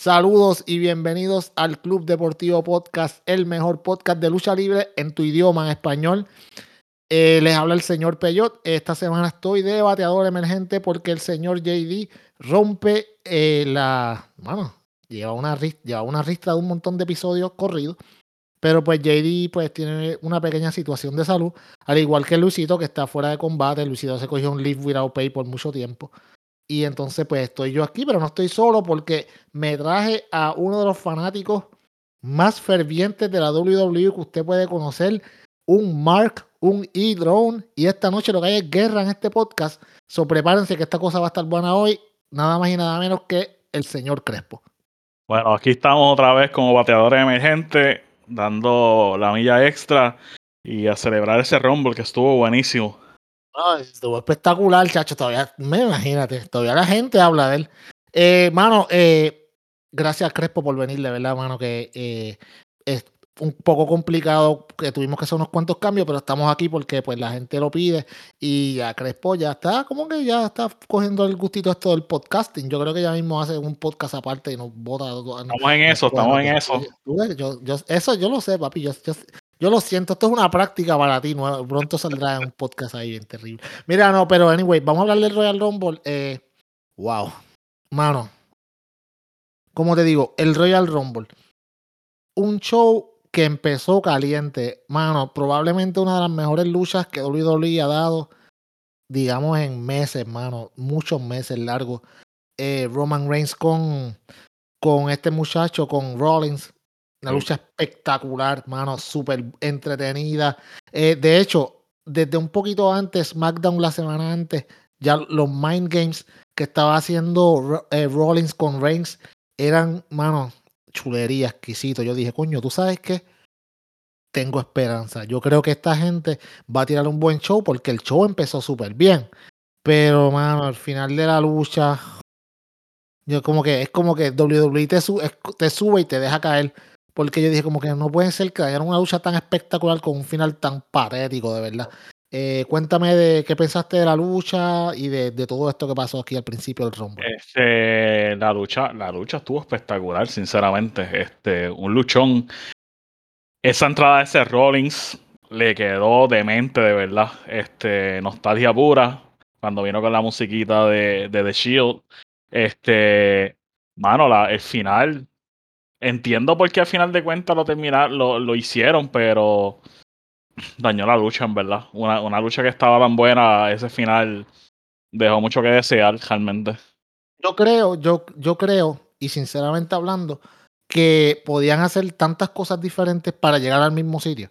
Saludos y bienvenidos al Club Deportivo Podcast, el mejor podcast de lucha libre en tu idioma, en español. Eh, les habla el señor Peyot. Esta semana estoy de bateador emergente porque el señor JD rompe eh, la. Bueno, lleva una, lleva ristra de un montón de episodios corridos. Pero pues JD pues tiene una pequeña situación de salud, al igual que Luisito que está fuera de combate. Luisito se cogió un leave without pay por mucho tiempo. Y entonces pues estoy yo aquí, pero no estoy solo porque me traje a uno de los fanáticos más fervientes de la WWE que usted puede conocer, un Mark, un E-Drone. Y esta noche lo que hay es guerra en este podcast. So prepárense que esta cosa va a estar buena hoy. Nada más y nada menos que el señor Crespo. Bueno, aquí estamos otra vez como bateadores emergentes, dando la milla extra y a celebrar ese Rumble que estuvo buenísimo estuvo espectacular, chacho. Todavía, me imagínate, todavía la gente habla de él. Eh, mano, eh, gracias Crespo por venir, de verdad, mano, que eh, es un poco complicado, que tuvimos que hacer unos cuantos cambios, pero estamos aquí porque pues la gente lo pide y ya Crespo ya está, como que ya está cogiendo el gustito esto del podcasting. Yo creo que ya mismo hace un podcast aparte y nos vota. Estamos en eso, estamos en eso. eso yo lo sé, papi. Yo, yo, yo lo siento, esto es una práctica para ti. Pronto saldrá un podcast ahí bien terrible. Mira, no, pero anyway, vamos a hablar del Royal Rumble. Eh, wow. Mano. Como te digo, el Royal Rumble. Un show que empezó caliente. Mano, probablemente una de las mejores luchas que WWE ha dado, digamos, en meses, mano. Muchos meses largos. Eh, Roman Reigns con, con este muchacho, con Rollins una lucha espectacular, mano, súper entretenida. Eh, de hecho, desde un poquito antes, SmackDown la semana antes, ya los Mind Games que estaba haciendo eh, Rollins con Reigns eran, mano, chulería, exquisito. Yo dije, coño, ¿tú sabes qué? Tengo esperanza. Yo creo que esta gente va a tirar un buen show porque el show empezó súper bien. Pero, mano, al final de la lucha, yo como que es como que WWE te, te sube y te deja caer. Porque yo dije, como que no puede ser que haya una lucha tan espectacular con un final tan patético, de verdad. Eh, cuéntame de qué pensaste de la lucha y de, todo esto que pasó aquí al principio del rombo. Este, la lucha, la lucha estuvo espectacular, sinceramente. Este, un luchón. Esa entrada de ese Rollins le quedó demente, de verdad. Este, nostalgia pura. Cuando vino con la musiquita de, The Shield. Este, mano, el final Entiendo por qué al final de cuentas lo terminaron, lo, hicieron, pero dañó la lucha, en verdad. Una, una lucha que estaba tan buena, ese final dejó mucho que desear, realmente. Yo creo, yo, yo creo, y sinceramente hablando, que podían hacer tantas cosas diferentes para llegar al mismo sitio.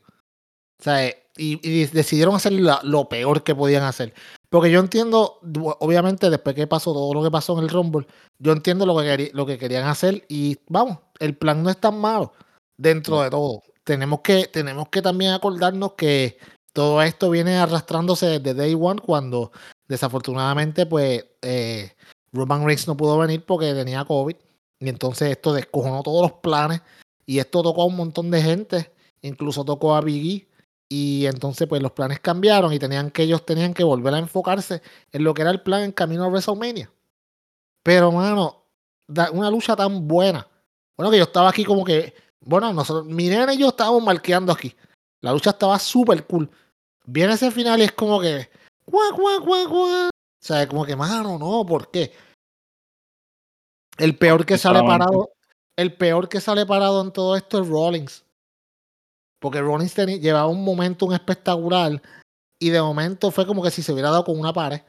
O sea, y, decidieron hacer lo peor que podían hacer. Porque yo entiendo, obviamente, después que pasó todo lo que pasó en el Rumble, yo entiendo lo que, lo que querían hacer y vamos, el plan no es tan malo dentro de todo. Tenemos que, tenemos que también acordarnos que todo esto viene arrastrándose desde Day One cuando desafortunadamente pues eh, Roman Reigns no pudo venir porque tenía COVID y entonces esto descojonó todos los planes y esto tocó a un montón de gente, incluso tocó a Biggie y entonces, pues los planes cambiaron y tenían que ellos tenían que volver a enfocarse en lo que era el plan en camino a WrestleMania. Pero, mano, una lucha tan buena. Bueno, que yo estaba aquí como que, bueno, nosotros, mi nena y yo estábamos marqueando aquí. La lucha estaba súper cool. Viene ese final y es como que, guau, guau, guau, guau. O sea, como que, mano, no, ¿por qué? El peor que sale parado, el peor que sale parado en todo esto es Rollins. Porque Rollins llevaba un momento espectacular y de momento fue como que si se hubiera dado con una pared.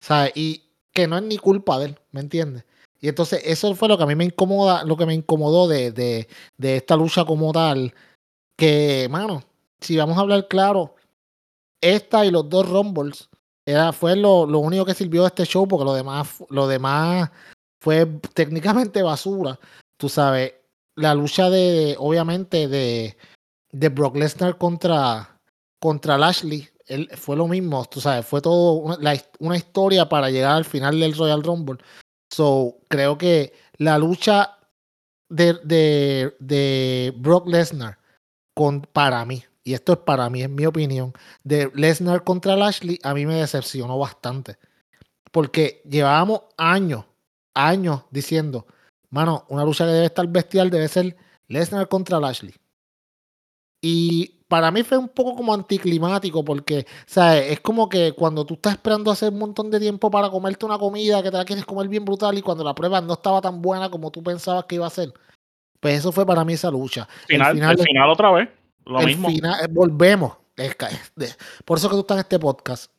¿Sabes? Y que no es ni culpa de él, ¿me entiendes? Y entonces eso fue lo que a mí me incomoda, lo que me incomodó de, de, de esta lucha como tal. Que, mano, si vamos a hablar claro, esta y los dos Rumbles era, fue lo, lo único que sirvió de este show, porque lo demás, lo demás fue técnicamente basura. Tú sabes, la lucha de, obviamente, de, de Brock Lesnar contra, contra Lashley, él, fue lo mismo, tú sabes, fue todo una, una, historia para llegar al final del Royal Rumble. So, creo que la lucha de, de, de Brock Lesnar con, para mí, y esto es para mí, es mi opinión, de Lesnar contra Lashley, a mí me decepcionó bastante. Porque llevábamos años, años diciendo, mano, una lucha que debe estar bestial debe ser Lesnar contra Lashley. Y para mí fue un poco como anticlimático porque, ¿sabes? Es como que cuando tú estás esperando hace un montón de tiempo para comerte una comida que te la quieres comer bien brutal y cuando la prueba no estaba tan buena como tú pensabas que iba a ser. Pues eso fue para mí esa lucha. Final, el final, otra vez. Lo mismo. Final, eh, volvemos. por eso que tú estás en este podcast.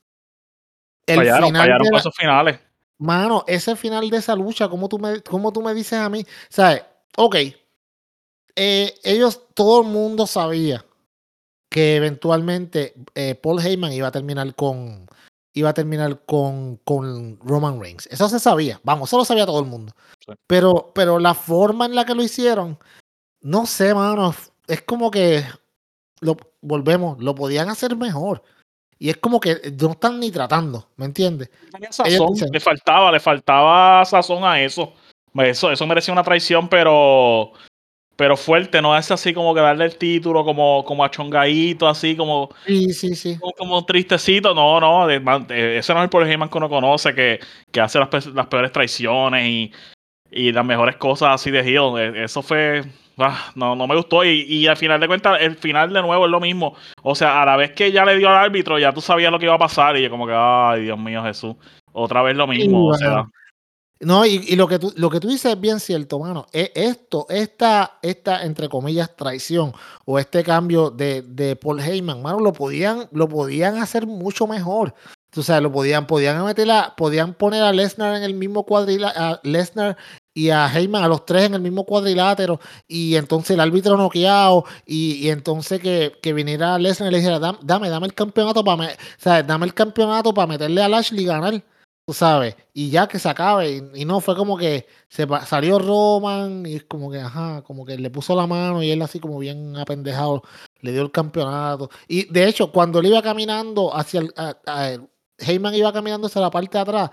El final de esos finales. Mano, ese final de esa lucha, ¿cómo tú me, cómo tú me dices a mí? ¿Sabes? Ok. Eh, ellos, todo el mundo sabía que eventualmente eh, Paul Heyman iba a terminar con iba a terminar con, con Roman Reigns. Eso se sabía, vamos, eso lo sabía todo el mundo. Pero, pero la forma en la que lo hicieron, no sé, mano, es como que lo volvemos, lo podían hacer mejor. Y es como que no están ni tratando, ¿me entiendes? le faltaba, le faltaba sazón a eso. Eso, eso merecía una traición, pero pero fuerte, no es así como que darle el título como, como a chongadito, así como, sí, sí, sí. como, tristecito. No, no, ese no es el Paul Heyman que uno conoce, que, que hace las, las, peores traiciones y, y, las mejores cosas así de heel. E, eso fue, ah, no, no me gustó. Y, y, al final de cuentas, el final de nuevo es lo mismo. O sea, a la vez que ya le dio al árbitro, ya tú sabías lo que iba a pasar y yo como que, ay, Dios mío, Jesús. Otra vez lo mismo. o sea, no, y, lo, que tú, lo que tú dices es bien cierto, mano. E, esto, esta, esta, entre comillas, traición o este cambio de, de Paul Heyman, mano, lo podían, lo podían hacer mucho mejor. O sea, lo podían, podían meterla, podían poner a Lesnar en el mismo cuadrilátero, a Lesnar y a Heyman, a los tres en el mismo cuadrilátero, y entonces el árbitro noqueado, y, y entonces que, que viniera Lesnar y le dijera, dame, dame el campeonato para o sea, dame el campeonato para meterle a Lashley y ganar tú sabes, y ya que se acabe, y, no fue como que se salió Roman y es como que, ajá, como que le puso la mano y él así como bien apendejado le dio el campeonato. Y de hecho, cuando él iba caminando hacia el, Heyman iba caminando hacia la parte de atrás,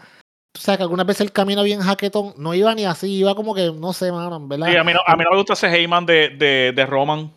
tú sabes que algunas veces el camino bien jaquetón, no iba ni así, iba como que, no sé, mano, ¿verdad? Sí, a mí no, a mí no me gusta ese Heyman de, de, de Roman.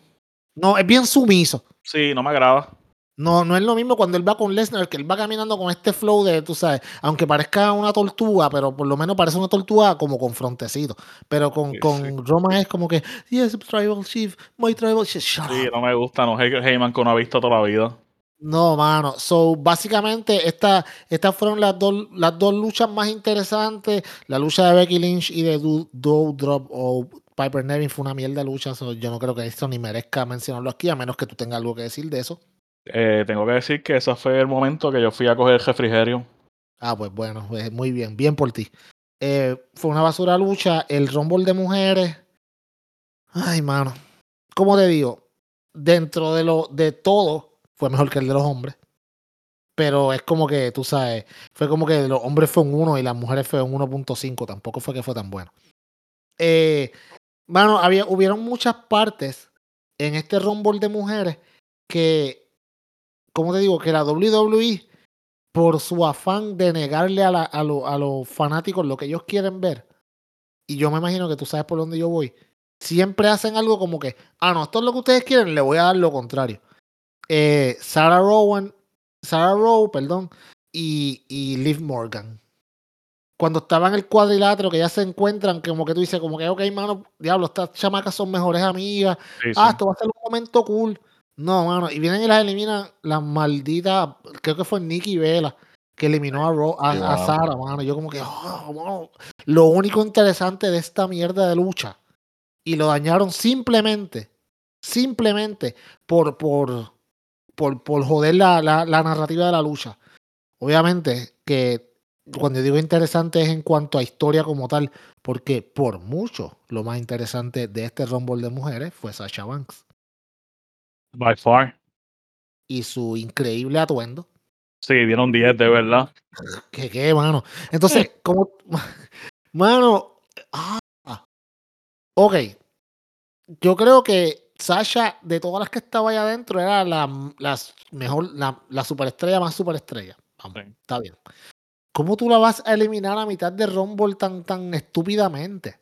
No, es bien sumiso. Sí, no me agrada. No, no es lo mismo cuando él va con Lesnar, que él va caminando con este flow de, tú sabes, aunque parezca una tortuga, pero por lo menos parece una tortuga como con frontecito. Pero con, con Roman es como que, yes, tribal chief, my tribal chief, shut Sí, no me gusta, no Heyman que no ha visto toda la vida. No, mano. So, básicamente, esta, estas fueron las dos, las dos luchas más interesantes. La lucha de Becky Lynch y de Drop o Piper Nevin fue una mierda lucha. yo no creo que esto ni merezca mencionarlo aquí, a menos que tú tengas algo que decir de eso. Eh, tengo que decir que ese fue el momento que yo fui a coger el refrigerio. Ah, pues bueno, pues muy bien, bien por ti. Eh, fue una basura lucha, el Rumble de mujeres. Ay, mano. Como te digo, dentro de lo de todo, fue mejor que el de los hombres. Pero es como que, tú sabes, fue como que los hombres fue un 1 y las mujeres fue un 1.5. Tampoco fue que fue tan bueno. Eh, mano, había, hubieron muchas partes en este Rumble de mujeres que como te digo, que la WWE, por su afán de negarle a, a, los fanáticos lo que ellos quieren ver, y yo me imagino que tú sabes por dónde yo voy, siempre hacen algo como que, ah, no, esto es lo que ustedes quieren, le voy a dar lo contrario. Eh, Sarah Rowan, Sarah Rowe, perdón, y, y Liv Morgan. Cuando estaban en el cuadrilátero, que ya se encuentran, como que tú dices, como que, ok, mano, diablo, estas chamacas son mejores amigas. ah, esto va a ser un momento cool. No, mano, y vienen y las eliminan las malditas, creo que fue Nikki Vela, que eliminó a, a, Sara, mano. Yo como que, oh, lo único interesante de esta mierda de lucha, y lo dañaron simplemente, simplemente por, por, por, por joder la, la, la narrativa de la lucha. Obviamente que cuando digo interesante es en cuanto a historia como tal, porque por mucho lo más interesante de este Rumble de mujeres fue Sasha Banks. By far. Y su increíble atuendo. Sí, dieron 10 de verdad. ¿Qué, qué, mano? Entonces, como. Mano. Ah, ok. Yo creo que Sasha, de todas las que estaba ahí adentro, era la, mejor, la, la superestrella más superestrella. Vamos, está bien. ¿Cómo tú la vas a eliminar a mitad de Rumble tan, tan estúpidamente?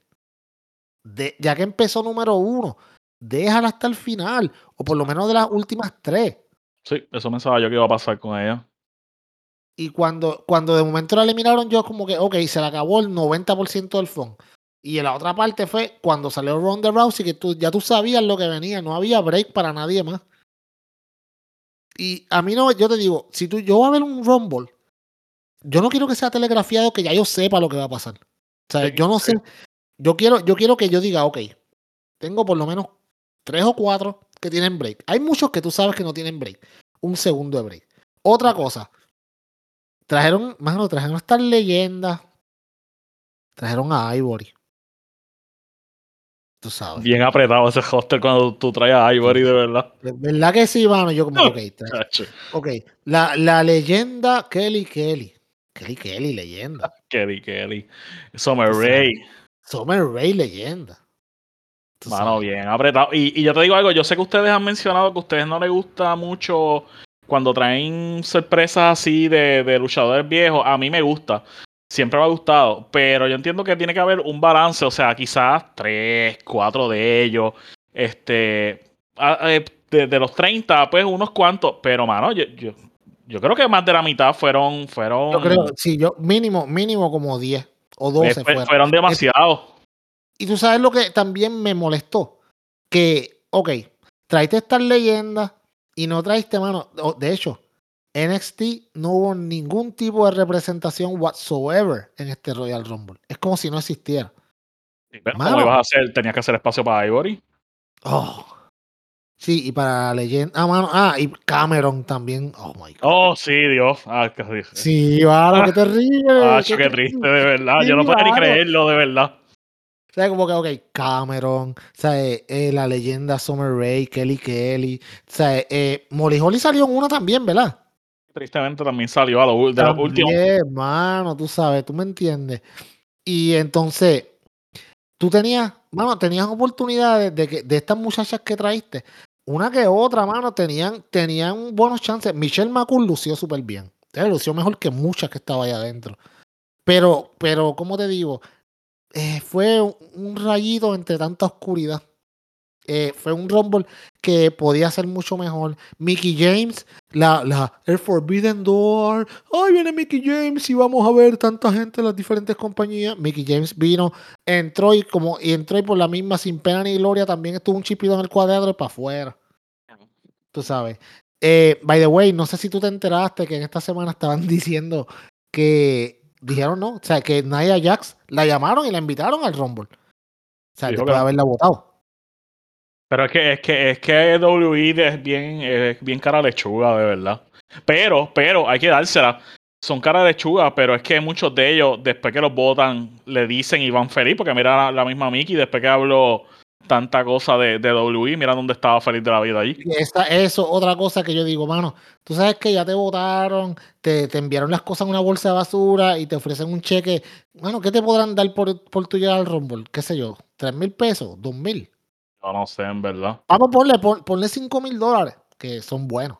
De, ya que empezó número uno déjala hasta el final, o por lo menos de las últimas tres. Sí, eso pensaba yo que iba a pasar con ella. Y cuando, cuando de momento la eliminaron, yo como que, ok, se le acabó el 90% del fondo. Y en la otra parte fue cuando salió Ronda Rousey, que tú, ya tú sabías lo que venía, no había break para nadie más. Y a mí no, yo te digo, si tú, yo voy a ver un Rumble, yo no quiero que sea telegrafiado que ya yo sepa lo que va a pasar. O sea, yo no sé, yo quiero, yo quiero que yo diga, ok, tengo por lo menos tres o cuatro que tienen break. Hay muchos que tú sabes que no tienen break. Un segundo de break. Otra cosa, trajeron, más no, trajeron estas leyendas. Trajeron a Ivory. Tú sabes. Bien apretado ese hoster cuando tú traes a Ivory, de verdad. ¿Verdad que sí, mano? Yo como, ok, ok. La, la leyenda Kelly Kelly. Kelly Kelly, leyenda. Kelly Kelly. Summer Ray. Summer Ray, leyenda. Mano, bien apretado. Y, y, yo te digo algo, yo sé que ustedes han mencionado que a ustedes no les gusta mucho cuando traen sorpresas así de, de luchadores viejos. A mí me gusta. Siempre me ha gustado. Pero yo entiendo que tiene que haber un balance. O sea, quizás tres, cuatro de ellos. Este. De, de los 30, pues unos cuantos. Pero, mano, yo, yo, yo creo que más de la mitad fueron. fueron yo creo, sí, yo mínimo, mínimo como 10 o 12 fueron. Fueron demasiados. Y tú sabes lo que también me molestó. Que, ok, traiste estas leyendas y no traiste, mano. De hecho, NXT no hubo ningún tipo de representación whatsoever en este Royal Rumble. Es como si no existiera. ¿Cómo ibas a hacer? ¿Tenías que hacer espacio para Ivory? Oh. Sí, y para leyenda. Ah, mano. Ah, y Cameron también. Oh my God. Oh, sí, Dios. Ah, qué Sí, mano, qué terrible. Ah, qué, qué, triste, de verdad. Yo no puedo ni creerlo, de verdad. O sea, como que, ok, Cameron, o sea, eh, la leyenda Summer Ray, Kelly Kelly, o sea, eh, Molly Holly salió en una también, ¿verdad? Tristemente también salió a lo, de los últimos. mano, tú sabes, tú me entiendes. Y entonces, tú tenías, mano, tenías oportunidades de que de estas muchachas que traíste, una que otra, mano, tenían, tenían buenos chances. Michelle McCool lució súper bien. lució mejor que muchas que estaba allá adentro. Pero, pero, ¿cómo te digo? Eh, fue un rayito entre tanta oscuridad. Eh, fue un Rumble que podía ser mucho mejor. Mickey James, la, la el Forbidden Door. Ay, viene Mickey James y vamos a ver tanta gente en las diferentes compañías. Mickey James vino, entró y como entró y por la misma sin pena ni gloria también estuvo un chipito en el cuadrado y para afuera. Tú sabes. Eh, by the way, no sé si tú te enteraste que en esta semana estaban diciendo que dijeron no. O sea, que Nia Jax la llamaron y la invitaron al Rumble. O sea, después de haberla votado. Pero es que, es que, es que WWE es bien, es bien cara lechuga, de verdad. Pero, pero, hay que dársela. Son cara lechuga, pero es que muchos de ellos, después que los votan, le dicen y van feliz, porque mira la, la misma Mickey, después que habló tanta cosa de, de WWE, mira dónde estaba feliz de la vida allí. Esa, eso, otra cosa que yo digo, mano, tú sabes que ya te votaron, te, te, enviaron las cosas en una bolsa de basura y te ofrecen un cheque. Bueno, ¿qué te podrán dar por, por tu llegar al Rumble? ¿Qué sé yo? ¿Tres mil pesos? ¿Dos mil? Yo no sé, en verdad. Vamos, ponle, ponle cinco mil dólares, que son buenos.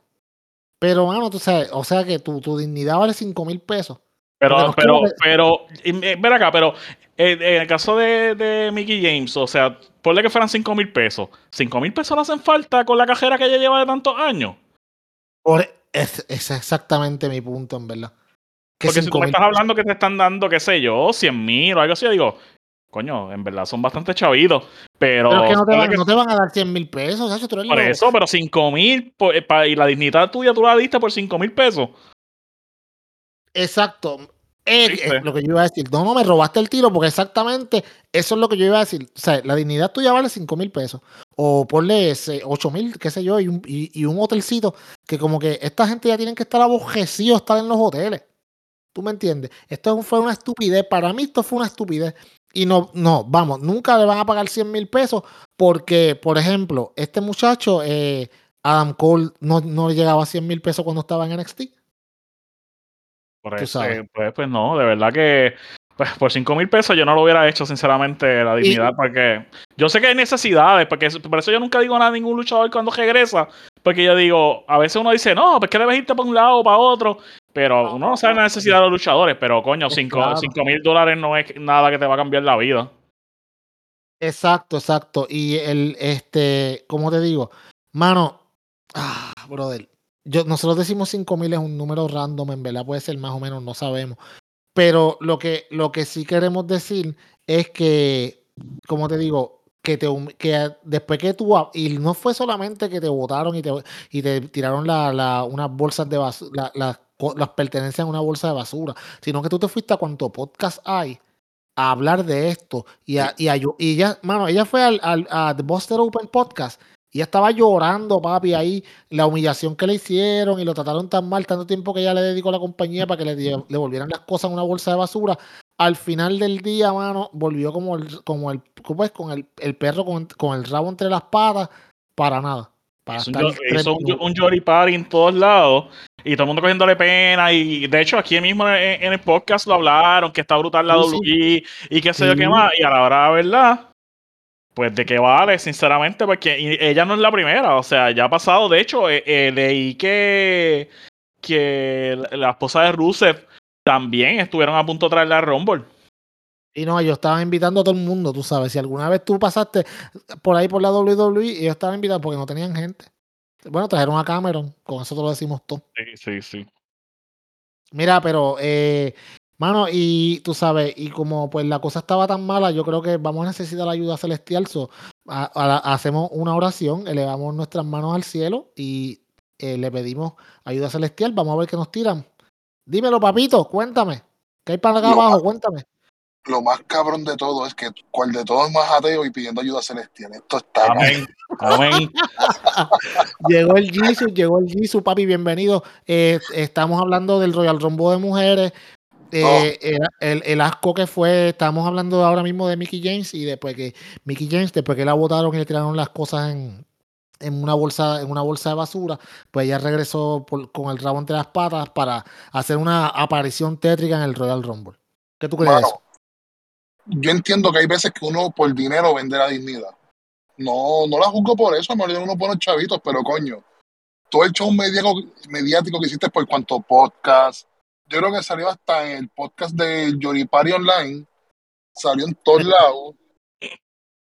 Pero, mano, tú sabes, o sea que tu, tu dignidad vale cinco mil pesos. Pero, pero, pero, ven acá, pero en el caso de, de Mickey James, o sea, ponle que fueran 5 mil pesos. ¿5 mil pesos le hacen falta con la cajera que ella lleva de tantos años? es, es, exactamente mi punto, en verdad. Porque si tú me estás hablando que te están dando, qué sé yo, 100 mil o algo así, yo digo, coño, en verdad son bastante chavidos. Pero, pero es que no te, van, que... no te van a dar 100 mil pesos. ¿sabes? Por eso, pero 5 mil y la dignidad tuya tú la diste por 5 mil pesos. Exacto. Es, lo que yo iba a decir. No, no me robaste el tiro porque exactamente eso es lo que yo iba a decir. O sea, la dignidad tuya vale 5 mil pesos. O ponle ese 8 mil, qué sé yo, y un, y, y un, hotelcito que como que esta gente ya tienen que estar abojecidos estar en los hoteles. ¿Tú me entiendes? Esto fue una estupidez. Para mí esto fue una estupidez. Y no, no, vamos, nunca le van a pagar 100 mil pesos porque, por ejemplo, este muchacho, eh, Adam Cole, no, no llegaba a 100 mil pesos cuando estaba en NXT. Por eso, pues, pues no, de verdad que pues, por 5 mil pesos yo no lo hubiera hecho, sinceramente, la dignidad, y, porque yo sé que hay necesidades, porque por eso yo nunca digo nada a ningún luchador cuando regresa, porque yo digo, a veces uno dice, no, pues que debes irte para un lado o para otro, pero uno no sabe la necesidad de los luchadores, pero coño, 5 mil dólares no es nada que te va a cambiar la vida. Exacto, exacto. Y el, este, como te digo, mano, ah, brother, yo, nosotros decimos 5000 es un número random, en verdad puede ser más o menos, no sabemos. Pero lo que, lo que sí queremos decir es que, como te digo, que, te, que después que tú, y no fue solamente que te votaron y te, y te tiraron la, la, unas bolsas de basura, las pertenencias a una bolsa de basura, sino que tú te fuiste a cuánto podcast hay a hablar de esto. Y, a, y, a, y ella, mano, ella fue al, al a The Buster Open Podcast y ella estaba llorando, papi, ahí, la humillación que le hicieron y lo trataron tan mal, tanto tiempo que ella le dedicó a la compañía para que le, le volvieran las cosas en una bolsa de basura. Al final del día, mano, volvió como el, como el, ¿cómo es? con el, el perro con, con, el rabo entre las patas, para nada. Para hizo un, hizo un, un Jory Party en todos lados y todo el mundo cogiéndole pena. Y de hecho, aquí mismo en, en el podcast lo hablaron, que está brutal la sí, sí. y qué sé yo qué más. Y a la hora verdad, pues de qué vale, sinceramente, porque ella no es la primera, o sea, ya ha pasado, de hecho, eh, eh, leí que, que la esposa de Rusev también estuvieron a punto de traerla a Rumble. Y no, yo estaba invitando a todo el mundo, tú sabes, si alguna vez tú pasaste por ahí por la WWE, ellos estaban invitados porque no tenían gente. Bueno, trajeron a Cameron, con eso te lo decimos todo. Sí, sí, sí. Mira, pero eh, Mano, y tú sabes, y como pues la cosa estaba tan mala, yo creo que vamos a necesitar la ayuda celestial. So, a, a, hacemos una oración, elevamos nuestras manos al cielo y eh, le pedimos ayuda celestial. Vamos a ver qué nos tiran. Dímelo, papito, cuéntame. ¿Qué hay para acá lo abajo? Más, cuéntame. Lo más cabrón de todo es que cual de todos es más ateo y pidiendo ayuda celestial. Esto está. Amén. Amén. llegó el Jesus, llegó el Jesus, papi, bienvenido. Eh, estamos hablando del Royal Rombo de mujeres. Eh, oh. el, el, asco que fue, estamos hablando ahora mismo de Mickey James y después que Mickey James, después que la votaron y le tiraron las cosas en, en una bolsa, en una bolsa de basura, pues ella regresó por, con el rabo entre las patas para hacer una aparición tétrica en el Royal Rumble. ¿Qué tú crees? Bueno, yo entiendo que hay veces que uno por dinero vende la dignidad. No, no la juzgo por eso, me uno pone chavitos, pero coño, todo el show mediático, mediático que hiciste por cuanto podcast, yo creo que salió hasta en el podcast de Yoripari Online, salió en todos lados.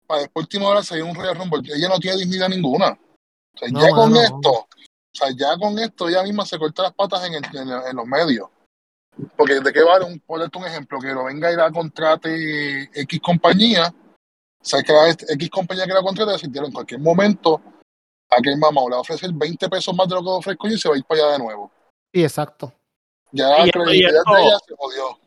Para después última hora salió un Royal Rumble. Ella no tiene dignidad ninguna. O sea, no, ya con no, esto, o sea, ya con esto ella misma se corta las patas en, el, en, en los medios. Porque de qué vale, un, ponerte un ejemplo, que lo venga a ir a contrate X compañía, o sea, que la X compañía que la contrate, decirle en cualquier momento, a que mamá le va a ofrecer 20 pesos más de lo que ofrezco y se va a ir para allá de nuevo. Sí, exacto. Ya y, y, esto, de ella se jodió.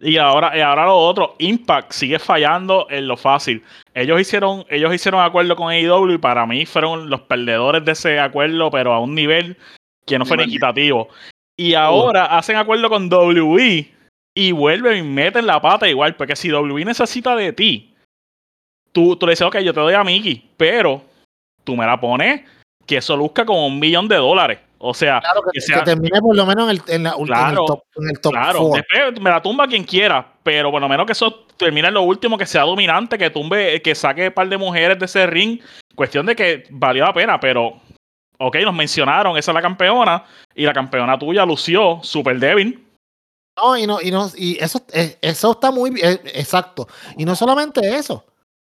Y ahora, y ahora lo otro, Impact sigue fallando en lo fácil. Ellos hicieron, ellos hicieron acuerdo con AEW y para mí fueron los perdedores de ese acuerdo, pero a un nivel que no fue equitativo. Y ahora uh. hacen acuerdo con WWE y vuelven y meten la pata igual, porque si WWE necesita de ti, tú, tú le dices, ok, yo te doy a Mickey, pero tú me la pones que eso luzca como un millón de dólares. O sea, claro, que, que, sea, que, termine por lo menos en el, en la, claro, en el top, en el top claro. four. Después me la tumba quien quiera, pero por lo menos que eso termine en lo último, que sea dominante, que tumbe, que saque un par de mujeres de ese ring. Cuestión de que valió la pena, pero ok, nos mencionaron, esa es la campeona, y la campeona tuya lució súper débil. No, y no, y no, y eso, eh, eso está muy bien, exacto. Y no solamente eso.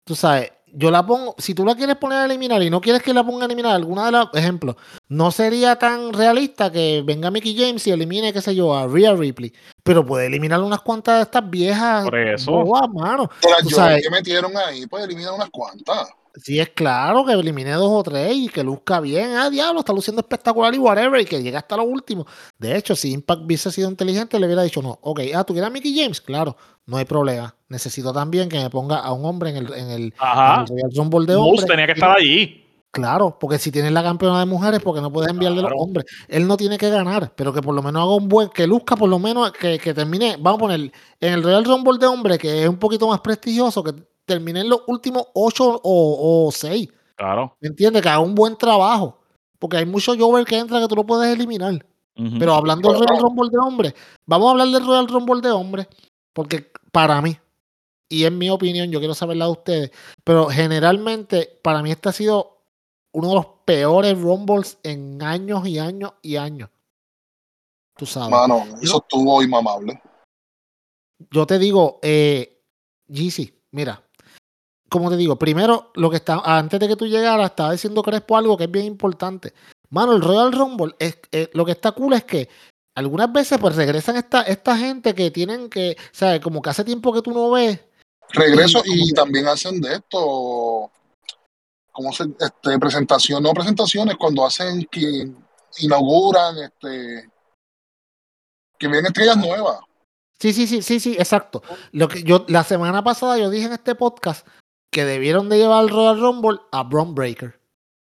Tú sabes, yo la pongo, si tú la quieres poner a eliminar y no quieres que la ponga a eliminar, alguna de las, ejemplos, no sería tan realista que venga Mickey James y elimine, qué sé yo, a Rhea Ripley, pero puede eliminar unas cuantas de estas viejas. Por eso. Boas, mano. Las sabes, que metieron ahí, puede eliminar unas cuantas. Sí, es claro que elimine dos o tres y que luzca bien. Ah, diablo, está luciendo espectacular y whatever, y que llegue hasta lo último. De hecho, si Impact hubiese sido inteligente, le hubiera dicho, no, ok, ah, ¿tú quieres a Mickey James? Claro, no hay problema. Necesito también que me ponga a un hombre en el, en el, Ajá. en el de hombres. tenía que estar allí. Claro, porque si tienes la campeona de mujeres, porque no puedes enviarle claro. los hombres. Él no tiene que ganar, pero que por lo menos haga un buen, que luzca por lo menos, que, que termine, vamos a poner, en el Royal Rumble de hombres, que es un poquito más prestigioso, que termine en los últimos ocho o, o seis. Claro. ¿Me entiendes? Que haga un buen trabajo. Porque hay muchos Jover que entran que tú lo puedes eliminar. Uh -huh. Pero hablando del Royal Rumble de hombres, vamos a hablar del Royal Rumble de hombres. Porque para mí, y en mi opinión, yo quiero saber la de ustedes, pero generalmente para mí este ha sido uno de los peores Rumbles en años y años y años. Tú sabes. Mano, eso estuvo inmamable. Yo te digo, eh, GC, mira, como te digo, primero, lo que está, antes de que tú llegaras, estaba diciendo Crespo algo que es bien importante. Mano, el Royal Rumble, es, eh, lo que está cool es que algunas veces pues regresan esta, esta gente que tienen que, ¿sabes? Como que hace tiempo que tú no ves. Regreso Y- y también hacen de esto, ¿cómo se, este, presentación, no presentaciones, cuando hacen que inauguran, este, que vienen estrellas nuevas. Sí, sí, sí, sí, sí, exacto. Lo que yo, la semana pasada yo dije en este podcast que debieron de llevar al Royal Rumble a Braun Breaker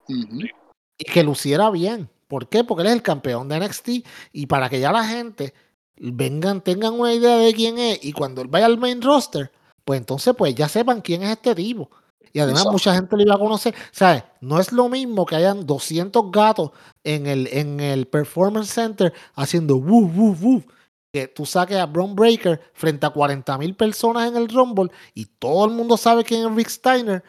y que luciera bien. ¿Por qué? Porque él es el campeón de NXT y para que ya la gente vengan, tengan una idea de quién es y cuando él vaya al main roster, pues entonces pues ya sepan quién es este tipo. Y además Exacto. mucha gente lo iba a conocer. ¿Sabes? No es lo mismo que hayan 200 gatos en el, en el Performance Center haciendo woo, woo, woo. Que tú saques a Braun Breaker frente a 40 mil personas en el Rumble y todo el mundo sabe quién es Rick Steiner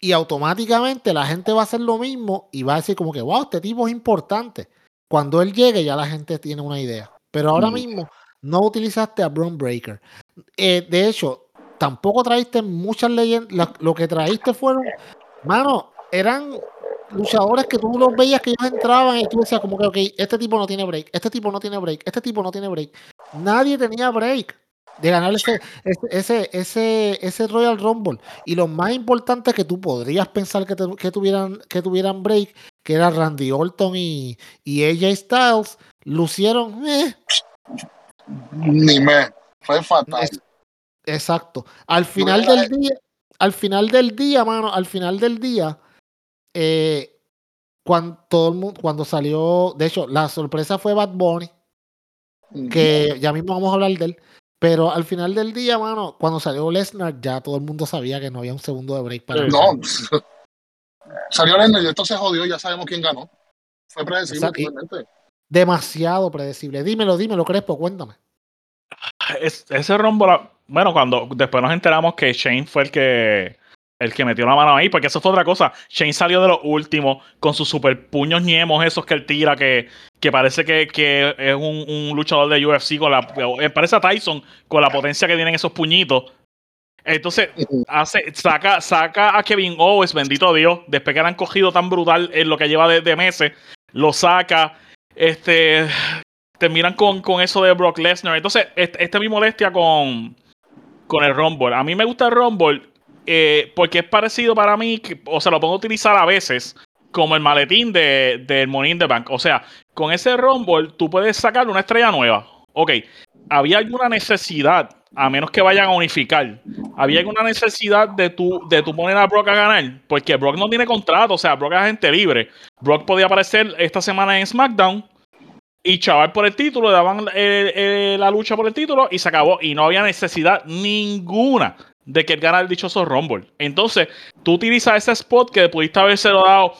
y automáticamente la gente va a hacer lo mismo y va a decir como que, wow, este tipo es importante. Cuando él llegue ya la gente tiene una idea. Pero ahora Mm. mismo no utilizaste a Braun Breaker. Eh, de hecho, tampoco traíste muchas leyendas. Lo que traíste fueron, mano, eran luchadores que tú los veías que ellos entraban y tú decías como que, ok, este tipo no tiene break, este tipo no tiene break, este tipo no tiene break. Nadie tenía break de ganar ese, ese, ese, ese, Royal Rumble. Y lo más importante que tú podrías pensar que, te- que tuvieran, que tuvieran break, que era Randy Orton y, y AJ Styles, lucieron, eh, Ni me. Fue fatal. Es- exacto. Al final del día, al final del día, mano, al final del día, eh, cuando todo el mundo, cuando salió, de hecho, la sorpresa fue Bad Bunny, que ya mismo vamos a hablar de él. Pero al final del día, mano, cuando salió Lesnar, ya todo el mundo sabía que no había un segundo de break para él. No. Salió Lennon y esto se jodió, ya sabemos quién ganó. Fue predecible, Exacto. realmente. Demasiado predecible. Dímelo, dímelo, Crespo, cuéntame. Es- ese Rumble, bueno, cuando después nos enteramos que Shane fue el que el que metió la mano ahí, porque eso fue otra cosa. Shane salió de los últimos con sus super puños niemos, esos que él tira, que, que parece que, que es un, un luchador de UFC con la. eh, Parece a Tyson con la potencia que tienen esos puñitos. Entonces, hace, saca, saca a Kevin Owens, bendito Dios, después que le han cogido tan brutal en lo que lleva de, de meses, lo saca, este, terminan con, con eso de Brock Lesnar. Entonces, este, este mi molestia con, con el Rumble. A mí me gusta el Rumble eh, porque es parecido para mí, o sea, lo puedo utilizar a veces como el maletín de, del Money in the Bank. O sea, con ese Rumble tú puedes sacar una estrella nueva. Ok, había alguna necesidad, a menos que vayan a unificar, había alguna necesidad de tu, de tu poner a Brock a ganar, porque Brock no tiene contrato, o sea, Brock es agente libre. Brock podía aparecer esta semana en SmackDown y chaval por el título, le daban eh, eh, la lucha por el título y se acabó. Y no había necesidad ninguna de que él ganara el dichoso Rumble. Entonces, tú utilizas ese spot que pudiste habérselo dado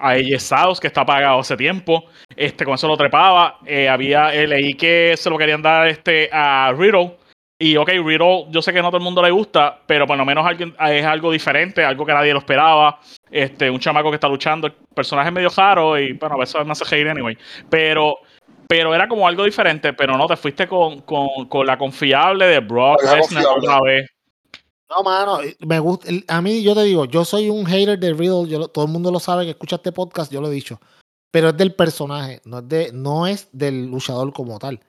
a AJ Styles, que está pagado hace tiempo. Este, con eso lo trepaba. Eh, había, eh, leí que se lo querían dar este, a Riddle. Y ok, Riddle, yo sé que no a todo el mundo le gusta, pero por lo menos alguien, es algo diferente, algo que nadie lo esperaba. Este, un chamaco que está luchando, el personaje es medio raro y bueno, a veces me hace reír anyway. Pero, pero era como algo diferente, pero no, te fuiste con, con, con la confiable de Brock Lesnar otra vez. No, mano, eh, me gusta. A mí, yo te digo, yo soy un hater de Riddle. Todo el mundo lo sabe que escucha este podcast, yo lo he dicho. Pero es del personaje, no es, de, no es del luchador como tal.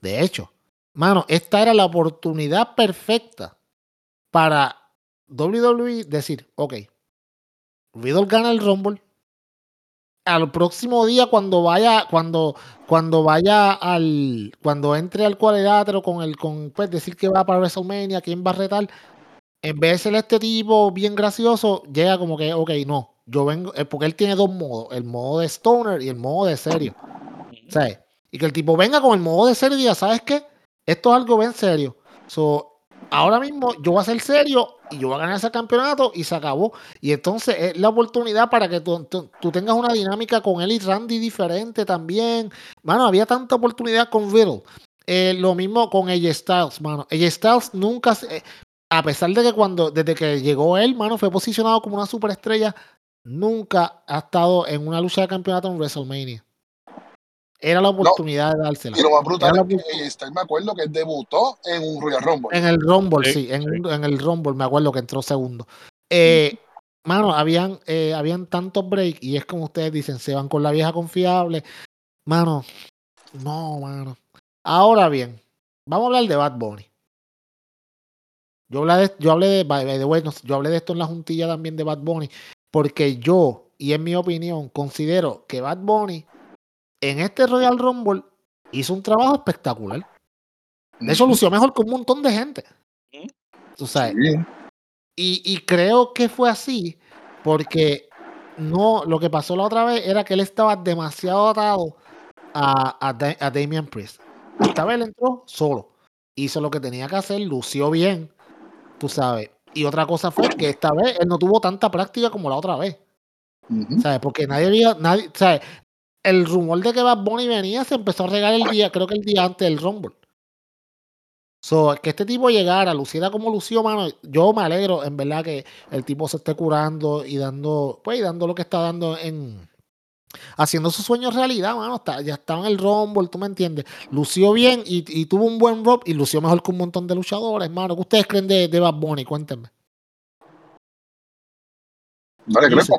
De hecho, mano, esta era la oportunidad perfecta para WWE decir, ok, Riddle gana el Rumble. Al próximo día, cuando vaya, cuando, cuando vaya al, cuando entre al cuadrilátero con el, con, pues decir que va para WrestleMania, quién va a retar, en vez de ser este tipo bien gracioso, llega como que, ok, no, yo vengo, eh, porque él tiene dos modos, el modo de stoner y el modo de serio. ¿Sabes? Y que el tipo venga con el modo de serio y diga, ¿sabes qué? Esto es algo bien serio. So, ahora mismo yo voy a ser serio y yo voy a ganar ese campeonato y se acabó. Y entonces es la oportunidad para que tú, tú- tú tengas una dinámica con él y Randy diferente también. Mano, había tanta oportunidad con Riddle. Eh, lo mismo con AJ Styles, mano. AJ Styles nunca, se- eh, a pesar de que cuando, desde que llegó él, mano, fue posicionado como una superestrella, nunca ha estado en una lucha de campeonato en WrestleMania. Era la oportunidad de dársela. Y lo más brutal Era es que me acuerdo que debutó en un Royal Rumble. En el Rumble, Sí, en el Rumble me acuerdo que entró segundo. Eh, mano, habían, eh, habían tantos breaks y es como ustedes dicen, se van con la vieja confiable. Mano, no, mano. Ahora bien, vamos a hablar de Bad Bunny. Yo hablé de, yo hablé de, by the way, no sé, yo hablé de esto en la juntilla también de Bad Bunny, porque yo, y en mi opinión, considero que Bad Bunny en este Royal Rumble hizo un trabajo espectacular. De hecho, lució mejor que un montón de gente. Tú sabes. Y, y creo que fue así porque no, lo que pasó la otra vez era que él estaba demasiado atado a, a, Da- a Damian Priest. Esta vez él entró solo. Hizo lo que tenía que hacer, lució bien, tú sabes. Y otra cosa fue que esta vez él no tuvo tanta práctica como la otra vez. ¿Sabes? Porque nadie había, nadie, ¿sabes? El rumor de que Bad Bunny venía se empezó a regar el día, creo que el día antes del Rumble. So, que este tipo llegara, luciera como lució, mano, yo me alegro, en verdad, que el tipo se esté curando y dando, pues, y dando lo que está dando en, haciendo sus sueños realidad, mano, está, ya estaba en el Rumble, tú me entiendes, lució bien y, y tuvo un buen rob y lució mejor que un montón de luchadores, mano, ¿qué ustedes creen de, de Bad Bunny? Cuéntenme. Dale, Crepo.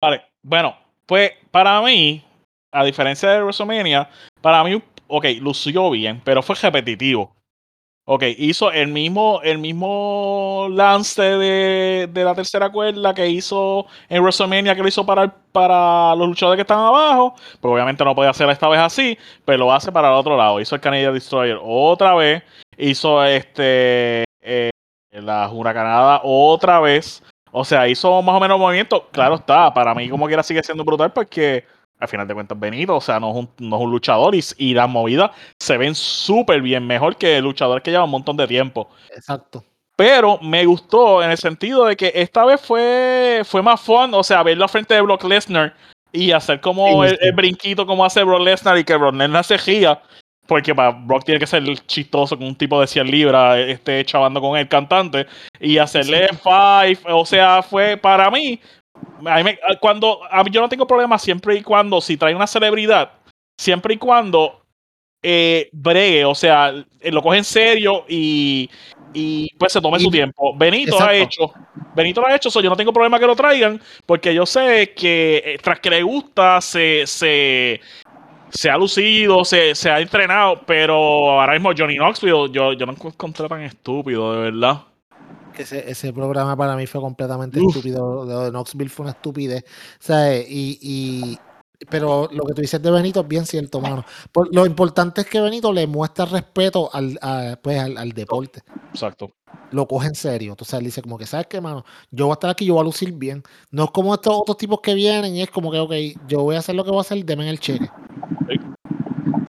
Vale, bueno, pues para mí, a diferencia de WrestleMania, para mí, ok, lució bien, pero fue repetitivo. Ok, hizo el mismo, el mismo lance de, de la tercera cuerda que hizo en WrestleMania, que lo hizo para, para los luchadores que están abajo, pero obviamente no podía hacer esta vez así, pero lo hace para el otro lado. Hizo el Canadian Destroyer otra vez, hizo este eh, la huracanada otra vez. O sea, hizo más o menos movimiento. Claro está, para mí como quiera sigue siendo brutal porque al final de cuentas Benito, o sea, no es un, no es un luchador y, y las movidas se ven súper bien, mejor que el luchador que lleva un montón de tiempo. Exacto. Pero me gustó en el sentido de que esta vez fue, fue más fun, o sea, verlo frente de Brock Lesnar y hacer como Sí, el, sí. el brinquito como hace Brock Lesnar y que Brock Lesnar se gira. Porque para Brock tiene que ser chistoso con un tipo de 100 libras, este chavando con el cantante, y hacerle five, o sea, fue para mí, a mí me- cuando a mí yo no tengo problema siempre y cuando si trae una celebridad, siempre y cuando eh, bregue, o sea, eh, lo coge en serio y, y pues se tome Y- su tiempo. Benito lo ha hecho. Benito lo ha hecho, so yo no tengo problema que lo traigan, porque yo sé que eh, tras que le gusta, se, se, se ha lucido, se, se ha entrenado, pero ahora mismo Johnny Knoxville, yo, yo no encontré tan estúpido, de verdad. Que ese, ese programa para mí fue completamente Uf. estúpido. Lo de Knoxville fue una estupidez. ¿sabes? Y, y- pero lo que tú dices de Benito es bien cierto, mano. Por- lo importante es que Benito le muestra respeto al, a- pues, al, al deporte. Exacto. Lo coge en serio. Tú sabes, dice como que, ¿sabes qué, mano? Yo voy a estar aquí, yo voy a lucir bien. No es como estos otros tipos que vienen y es como que, ok, yo voy a hacer lo que voy a hacer, deme el cheque. Sí.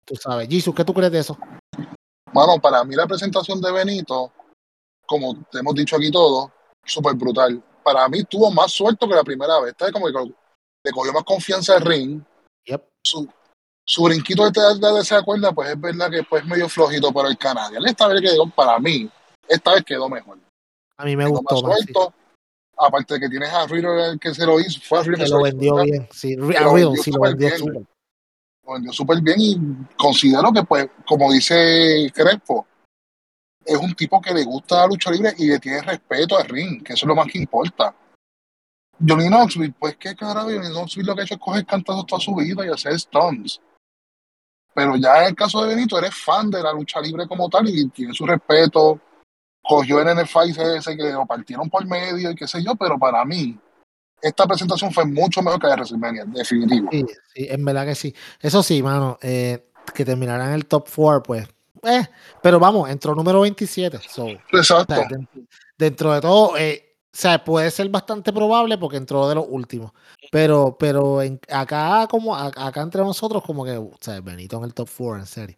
Tú sabes. Jesus, ¿qué tú crees de eso? Mano, para mí la presentación de Benito, como te hemos dicho aquí todos, súper brutal. Para mí tuvo más suelto que la primera vez. ¿sabes? Como que le cogió más confianza al ring. Yep. Su, su brinquito de, de, de esa cuerda, pues es verdad que pues medio flojito, pero el Canadian esta vez quedó, para mí, esta vez quedó mejor. A mí me Quedó gustó más suelto. Aparte de que tienes a Riddle el que se lo hizo, fue a Riddle Que se lo vendió ¿verdad? bien. Sí, a lo vendió sí lo súper vendió bien. súper. lo vendió súper bien y considero que, pues, como dice Crespo, es un tipo que le gusta la lucha libre y le tiene respeto al ring, que eso es lo más que importa. Johnny Knoxville, pues qué carajo, Johnny Knoxville lo que ha hecho es coger cantazos toda su vida y hacer stunts. Pero ya en el caso de Benito, eres fan de la lucha libre como tal y tiene su respeto. Cogió en el ese que lo partieron por medio y qué sé yo, pero para mí, esta presentación fue mucho mejor que la de WrestleMania, definitivo. Sí, sí, en verdad que sí. Eso sí, mano, eh, que terminará en el top 4, pues. Eh, pero vamos, entró número 27. So, o Exacto. sea, dentro, dentro de todo, eh, o sea, puede ser bastante probable porque entró de los últimos. Pero, pero en- acá, como a- acá entre nosotros, como que, o sea, Benito en el top 4, en serio.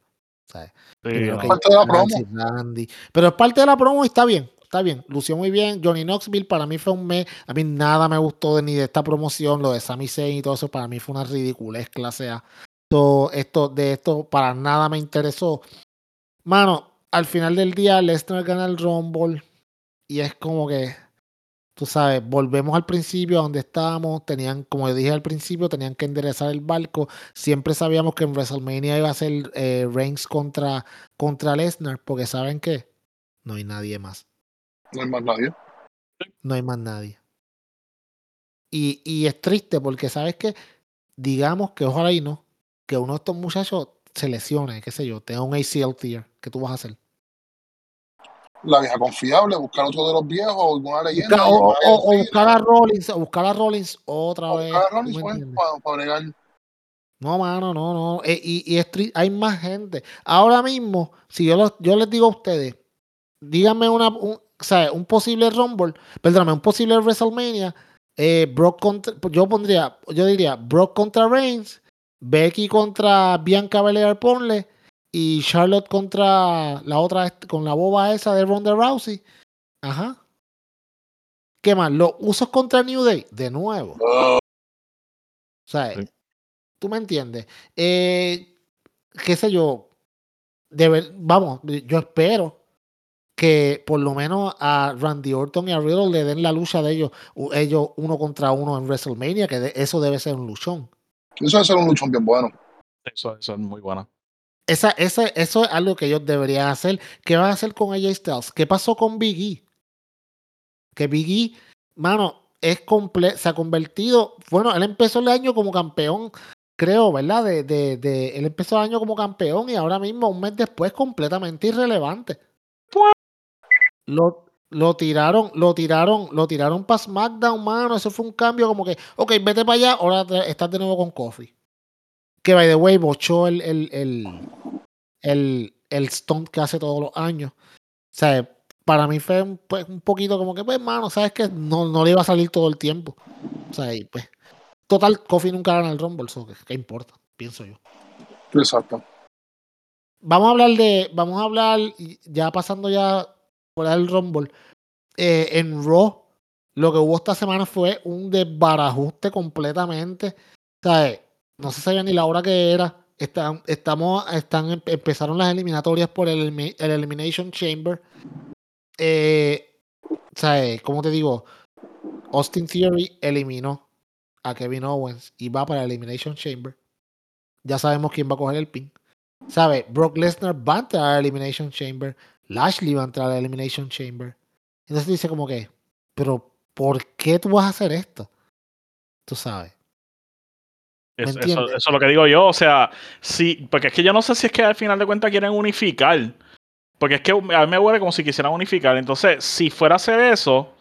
O sea, Sí, primero no. que Parte de la Nancy, Randy. Pero es parte de la promo y está bien. Está bien, lució muy bien. Johnny Knoxville para mí fue un mes. A mí nada me gustó de, ni de esta promoción. Lo de Sami Zayn y todo eso para mí fue una ridiculez clase A. Todo esto, de esto para nada me interesó. Mano, al final del día Lesnar gana el Rumble y es como que, tú sabes, volvemos al principio a donde estábamos. Tenían, como dije al principio, tenían que enderezar el barco. Siempre sabíamos que en WrestleMania iba a ser eh, Reigns contra, contra Lesnar, porque ¿saben qué? No hay nadie más. No hay más nadie. No hay más nadie. Y, y es triste porque, ¿sabes qué? Digamos que ojalá y no, que uno de estos muchachos se lesione, qué sé yo, tenga un ACL tear, ¿qué tú vas a hacer? La vieja confiable, buscar otro de los viejos, alguna leyenda. Busca- o, o- o buscar a Rollins, o buscar a Rollins otra o vez. buscar a ¿tú Rollins, me pues, para, para bregar. No, mano, no, no. Eh, y y Street- hay más gente. Ahora mismo, si yo, los- yo les digo a ustedes, díganme una, un, o sea, un posible Rumble, perdóname, un posible WrestleMania, eh, Brock contra, yo pondría, yo diría Brock contra Reigns, Becky contra Bianca Belair Ponle y Charlotte contra la otra, con la boba esa de Ronda Rousey. Ajá. ¿Qué más? Los usos contra New Day, de nuevo. O sea, Sí. tú me entiendes. Eh, qué sé yo. Vamos, yo espero que por lo menos a Randy Orton y a Riddle le den la lucha de ellos, ellos uno contra uno en WrestleMania, que de- eso debe ser un luchón. Eso debe ser un luchón bien bueno. Eso, eso es muy bueno. Esa, esa, eso es algo que ellos deberían hacer. ¿Qué van a hacer con AJ Styles? ¿Qué pasó con Big E? Que Big E, mano, es comple se ha convertido. Bueno, él empezó el año como campeón, creo, ¿verdad? De, de, de, él empezó el año como campeón y ahora mismo, un mes después, completamente irrelevante. Lo, lo tiraron, lo tiraron, lo tiraron para SmackDown, mano. Eso fue un cambio como que, ok, vete para allá, ahora estás de nuevo con Kofi. Que by the way, bochó el, el, el, el, el stunt que hace todos los años. O sea, para mí fue un, pues, un poquito como que, pues, mano, sabes que no, no le iba a salir todo el tiempo. O sea, y pues, total, Kofi nunca gana el Rumble, so, ¿qué, qué importa? Pienso yo. Exacto. Vamos a hablar de, vamos a hablar, ya pasando ya fuera del Rumble, eh, en Raw, lo que hubo esta semana fue un desbarajuste completamente. Eh, no se sabía ni la hora que era. Están, estamos, están, em- empezaron las eliminatorias por el, el Elimination Chamber. Eh, eh, ¿cómo te digo? Austin Theory eliminó a Kevin Owens y va para el Elimination Chamber. Ya sabemos quién va a coger el pin. ¿Sabe? Brock Lesnar va a entrar al Elimination Chamber. Lashley va a entrar al Elimination Chamber. Entonces dice como que, pero ¿por qué tú vas a hacer esto? Tú sabes. ¿Me Es- eso, es lo que digo yo. O sea, sí, porque es que yo no sé si es que al final de cuentas quieren unificar. Porque es que a mí me huele como si quisieran unificar. Entonces, si fuera a hacer eso,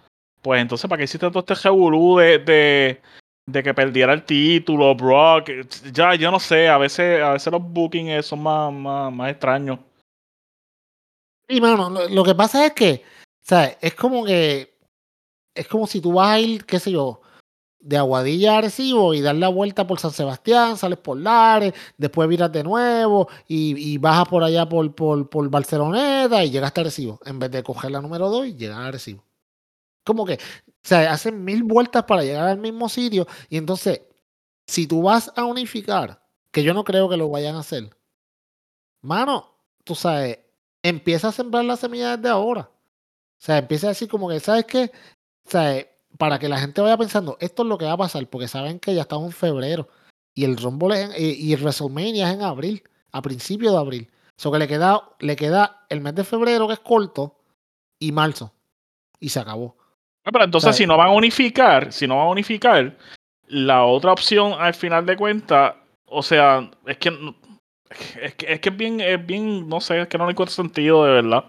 pues entonces, ¿para qué hiciste todo este revolú de, de, de que perdiera el título, Brock? Ya, yo no sé. A veces, a veces los bookings son más, más, más extraños. Y mano, lo, que pasa es que, ¿sabes? Es como que, es como si tú vas a ir, qué sé yo, de Aguadilla a Arecibo y dar la vuelta por San Sebastián, sales por Lares, después viras de nuevo y, y bajas por allá por, por, por Barceloneta y llegas a Arecibo, en vez de coger la número 2 y llegar a Arecibo. Como que, o sea, hacen mil vueltas para llegar al mismo sitio y entonces, si tú vas a unificar, que yo no creo que lo vayan a hacer, mano, tú sabes, empieza a sembrar la semilla desde ahora. O sea, empieza a decir como que, ¿sabes qué? O sea, eh, para que la gente vaya pensando, esto es lo que va a pasar, porque saben que ya estamos en febrero y el Rumble es en- y, y el WrestleMania es en abril, a principios de abril. O sea, que le queda, le queda el mes de febrero, que es corto, y marzo. Y se acabó. Ah, Pero entonces, si no van a unificar, si no van a unificar, la otra opción al final de cuentas, o sea, es que es que es que es bien, es bien, no sé, es que no le encuentro sentido de verdad.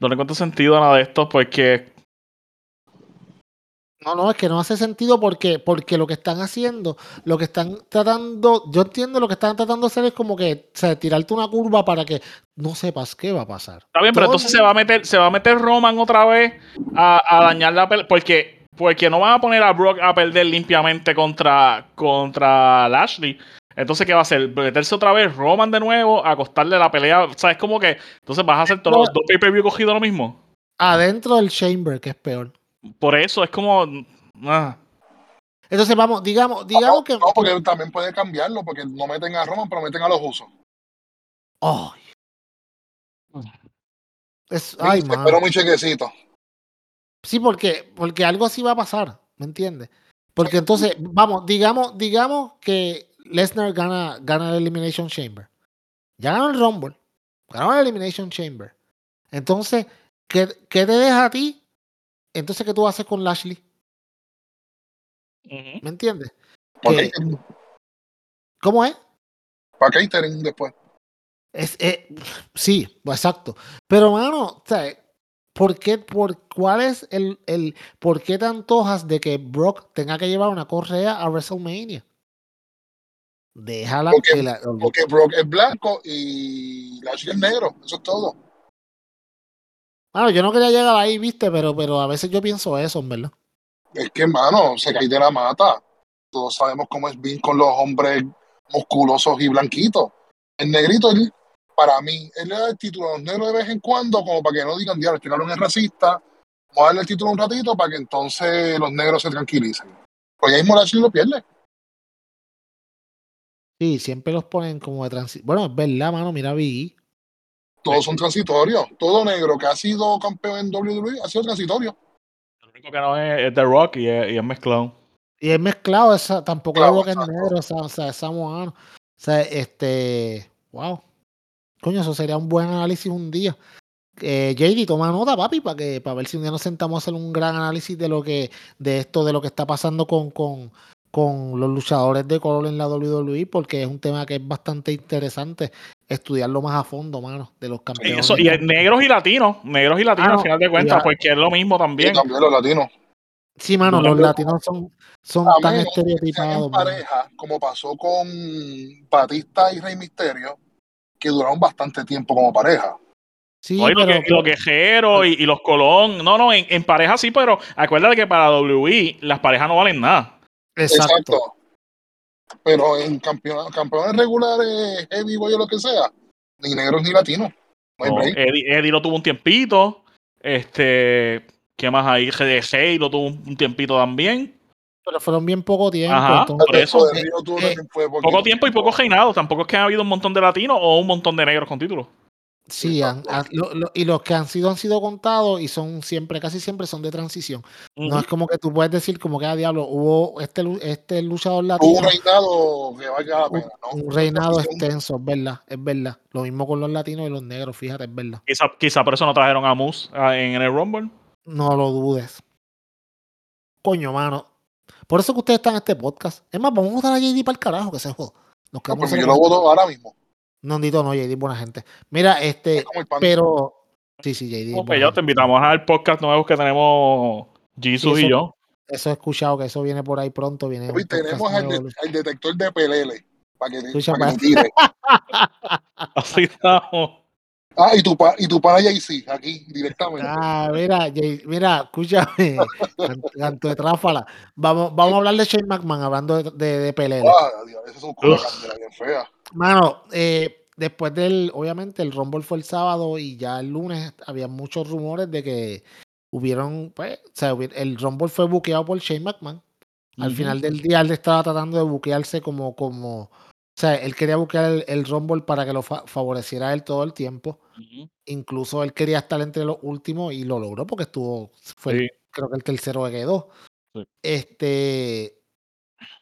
No le encuentro sentido a nada de esto porque No, no, es que no hace sentido porque, porque lo que están haciendo, lo que están tratando, yo entiendo lo que están tratando de hacer es como que, o sea, tirarte una curva para que no sepas qué va a pasar. Está bien, pero Todo el entonces se va a meter, se va a meter Roman otra vez a, a dañar la pelea. Porque, porque no van a poner a Brock a perder limpiamente contra, contra Lashley. Entonces, ¿qué va a hacer? Meterse otra vez Roman de nuevo, a costarle la pelea. O sea, es como que. Entonces vas a hacer todos los dos pay-per-view cogidos lo mismo. Adentro del chamber, que es peor. Por eso es como. ah. Entonces, vamos, digamos, digamos que. No, porque también puede cambiarlo, porque no meten a Roman, pero meten a los usos. Ay. Es, ay, Sí. Espero mi chequecito. Sí, porque, porque algo así va a pasar, ¿me entiendes? Porque entonces, vamos, digamos, digamos que Lesnar gana, gana el Elimination Chamber. Ya ganó el Rumble. Ganó el Elimination Chamber. Entonces, ¿qué, qué te deja a ti? Entonces, ¿qué tú haces con Lashley? ¿Me entiendes? Para ¿Cómo es? pa' catering después. Es, eh, sí, exacto. Pero, mano, ¿por qué, por, ¿cuál es el, el, por qué te antojas de que Brock tenga que llevar una correa a WrestleMania? Déjala Porque, que la, porque Brock es blanco y Lashley es negro. Eso es todo. Mano, yo no quería llegar ahí, viste, pero, pero a veces yo pienso eso, en verdad. Es que, mano, se cae de la mata. Todos sabemos cómo es Vince con los hombres musculosos y blanquitos. El negrito, él, para mí, él le da el título a los negros de vez en cuando, como para que no digan, diablo, este cabrón es racista. Vamos a darle el título un ratito para que entonces los negros se tranquilicen. Pues ya mismo Lashley lo pierde. Sí, siempre los ponen como de transición. Bueno, es verdad, mano, mira Biggie. Todos son transitorios. Todo negro que ha sido campeón en WWE ha sido transitorio. El único que no es, es The Rock y es, y es mezclado. Y es mezclado, esa, tampoco Claro, lo que es negro, o sea, o sea, es samoano. O sea, este, wow. Coño, eso sería un buen análisis un día. Eh, JD, toma nota, papi, para que, para ver si un día nos sentamos a hacer un gran análisis de lo que, de esto, de lo que está pasando con, con, con los luchadores de color en la WWE, porque es un tema que es bastante interesante estudiarlo más a fondo, mano, de los campeones. eso, y es negros y latinos, negros y latinos Ah, no, al final de cuentas, porque es lo mismo Y también. también los latinos. Sí, mano, No, los pero- latinos son, son tan estereotipados. en pareja, como pasó con Batista y Rey Misterio, que duraron bastante tiempo como pareja. Sí, No, y lo pero, que- y los guerreros y, y los colón. No, no, en, en pareja sí, pero acuérdate que para WWE las parejas no valen nada. Exacto. Pero en campeones, campeones regulares, heavyweight o lo que sea, ni negros ni latinos. No. Eddie, Eddie lo tuvo un tiempito. Este. ¿Qué más hay? GDG lo tuvo un tiempito también. Pero fueron bien poco tiempo. Ajá, por eso. Eh, eh, Poco tiempo y poco reinado. Tampoco es que ha habido un montón de latinos o un montón de negros con títulos. Sí, han- Exacto. han- lo- lo- y los que han sido han sido contados y son siempre, casi siempre son de transición. No es como que tú puedes decir como que a diablo, hubo este, este luchador Hubo latino, un reinado que valga la pena, ¿no? un reinado extenso, es verdad, es verdad. Lo mismo con los latinos y los negros, fíjate, es verdad. Quizá, quizá por eso no trajeron a Moose ah, en, el Rumble. No lo dudes. Coño, mano. Por eso que ustedes están en este podcast. Es más, vamos a votar a JD para el carajo, que se joda. Nos No, quedamos pues yo lo voto ahora mismo. No, Nito, no, JD buena gente. Mira, este, pero... Sí, sí, JD. es Ok, buena ya te invitamos al podcast nuevo que tenemos Jesus Sí, y eso- yo. Eso he escuchado que eso viene por ahí pronto. Viene Hoy tenemos al, nuevo. de- al detector de pelele para que, Escucha, para que tire. Así estamos. Ah, y tu, pa, y tu pana JC, aquí, directamente. Ah, mira, Jay- mira, escúchame, can- canto de tráfala. Vamos, vamos a hablar de Shane McMahon, hablando de, de, de Pelele. Ah, Dios, bien. Mano, eh, después del, obviamente, el Rumble fue el sábado y ya el lunes había muchos rumores de que hubieron, pues, o sea, el Rumble fue buqueado por Shane McMahon. Al final del día él estaba tratando de buquearse como, como, o sea, él quería buquear el, el Rumble para que lo fa- favoreciera a él todo el tiempo. Ujú. Incluso él quería estar entre los últimos y lo logró porque estuvo, fue el- creo que el tercero que quedó. Sí. Este,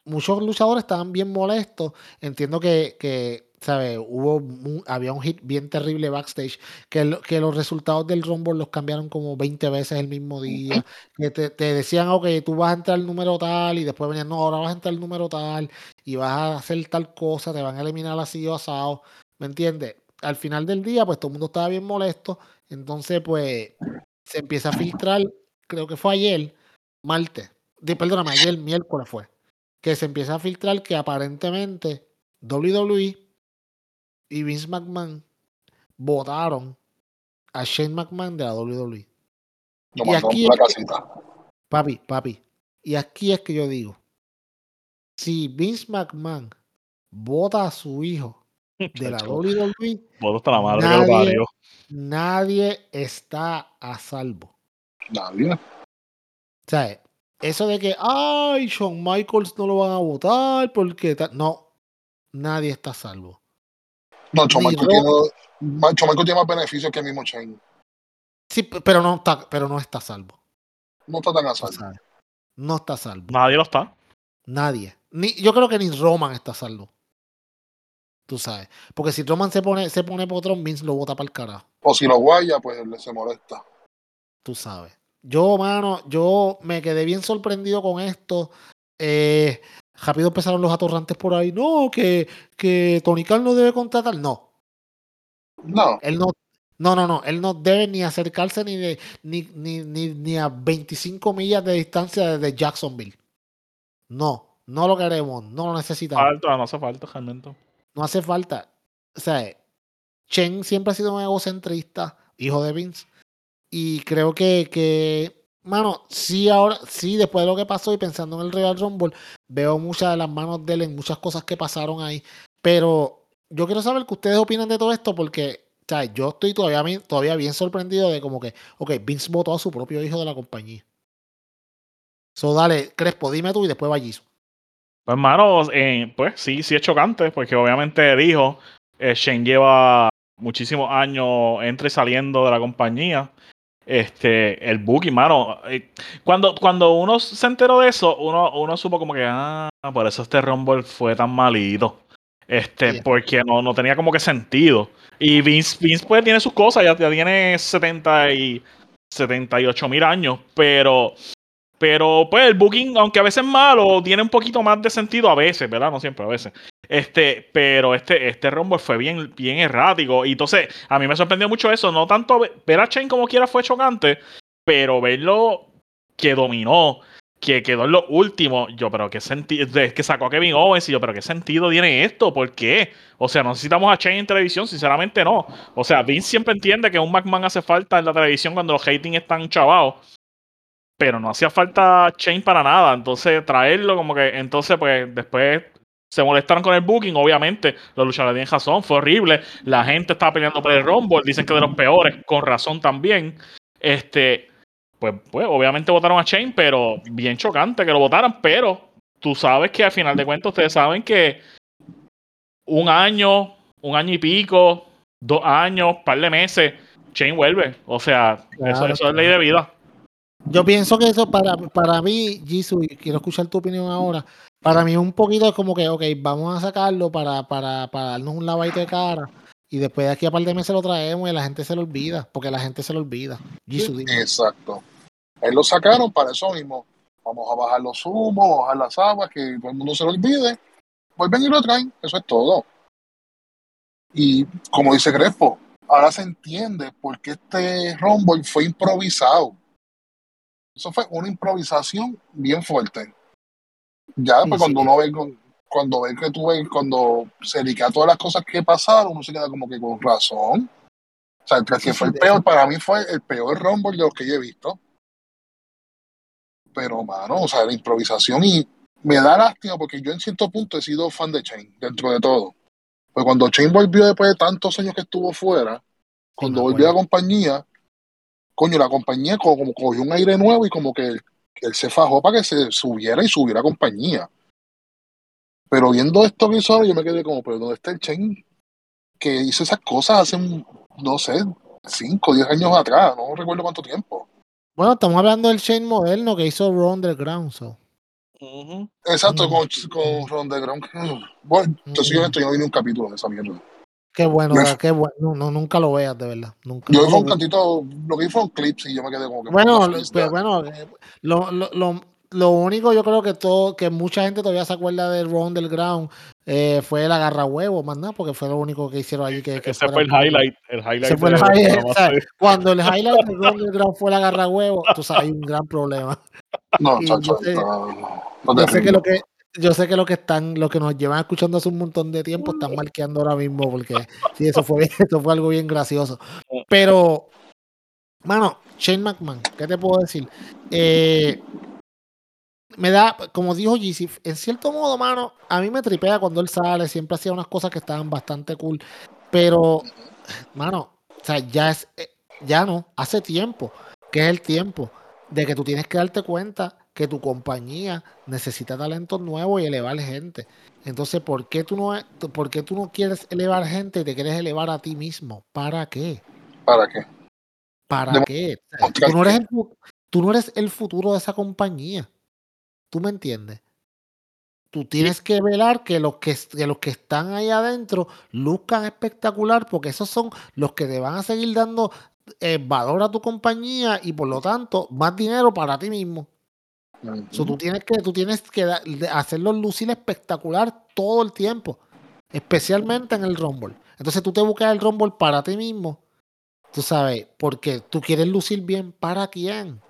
muchos luchadores estaban bien molestos. Entiendo que, que ¿sabes? Hubo, un- había un hit bien terrible backstage, que, lo- que los resultados del Rumble los cambiaron como 20 veces el mismo día, que te, te decían, ok, tú vas a entrar al número tal, y después venían, no, ahora vas a entrar al número tal, y vas a hacer tal cosa, te van a eliminar así o asado, ¿me entiendes? Al final del día, pues todo el mundo estaba bien molesto, entonces, pues, se empieza a filtrar, creo que fue ayer, martes, de, perdóname, ayer, miércoles fue, que se empieza a filtrar que aparentemente WWE y Vince McMahon votaron a Shane McMahon de la WWE. Y aquí la casita. Papi, papi. Y aquí es que yo digo, si Vince McMahon vota a su hijo de la WWE, hasta la madre que lo Nadie- parió. nadie está a salvo. Nadie. O sea, eso de que, ay, Shawn Michaels no lo van a votar porque tal. No, nadie está a salvo. No, Chomaco Ro- tiene, tiene más beneficios que el mismo Shane. Sí, pero no está, pero no está a salvo. No está tan a salvo. sabes. No está a salvo. Nadie lo está. Nadie. Ni, yo creo que ni Roman está a salvo. Tú sabes. Porque si Roman se pone, se pone potrón, Vince lo bota para el carajo. O si lo guaya, pues él se molesta. Tú sabes. Yo, mano, yo me quedé bien sorprendido con esto. Eh, rápido empezaron los atorrantes por ahí. No, que, que Tony Khan no debe contratar. No. No, Él no, no, no, no, él no debe ni acercarse ni, de, ni, ni, ni, ni a 25 millas de distancia desde Jacksonville. No, no lo queremos, no lo necesitamos. Falta, no hace falta realmente. No hace falta. O sea, Chen siempre ha sido un egocentrista, hijo de Vince. Y creo que, que, mano, sí, ahora, sí, después de lo que pasó y pensando en el Royal Rumble, veo muchas de las manos de él en muchas cosas que pasaron ahí. Pero yo quiero saber qué ustedes opinan de todo esto, porque, o sea, yo estoy todavía, bien- todavía bien sorprendido de como que, ok, Vince votó a su propio hijo de la compañía. So, dale, Crespo, dime tú y después Vallizo. Pues, hermano, eh, pues sí, sí es chocante, porque obviamente dijo, eh, Shane lleva muchísimos años entre y saliendo de la compañía. Este, el booking, mano. eh, cuando, cuando uno se enteró de eso, uno, uno supo como que, ah, por eso este Rumble fue tan malito. Este, porque no, no tenía como que sentido. Y Vince, Vince pues tiene sus cosas, ya, ya tiene 70 y 78 mil años, pero pero pues el booking, aunque a veces es malo, tiene un poquito más de sentido a veces, ¿verdad? No siempre, a veces. Este, pero este, este Rumble fue bien, bien errático. Y entonces, a mí me sorprendió mucho eso. No tanto ve- ver a Chain como quiera fue chocante, pero verlo que dominó, que quedó en lo último. Yo, pero qué sentido, que sacó a Kevin Owens y yo, pero qué sentido tiene esto, ¿por qué? O sea, no necesitamos a Chain en televisión, sinceramente no. O sea, Vince siempre entiende que un McMahon hace falta en la televisión cuando los ratings están chavados pero no hacía falta Chain para nada. Entonces, traerlo como que, entonces, pues, después se molestaron con el booking. Obviamente, los luchadores tienen razón, fue horrible. La gente estaba peleando por el Rumble, dicen que de los peores, con razón también. Este, pues, pues, obviamente votaron a Chain, pero bien chocante que lo votaran. Pero tú sabes que al final de cuentas, ustedes saben que un año, un año y pico, dos años, par de meses, Chain vuelve. O sea, eso, Claro, es ley de vida. Yo pienso que eso para, para mí, Jisoo, y quiero escuchar tu opinión ahora. Para mí, un poquito es como que, ok, vamos a sacarlo para, para, para darnos un lavadito de cara. Y después de aquí a par de meses lo traemos y la gente se lo olvida. Porque la gente se lo olvida. Jisoo, dime. exacto. Ahí lo sacaron para eso mismo. Vamos a bajar los humos, bajar las aguas, que todo el mundo se lo olvide. Vuelven y lo traen. Eso es todo. Y como dice Crespo, ahora se entiende por qué este Rumble fue improvisado. Eso fue una improvisación bien fuerte. Ya Sí, pues, sí. cuando uno ve cuando ve que tú ves, cuando se dedica a todas las cosas que pasaron, uno se queda como que con razón. O sea, el que Sí, fue el peor, para mí fue el peor Rumble de los que yo he visto. Pero, mano, o sea, la improvisación y me da lástima porque yo en cierto punto he sido fan de Chain, dentro de todo. Pues cuando Chain volvió después de tantos años que estuvo fuera, cuando volvió a la compañía, coño, la compañía como, como cogió un aire nuevo y como que él, se fajó para que se subiera y subiera compañía. Pero viendo esto que hizo ahora, yo me quedé como, pero ¿dónde está el Chain que hizo esas cosas hace, un, no sé, 5 o 10 años atrás? No recuerdo cuánto tiempo. Bueno, estamos hablando del Shane moderno que hizo Raw Underground. So. Exacto, con, con Ron de Ground. Bueno, te soy Mm. honesto, yo no vi ni un capítulo de esa mierda. Qué bueno, Yes. qué bueno. No, no, nunca lo veas, de verdad. Nunca. Yo vi un cantito, lo que vi fueron clips y yo me quedé como que. Bueno, lo- pues bueno, eh, lo, lo, lo, lo único yo creo que todo, que mucha gente todavía se acuerda de Raw Underground eh, fue el agarra huevo, más nada, porque fue lo único que hicieron allí que, que Ese fuera fue el bueno. highlight. El highlight Ese fue el highlight. Cuando el highlight de Raw Underground fue el agarra huevo, tú sabes, hay un gran problema. No, chacho, yo sé- no, no, Yo sé terrible. que lo que yo sé que lo que están, lo que nos llevan escuchando hace un montón de tiempo están marqueando ahora mismo porque sí, eso fue, eso fue algo bien gracioso. Pero, mano, Shane McMahon, ¿qué te puedo decir? Eh, me da, como dijo GC, en cierto modo, mano, a mí me tripea cuando él sale, siempre hacía unas cosas que estaban bastante cool, pero, mano, o sea, ya es, eh, ya no, hace tiempo, que es el tiempo de que tú tienes que darte cuenta que tu compañía necesita talentos nuevos y elevar gente. Entonces, ¿por qué tú no, por qué tú no quieres elevar gente y te quieres elevar a ti mismo? ¿Para qué? ¿Para qué? ¿Para qué? Tú no, eres el, tú no eres el futuro de esa compañía. ¿Tú me entiendes? Tú tienes que velar que los que, que los que están ahí adentro luzcan espectacular porque esos son los que te van a seguir dando eh, valor a tu compañía y por lo tanto más dinero para ti mismo. So, tú tienes que, tú tienes que hacerlos lucir espectacular todo el tiempo, especialmente en el Rumble. Entonces tú te buscas el Rumble para ti mismo, tú sabes, porque tú quieres lucir bien para quién.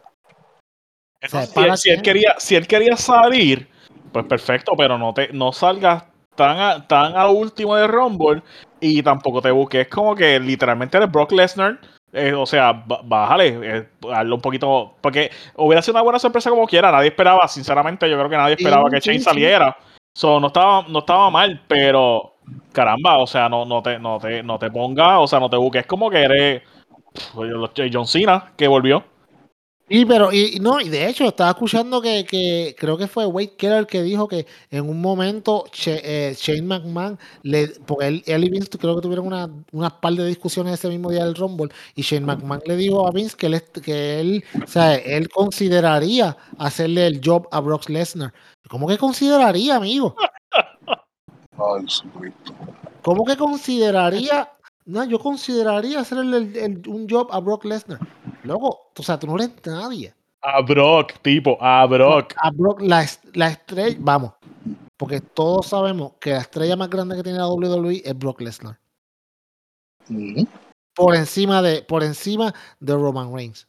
O sea, si, él, si, él, quería, si él quería salir, pues perfecto, pero no te no salgas tan a, tan a último de Rumble y tampoco te busques como que literalmente eres Brock Lesnar. Eh, o sea, bájale, eh, un poquito. Porque hubiera sido una buena sorpresa como quiera. Nadie esperaba, sinceramente, yo creo que nadie esperaba que Shane saliera. So, no estaba, no estaba mal, pero caramba, o sea, no, no te, no te, no te pongas, o sea, no te busques como que eres John Cena que volvió. Y pero, y, no, y de hecho, estaba escuchando que, que creo que fue Wade Keller que dijo que en un momento eh, Shane McMahon, le, porque él, él, y Vince creo que tuvieron una, una par de discusiones ese mismo día del Rumble, y Shane McMahon le dijo a Vince que él, que él, o sea, él consideraría hacerle el job a Brock Lesnar. ¿Cómo que consideraría, amigo? Ay, ¿Cómo que consideraría no, yo consideraría hacerle un job a Brock Lesnar. Luego, o sea, tú no eres nadie. A Brock, tipo, a Brock. A Brock, la, la estrella, vamos, porque todos sabemos que la estrella más grande que tiene la WWE es Brock Lesnar. Por encima de, por encima de Roman Reigns.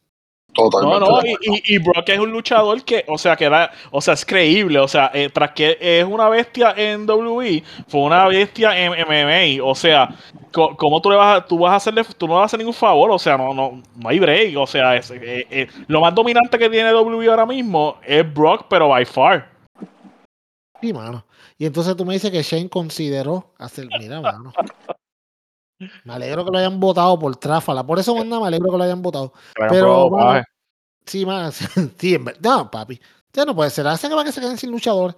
No, no, y, Brock es un luchador que, o sea, que era, o sea, es creíble, o sea, eh, tras que es una bestia en WWE, fue una bestia en MMA, o sea, ¿cómo tú le vas a, tú vas a hacerle, tú no vas a hacer ningún favor, o sea, no, no, no hay break, o sea, es, eh, eh, lo más dominante que tiene WWE ahora mismo es Brock, pero by far. Sí, mano. Y entonces tú me dices que Shane consideró hacer, mira, mano. Me alegro que lo hayan votado por tráfala. Por eso, manda, me alegro que lo hayan votado. Pero, sí, más. Sí, en verdad, no, papi. Ya no puede ser. Hacen que se queden sin luchador.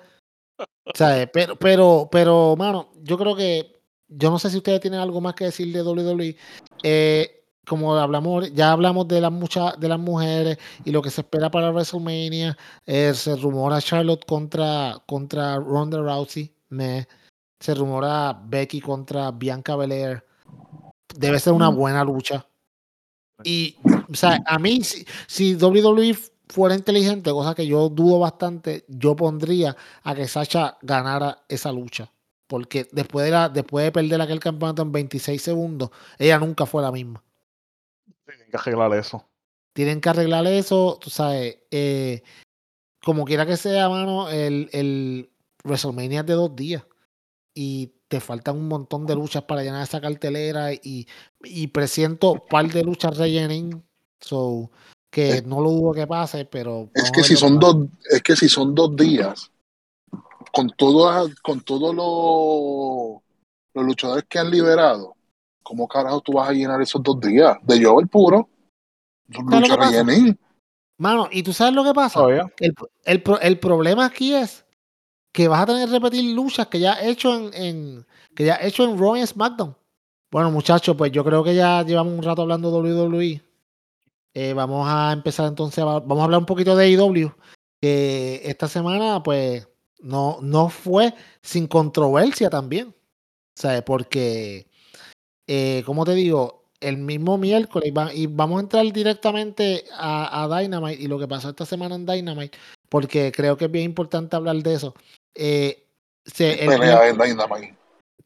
¿Sabes? Pero, pero, pero, mano, yo creo que. Yo no sé si ustedes tienen algo más que decir de WWE. Eh, como hablamos, ya hablamos de las muchas de las mujeres y lo que se espera para WrestleMania. Eh, se rumora Charlotte contra, contra Ronda Rousey. Me, se rumora Becky contra Bianca Belair debe ser una buena lucha. Y, o sea, a mí, si, si WWE fuera inteligente, cosa que yo dudo bastante, yo pondría a que Sacha ganara esa lucha. Porque después de, la, después de perder aquel campeonato en 26 segundos, ella nunca fue la misma. Tienen que arreglar eso. Tienen que arreglar eso, tú sabes. Eh, como quiera que sea, mano, el, el WrestleMania es de dos días. Y te faltan un montón de luchas para llenar esa cartelera y, y presiento un par de luchas rellenen. So, que no lo dudo que pase, pero. Es que si son dos, es que si son dos días, con todo, con todos los luchadores que han liberado, ¿cómo carajo tú vas a llenar esos dos días? De yo el puro. Lucha rellenen. Mano, ¿y tú sabes lo que pasa? el, el, el problema aquí es que vas a tener que repetir luchas que ya he hecho en, en que ya he hecho en Raw y SmackDown. Bueno, muchachos, pues yo creo que ya llevamos un rato hablando de WWE. Eh, vamos a empezar entonces, vamos a hablar un poquito de AEW. Que esta semana, pues, no, no fue sin controversia también. ¿Sabes? Porque, eh, como te digo, el mismo miércoles, y vamos a entrar directamente a, a Dynamite y lo que pasó esta semana en Dynamite, porque creo que es bien importante hablar de eso. Eh, se,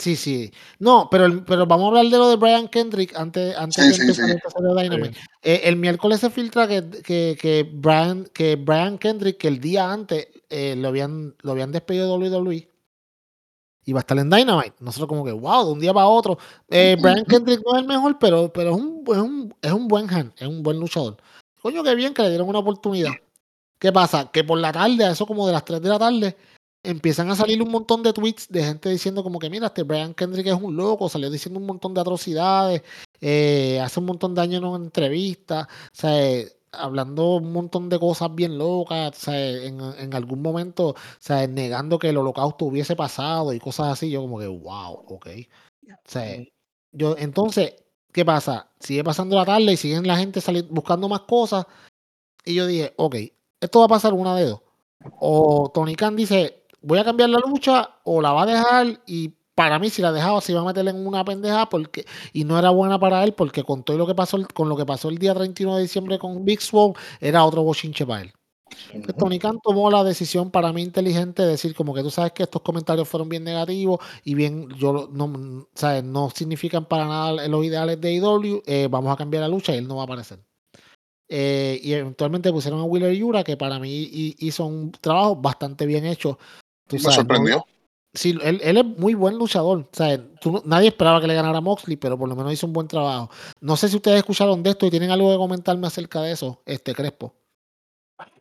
Sí, sí. No, pero, pero vamos a hablar de lo de Brian Kendrick antes, antes de empezar el de Dynamite. Eh, el miércoles se filtra que, que, que, Brian, que Brian Kendrick, que el día antes eh, lo, habían, lo habían despedido de WWE, iba a estar en Dynamite. Nosotros como que, wow, de un día para otro. Eh, Brian Kendrick no es el mejor, pero, pero es, un, es, un, es un buen hand, es un buen luchador. Coño, qué bien que le dieron una oportunidad. ¿Qué pasa? Que por la tarde, a eso como de las 3 de la tarde, empiezan a salir un montón de tweets de gente diciendo como que mira, este Brian Kendrick es un loco, salió diciendo un montón de atrocidades, eh, hace un montón de años en entrevistas, o sea, eh, hablando un montón de cosas bien locas, o sea, en, en, algún momento, o sea, negando que el holocausto hubiese pasado y cosas así, yo como que, wow, ok. O sea, yo, entonces, ¿qué pasa? Sigue pasando la tarde y siguen la gente saliendo, buscando más cosas. Y yo dije, ok, esto va a pasar una de dos. O Tony Khan dice, voy a cambiar la lucha o la va a dejar y para mí si la dejaba se iba a meter en una pendeja porque y no era buena para él porque con todo lo que pasó con lo que pasó el día 31 de diciembre con Big Swole era otro bochinche para él. Pues Tony Khan tomó la decisión para mí inteligente de decir como que tú sabes que estos comentarios fueron bien negativos y bien yo no, ¿sabes? no significan para nada los ideales de IW, eh, vamos a cambiar la lucha y él no va a aparecer. Eh, y eventualmente pusieron a Wheeler Yura, que para mí hizo un trabajo bastante bien hecho. Me sorprendió. Sí, él, él, es muy buen luchador. O sea, nadie esperaba que le ganara Moxley, pero por lo menos hizo un buen trabajo. No sé si ustedes escucharon de esto y tienen algo que comentarme acerca de eso, este Crespo.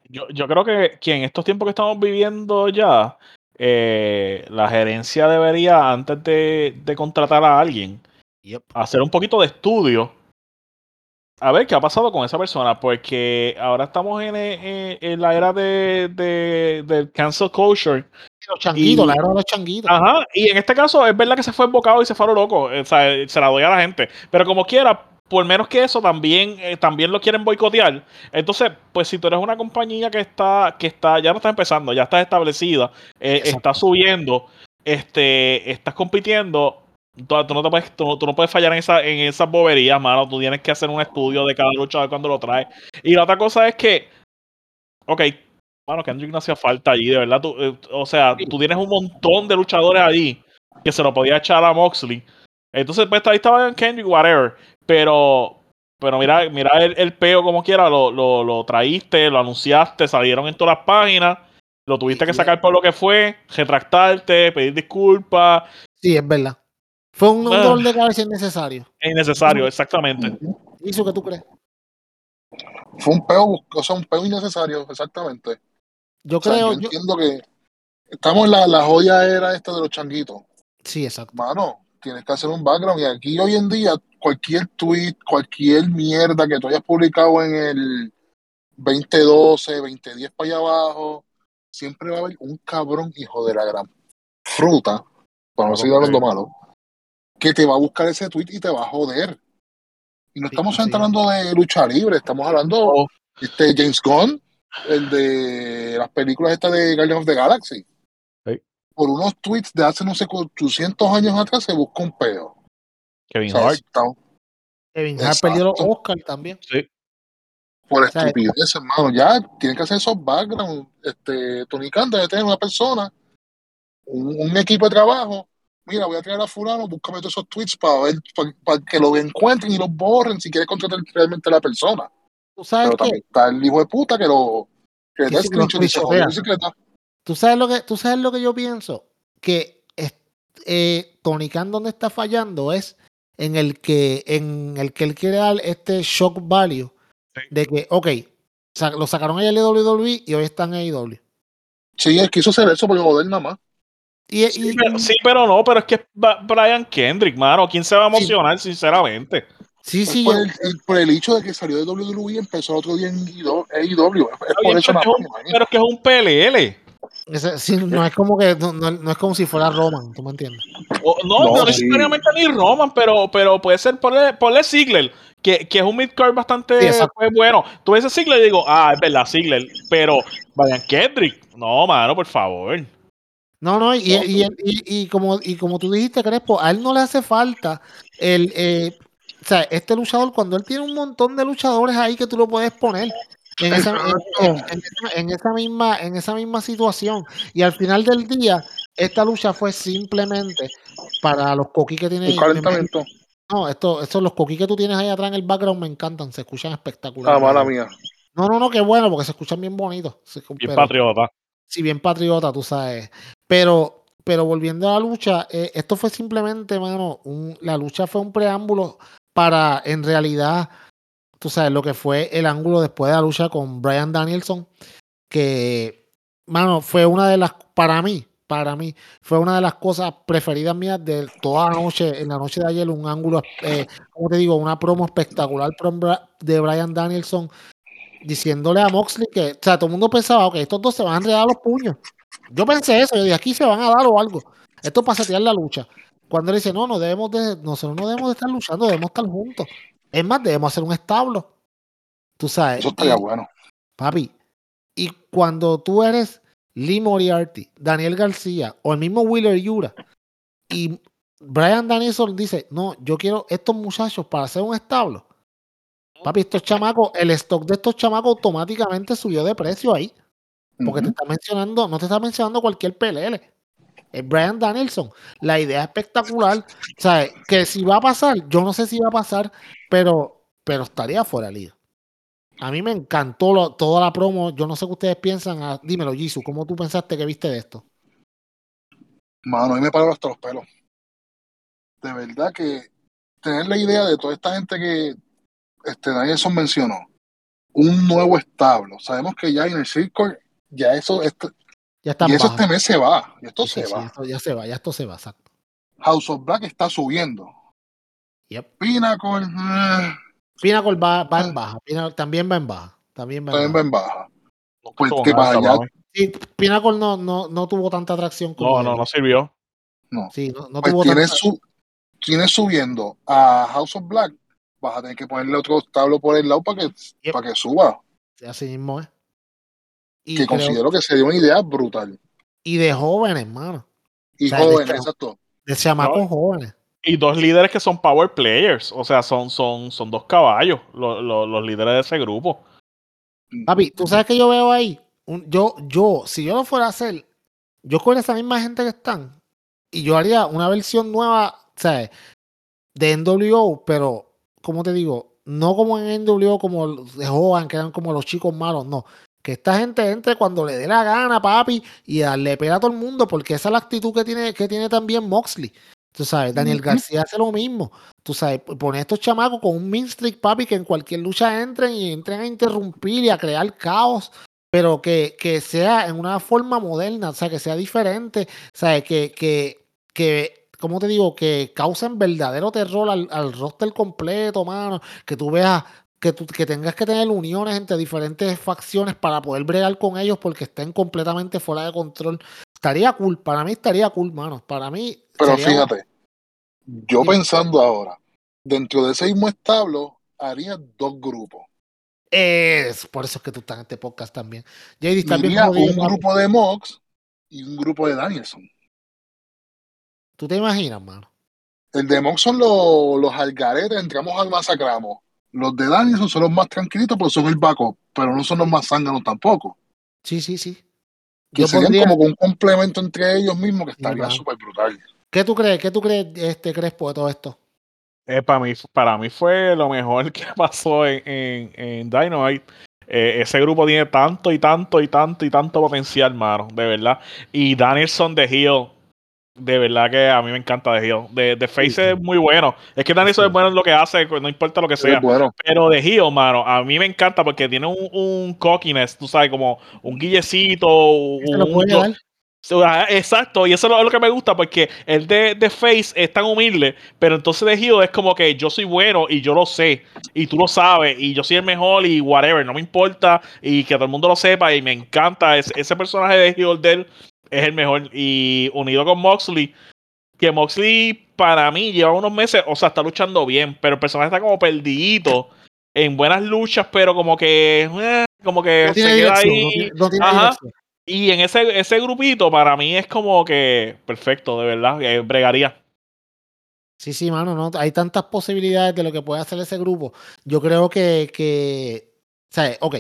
Yo, yo creo que, que en estos tiempos que estamos viviendo ya, eh, la gerencia debería, antes de, de contratar a alguien, hacer un poquito de estudio. A ver qué ha pasado con esa persona, porque ahora estamos en, en, la era de, de, del cancel culture los changuitos, la era de los changuitos. Ajá, y en este caso es verdad que se fue embocado y se fue a lo loco. O sea, se la doy a la gente. Pero como quiera, por menos que eso, también, eh, también lo quieren boicotear. Entonces, pues si tú eres una compañía que está, que está, ya no está empezando, ya está establecida, eh, está subiendo, este, estás compitiendo, tú, no, te puedes, tú, no puedes fallar en, esa, en esas boberías, mano. Tú tienes que hacer un estudio de cada luchador cuando lo traes. Y la otra cosa es que, ok, bueno, Kendrick no hacía falta allí, de verdad. Eh, o sea, tú tienes un montón de luchadores allí que se lo podía echar a Moxley. Entonces, pues ahí estaba Kendrick, whatever. Pero, pero mira, mira el, peo como quiera, lo, lo, lo, traíste, lo anunciaste, salieron en todas las páginas, lo tuviste que sacar por lo que fue, retractarte, pedir disculpas. Sí, es verdad. Fue un, ah. dolor de cabeza innecesario. Innecesario, exactamente. ¿Y eso que tú crees? Fue un peo, o sea, un peo innecesario, exactamente. Yo creo. yo entiendo que estamos en la, la joya era esta de los changuitos. Sí, exacto. Mano, tienes que hacer un background. Y aquí hoy en día, cualquier tweet, cualquier mierda que tú hayas publicado en el 2012, 2010 para allá abajo, siempre va a haber un cabrón hijo de la gran fruta, para no seguir hablando malo, que te va a buscar ese tweet y te va a joder. Y no estamos hablando de lucha libre, estamos hablando de este, James Gunn el de las películas estas de Guardians of the Galaxy. Por unos tweets de hace no sé 800 años atrás se buscó un peo. Kevin Hart. Kevin Hart perdió los Oscar también. Sí. Por estupidez, hermano. Ya tienen que hacer esos backgrounds. Este, Tony Khan debe tener una persona, un, equipo de trabajo. Mira, voy a traer a fulano, búscame todos esos tweets para ver, para, que lo encuentren y los borren si quieres contratar realmente a la persona. Tú sabes que. Está el hijo de puta que lo. Que que ¿Tú sabes, lo que, tú sabes lo que yo pienso. Que eh, Tony Khan donde está fallando es en el que en el que él quiere dar este shock value de que, ok, lo sacaron ahí el WWE y hoy están en AEW. Sí, él quiso hacer eso por joder nada más. Y, sí, pero, no, pero es que es Brian Kendrick, mano. ¿Quién se va a emocionar, sinceramente? Sí, sí. Por, el, por, el, hecho de que salió de WWE y empezó el otro día en. Es por eso pero, pero es que es un PLL. sí, no es como que no, no, es como si fuera Roman, ¿tú me entiendes? no, no, necesariamente ni Roman, pero, pero puede ser por el Ziggler, que, que es un midcard bastante pues, bueno. Tú ves a Ziggler y digo, ah, es verdad, Ziggler, pero vayan Kendrick, no, mano, por favor. No, no, y, y, y, y, como, y como tú dijiste, Crespo, a él no le hace falta el, eh, o sea, este luchador, cuando él tiene un montón de luchadores ahí que tú lo puedes poner en esa, misma, en esa misma situación. Y al final del día, esta lucha fue simplemente para los coquis que tiene. No, esto, esto, los coquis que tú tienes ahí atrás en el background me encantan, se escuchan espectaculares. Ah, mala mía. No, no, no, qué bueno, porque se escuchan bien bonitos. Bien patriota. Sí, bien patriota, tú sabes. Pero, pero volviendo a la lucha, eh, esto fue simplemente, mano, un, la lucha fue un preámbulo para en realidad, tú sabes, lo que fue el ángulo después de la lucha con Brian Danielson, que, mano, fue una de las, para mí, para mí, fue una de las cosas preferidas mías de toda la noche, en la noche de ayer, un ángulo, eh, como te digo, una promo espectacular de Brian Danielson diciéndole a Moxley que, o sea, todo el mundo pensaba, ok, estos dos se van a enredar los puños. Yo pensé eso, yo dije, aquí se van a dar o algo. Esto para setear la lucha. Cuando él dice, no, no debemos de, nosotros no debemos de estar luchando, debemos estar juntos. Es más, debemos hacer un establo. Tú sabes. Eso estaría bueno. Papi, y cuando tú eres Lee Moriarty, Daniel García o el mismo Wheeler Yura, y Brian Danielson dice, no, yo quiero estos muchachos para hacer un establo. Papi, estos chamacos, el stock de estos chamacos automáticamente subió de precio ahí. Porque te está mencionando, no te está mencionando cualquier PLL. Es Brian Danielson. La idea es espectacular. O sea, que si va a pasar, yo no sé si va a pasar, pero, pero estaría fuera de liga. A mí me encantó toda la promo. Yo no sé qué ustedes piensan. Ah, dímelo, Jisoo, ¿cómo tú pensaste que viste de esto? Mano, a mí me pararon hasta los pelos. De verdad que tener la idea de toda esta gente que este, Danielson mencionó, un nuevo establo. Sabemos que ya en el Circle, ya eso, este- Ya está y eso este mes se va. Y esto Sí, se sí, va. esto ya se va, ya esto se va, exacto. House of Black está subiendo. Yep. Pinnacle eh, Pinnacle va, va en Ah. baja. Pinnacle también va en baja. También va en también baja. Pinnacle no, no, no tuvo tanta atracción como. No, no, no sirvió. No. Sí, no, no Pues tuvo tienes, tanta. su, tienes subiendo a House of Black, vas a tener que ponerle otro establo por el lado para que, Yep. para que suba. Así mismo es. Y, que creo- considero que sería una idea brutal. y de jóvenes, hermano. Y O sea, de jóvenes, exacto. De chamacos No. jóvenes. Y dos líderes que son power players. O sea, son, son, son dos caballos los, los, los líderes de ese grupo. Papi, ¿tú sabes que yo veo ahí? Un- yo, yo, si yo lo fuera a hacer, yo con esa misma gente que están, y yo haría una versión nueva, ¿sabes? De NWO, pero, como te digo, no como en NWO, como de Hogan, que eran como los chicos malos, no. Que esta gente entre cuando le dé la gana, papi, y darle pena a todo el mundo, porque esa es la actitud que tiene, que tiene también Moxley. Tú sabes, Daniel. García hace lo mismo. Tú sabes, pone a estos chamacos con un min streak, papi, que en cualquier lucha entren y entren a interrumpir y a crear caos, pero que, que sea en una forma moderna, o sea, que sea diferente, o sea, que, que, que ¿cómo te digo? Que causen verdadero terror al, al roster completo, mano. Que tú veas, que, tú, que tengas que tener uniones entre diferentes facciones para poder bregar con ellos porque estén completamente fuera de control. Estaría cool, para mí estaría cool, mano. Para mí. Pero fíjate, yo pensando ahora, dentro de ese mismo establo, haría dos grupos. Es por eso es que tú estás en este podcast también. JD, Iría jodido, un grupo de Mox y un grupo de Danielson. ¿Tú te imaginas, mano? El de Mox son los, los algaretes, entramos al masacramos. Los de Danielson son los más tranquilitos, porque son el backup, pero no son los más zánganos tampoco. Sí, sí, sí. Que Yo serían pondría- como que un complemento entre ellos mismos que estaría claro. súper brutal. ¿Qué tú crees? ¿Qué tú crees, este Crespo, de todo esto? Eh, para, mí, para mí fue lo mejor que pasó en, en, en Dynamite. Eh, ese grupo tiene tanto y tanto y tanto y tanto potencial, mano, de verdad. Y Danielson de Hill, de verdad que a mí me encanta de Hill. De, de Face Sí, sí. es muy bueno. Es que Sí. es bueno en lo que hace, no importa lo que sea. Bueno. Pero de Hill, mano, a mí me encanta porque tiene un, un cockiness, tú sabes, como un guillecito, ¿Se lo un, ah, Exacto, y eso es lo, es lo que me gusta porque el de, de Face es tan humilde, pero entonces de Hill es como que yo soy bueno y yo lo sé, y tú lo sabes, y yo soy el mejor y whatever, no me importa, y que todo el mundo lo sepa, y me encanta ese, ese personaje de Hill de él es el mejor, y unido con Moxley, que Moxley para mí lleva unos meses, o sea, está luchando bien, pero el personaje está como perdidito en buenas luchas, pero como que, eh, como que No se tiene queda dirección. ahí. No tiene, no tiene Ajá. Y en ese, ese grupito, para mí es como que perfecto, de verdad, eh, bregaría. Sí, sí, mano, no, hay tantas posibilidades de lo que puede hacer ese grupo. Yo creo que, que o sea, ok.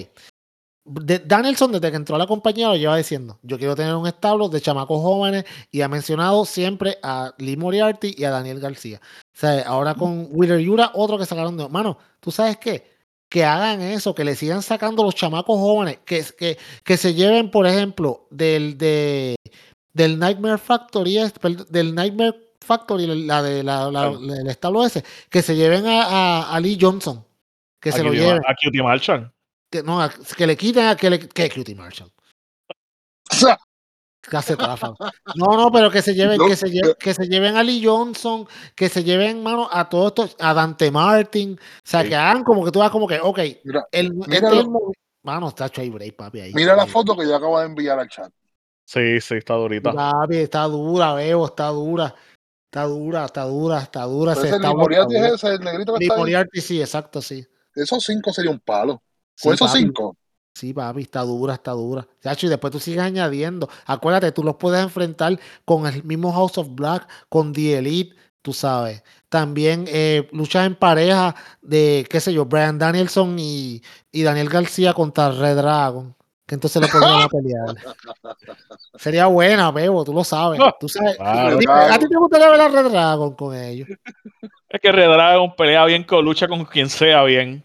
De- Danielson, desde que entró a la compañía, lo lleva diciendo: Yo quiero tener un establo de chamacos jóvenes y ha mencionado siempre a Lee Moriarty y a Daniel García. O sea, ahora con Wheeler Yura, otro que sacaron de. Mano, ¿tú sabes qué? Que hagan eso, que le sigan sacando los chamacos jóvenes, que, que, que se lleven, por ejemplo, del, de, del Nightmare Factory, del Nightmare Factory, la de la, la- el establo ese, que se lleven a, a- a Lee Johnson, que se lo lleven, a Cutie Marshall. Que, no, a- que le quiten a que le que Cutie Marshall. Casi trafa. No, no, pero que se lleven, No, que se lleven, que se lleven a Lee Johnson, que se lleven, mano, a todos estos, a Dante Martin, o sea, Sí. que hagan como que tú vas como que, ok, Mira, el, mira este es lo- el mano, está hecho ahí break, papi, ahí. mira la ahí. foto que yo acabo de enviar al chat. Sí, sí, está durita. Papi, está dura, veo, está dura, está dura, está dura, está dura. Entonces, ese el está es duro. ese, el negrito que está ahí. Moriarty, sí, exacto, sí. Esos cinco sería un palo. Sí, Con esos papi. cinco. Sí, papi, está dura, está dura. Chacho, y después tú sigues añadiendo. Acuérdate, tú los puedes enfrentar con el mismo House of Black, con The Elite. tú sabes. También eh, luchas en pareja de, qué sé yo, Brian Danielson y, y Daniel García contra Red Dragon. Que entonces lo podrían a pelear. Sería buena, Bebo, tú lo sabes. Tú sabes. Claro. Dime, ¿A ti te gustaría ver a Red Dragon con ellos? Es que Red Dragon pelea bien, con lucha con quien sea bien.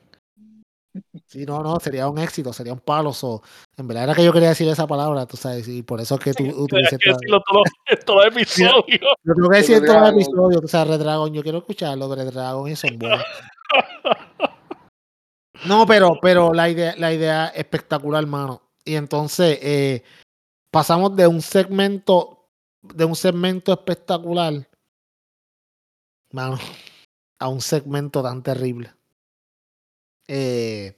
Sí, no, no, sería un éxito, sería un palo. so, en verdad era que yo quería decir esa palabra, tú sabes, y por eso es que tú utilices que decirlo todo, todo el episodio. Yo tengo que decir en Red todos los Dragon. episodios, tú sabes, Red Dragon, yo quiero escucharlo, Red Dragon y son buenos. No, pero, pero la idea, la idea es espectacular, hermano. Y entonces eh, pasamos de un segmento, de un segmento espectacular, mano, a un segmento tan terrible. Eh,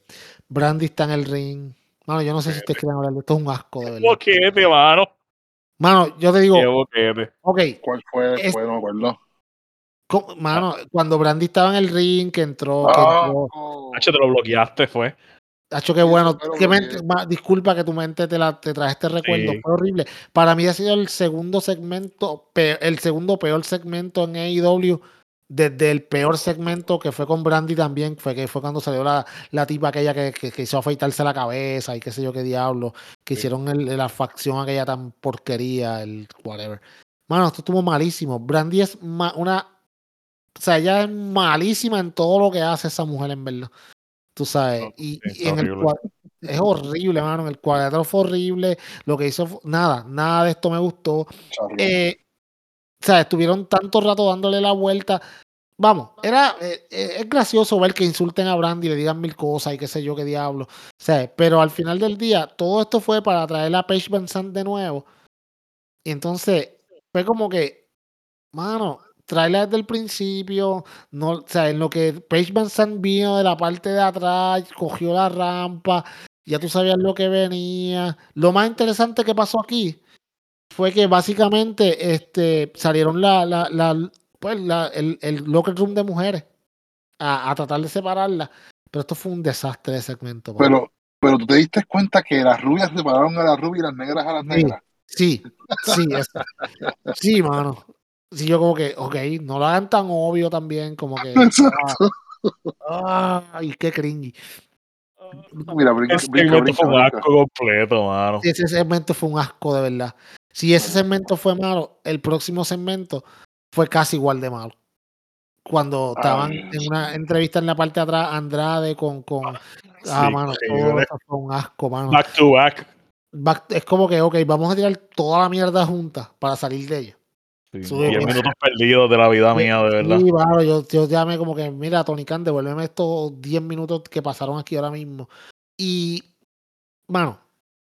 Brandy está en el ring. Mano, yo no sé si ustedes quieren hablar de esto, es un asco, de verdad. Boquete, mano. Mano, yo te digo, Qué boquete. ok, ¿Cuál fue? Es- Fue, no me acuerdo. mano, cuando Brandy estaba en el ring, que entró, que entró, oh. Hacho, te lo bloqueaste, fue. Hacho, qué bueno. que mente- ma- disculpa que tu mente te, la, te trae este recuerdo. Sí. Fue horrible. Para mí ha sido el segundo segmento, el segundo peor segmento en AEW. Desde el peor segmento que fue con Brandy también, fue que fue cuando salió la, la tipa aquella que, que, que hizo afeitarse la cabeza y qué sé yo qué diablo, que Sí. hicieron el- la facción aquella tan porquería, el whatever. Mano, esto estuvo malísimo. Brandy es ma- una. O sea, ella es malísima en todo lo que hace esa mujer, en verdad. Tú sabes. No, y, en el es horrible, mano. En el cuadro fue horrible. Lo que hizo, nada, nada de esto me gustó. Eh, o sea, estuvieron tanto rato dándole la vuelta. Vamos, era eh, eh, es gracioso ver que insulten a Brandy y le digan mil cosas y qué sé yo qué diablo. O sea, pero al final del día, todo esto fue para traer a Paige Van Sant de nuevo. Y entonces, fue como que, mano, traerla desde el principio. No, o sea, en lo que Paige Van Sant vino de la parte de atrás, cogió la rampa, ya tú sabías lo que venía. Lo más interesante que pasó aquí fue que básicamente este, salieron la, la, la- pues, la- el, el locker room de mujeres a, a tratar de separarla. Pero esto fue un desastre de segmento. Pero, pero tú te diste cuenta que las rubias separaron a las rubias y las negras a las Sí. negras. Sí, sí, sí, mano. Sí, yo como que, ok, no lo hagan tan obvio también, como que. Exacto. ah, Ay, qué cringy. Mira, brinca, Ese brinca, segmento brinca, fue un asco completo, mano. Sí, Ese segmento fue un asco, de verdad. Si ese segmento fue malo, el próximo segmento fue casi igual de malo. Cuando estaban Ay. en una entrevista en la parte de atrás, Andrade con. con ah, Sí, mano, todo eso fue un asco, mano. Back to back. Back- es como que, ok, vamos a tirar toda la mierda junta para salir de ella. Sí, Sube, 10 pues. minutos perdidos de la vida Sí, mía, de verdad. Sí, mano, yo, yo llamé como que, mira, Tony Khan, devuélveme estos 10 minutos que pasaron aquí ahora mismo. Y, mano,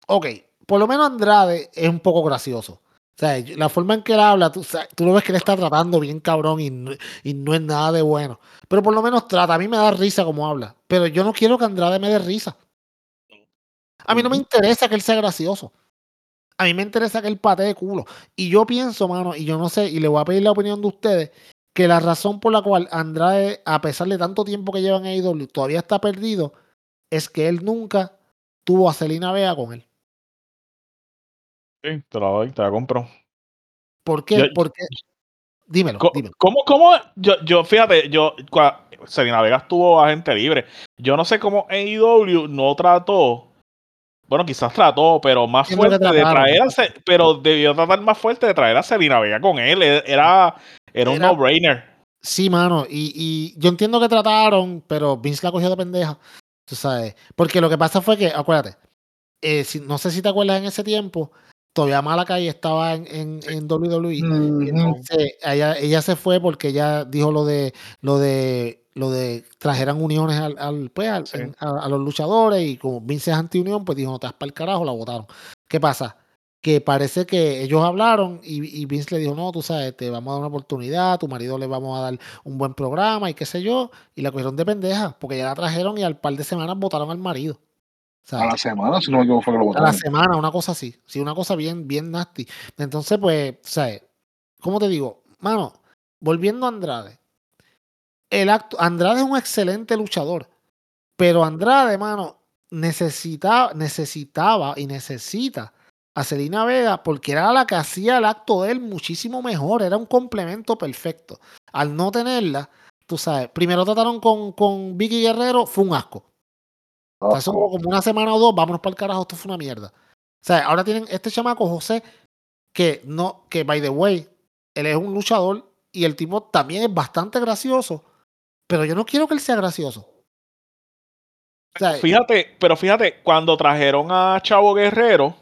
ok, por lo menos Andrade es un poco gracioso. O sea, la forma en que él habla, tú, lo ves que él está tratando bien cabrón y no, y no es nada de bueno. Pero por lo menos trata. A mí me da risa como habla. Pero yo no quiero que Andrade me dé risa. A mí no me interesa que él sea gracioso. A mí me interesa que él patee culo. Y yo pienso, mano, y yo no sé, y le voy a pedir la opinión de ustedes, que la razón por la cual Andrade, a pesar de tanto tiempo que lleva en AEW, todavía está perdido, es que él nunca tuvo a Celina Vega con él. Sí, te la doy, te la compro. ¿Por qué? Yo- Porque. Dímelo, Co- dímelo. ¿Cómo, cómo? Yo, yo, fíjate, yo, cua- Selena Vega estuvo agente libre. Yo no sé cómo AEW no trató. Bueno, quizás trató, pero más fuerte de traer a pero debió tratar más fuerte de traer a Selena Vega con él. E- Era, era un no-brainer. Sí, mano, y, y yo entiendo que trataron, pero Vince la cogió de pendeja. Tú sabes. Porque lo que pasa fue que, acuérdate, eh, si- no sé si te acuerdas en ese tiempo, todavía Malakai estaba en, en, en WWE. Entonces ella, ella se fue porque ella dijo lo de lo de lo de trajeran uniones al, al, pues, al- Sí. en- a, a los luchadores y como Vince es anti-unión, pues dijo, no te das para el carajo, la votaron. ¿Qué pasa? Que parece que ellos hablaron y, y Vince le dijo, no, tú sabes, te vamos a dar una oportunidad, a tu marido le vamos a dar un buen programa y qué sé yo, y la cogieron de pendeja, porque ya la trajeron y al par de semanas votaron al marido. A la semana, si no me equivoco, fue que lo a la votaron. semana, una cosa así. Sí, una cosa bien, bien nasty. Entonces, pues, ¿sabes? ¿Cómo te digo? Mano, volviendo a Andrade. El acto, Andrade es un excelente luchador. Pero Andrade, mano, necesitaba, necesitaba y necesita a Selena Vega porque era la que hacía el acto de él muchísimo mejor, era un complemento perfecto. Al no tenerla, tú sabes, primero trataron con, con Vicky Guerrero, fue un asco. O sea, eso como una semana o dos, vámonos para el carajo, esto fue una mierda. O sea, ahora tienen este chamaco José, que no, que by the way, él es un luchador y el tipo también es bastante gracioso, pero yo no quiero que él sea gracioso. O sea, fíjate, pero fíjate, cuando trajeron a Chavo Guerrero,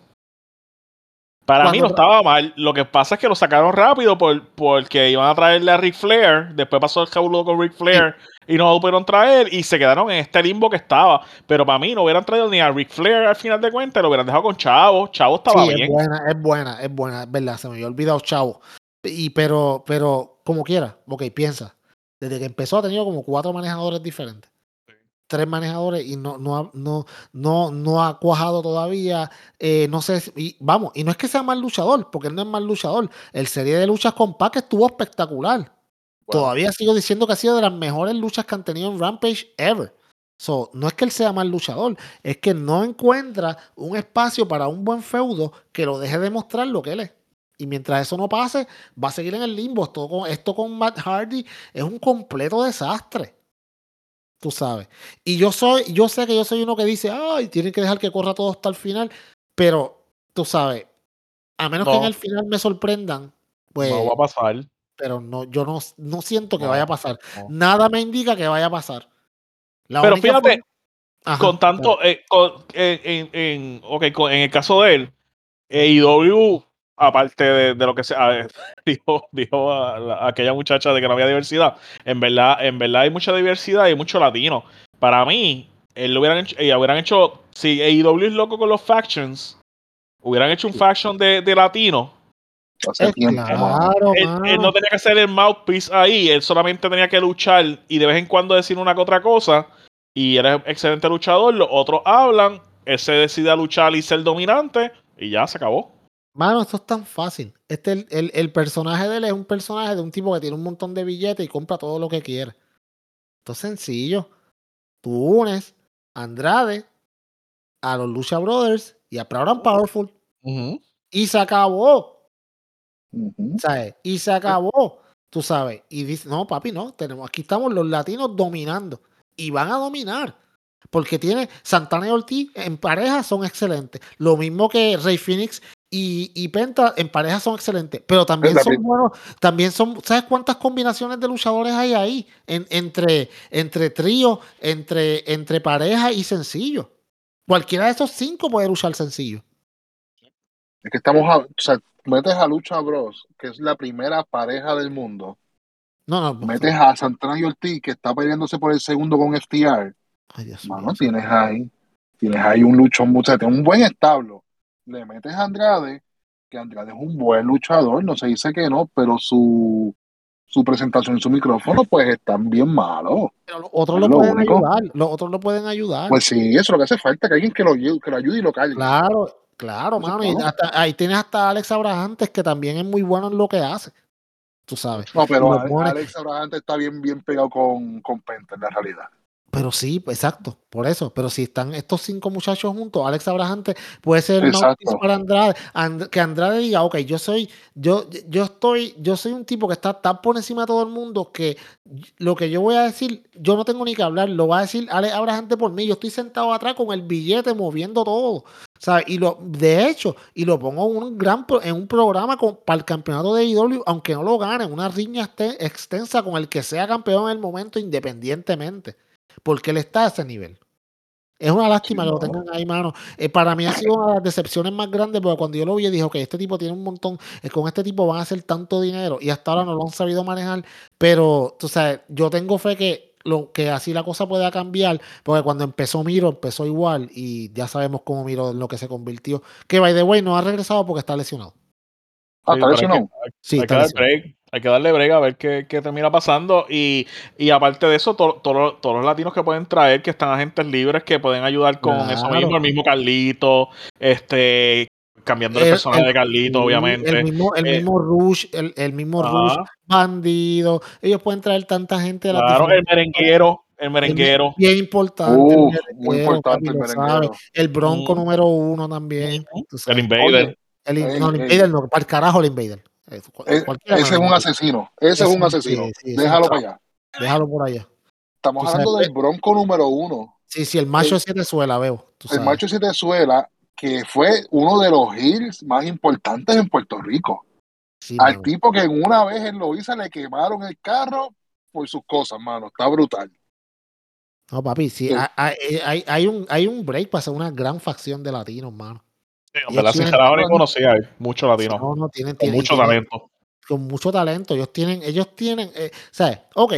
para mí no estaba mal. Lo que pasa es que lo sacaron rápido por, porque iban a traerle a Ric Flair. Después pasó el cabulo con Ric Flair y no lo pudieron traer y se quedaron en este limbo que estaba. Pero para mí no hubieran traído ni a Ric Flair al final de cuentas, lo hubieran dejado con Chavo. Chavo estaba bien. Es buena, es buena, es buena, es verdad. Se me había olvidado Chavo. Y pero, pero, como quiera, ok, piensa. Desde que empezó ha tenido como cuatro manejadores diferentes tres manejadores y no, no, no, no, no ha cuajado todavía. Eh, no sé, y, vamos, y no es que sea mal luchador, porque él no es mal luchador. El serie de luchas con Pac estuvo espectacular. Todavía sigo diciendo que ha sido de las mejores luchas que han tenido en Rampage ever. So, no es que él sea mal luchador, es que no encuentra un espacio para un buen feudo que lo deje demostrar lo que él es. Y mientras eso no pase, va a seguir en el limbo. Esto con, esto con Matt Hardy es un completo desastre. Tú sabes. Y yo soy, yo sé que yo soy uno que dice, ay, tienen que dejar que corra todo hasta el final. Pero, tú sabes, a menos que en el final me sorprendan, pues. No va a pasar. Pero no, yo no, no siento que vaya a pasar. Nada me indica que vaya a pasar. pero fíjate, con tanto, eh, en, en, en el caso de él, AEW aparte de, lo que se dijo, dijo a, aquella muchacha de que no había diversidad. En verdad, en verdad hay mucha diversidad y mucho latino. Para mí, él lo hubieran hecho, hubieran hecho, si AEW es loco con los factions, hubieran hecho un faction de, de latino. Claro, él, no tenía que ser el mouthpiece ahí, él solamente tenía que luchar y de vez en cuando decir una que otra cosa. Y era excelente luchador, los otros hablan, él se decide a luchar y ser dominante y ya se acabó. Mano, esto es tan fácil. Este, el, el, personaje de él es un personaje de un tipo que tiene un montón de billetes y compra todo lo que quiere. Esto es sencillo. Tú unes a Andrade, a los Lucha Brothers y a Proud and Powerful. Y se acabó. ¿Sabes? Y se acabó. Tú sabes. Y dice, no, papi, no. Tenemos, aquí estamos los latinos dominando. Y van a dominar. Porque tiene Santana y Ortiz en pareja son excelentes. Lo mismo que Rey Phoenix y, Penta en pareja son excelentes, pero también son buenos, también son, ¿sabes cuántas combinaciones de luchadores hay ahí? entre, entre trío, entre, entre pareja y sencillo. Cualquiera de esos cinco puede luchar sencillo. Es que estamos, a, o sea, metes a Lucha Bros, que es la primera pareja del mundo. No, no. Metes a Santana y Ortiz, que está peleándose por el segundo con FTR. Ay, tienes ahí, tienes ahí un luchón, mucho, un buen establo le metes a Andrade, que Andrade es un buen luchador, no se dice que no, pero su, su presentación y su micrófono, pues están bien malos. Pero los otros lo, pueden ayudar, los otros lo pueden ayudar. Pues sí, eso es lo que hace falta, que alguien que lo, que lo ayude y lo calle. Claro, claro, mano. Y hasta, ahí tienes hasta Alex Abrahantes, que también es muy bueno en lo que hace. Tú sabes. No, pero Alex, Abrahantes está bien, bien pegado con, con Penta en la realidad. Pero sí, exacto, por eso. Pero si están estos cinco muchachos juntos, Alex Abrahante puede ser un para Andrade, que Andrade diga, ok, yo soy, yo, yo estoy, yo soy un tipo que está tan por encima de todo el mundo que lo que yo voy a decir, yo no tengo ni que hablar, lo va a decir Alex Abrahante por mí. Yo estoy sentado atrás con el billete moviendo todo. ¿sabes? Y lo, de hecho, y lo pongo en un gran en un programa con, para el campeonato de IW, aunque no lo gane, una riña extensa con el que sea campeón en el momento, independientemente porque él está a ese nivel. Es una lástima que lo tengan ahí, mano. Eh, para mí ha sido una de las decepciones más grandes, porque cuando yo lo vi, dije, ok, este tipo tiene un montón, eh, con este tipo van a hacer tanto dinero, y hasta ahora no lo han sabido manejar, pero, tú sabes, yo tengo fe que, lo, que así la cosa pueda cambiar, porque cuando empezó Miro, empezó igual, y ya sabemos cómo Miro en lo que se convirtió, que, by the way, no ha regresado porque está lesionado. Ah, está lesionado. Sí, está lesionado hay que darle brega a ver qué, qué termina pasando. Y, y aparte de eso, todos los latinos que pueden traer, que están agentes libres, que pueden ayudar con eso mismo, el mismo Carlito, este cambiando el, personaje de Carlito, obviamente. El mismo, el eh, mismo Rush, el, el mismo Rush, bandido. Ellos pueden traer tanta gente Claro, el merenguero, El merenguero. Bien, importante. el muy importante el merenguero. El bronco mm. número uno también. El invader. El, no, el invader no, para el carajo el invader. Eh, ese es un asesino. Ese es un asesino. Déjalo para allá. Déjalo por allá. Estamos hablando del bronco número uno. Sí, sí, el macho siete suela, veo. El macho siete suela, que fue uno de los hills más importantes en Puerto Rico. Al tipo que en una vez en Loiza le quemaron el carro por sus cosas, mano. Está brutal. No, papi, sí, Hay, hay, hay, un, hay un break para ser una gran facción de latinos, mano. Sí, la ninguno sí hay, mucho latino. No, no, tienen, con mucho talento. Con mucho talento. Ellos tienen, ellos tienen, eh, ¿sabes? Ok,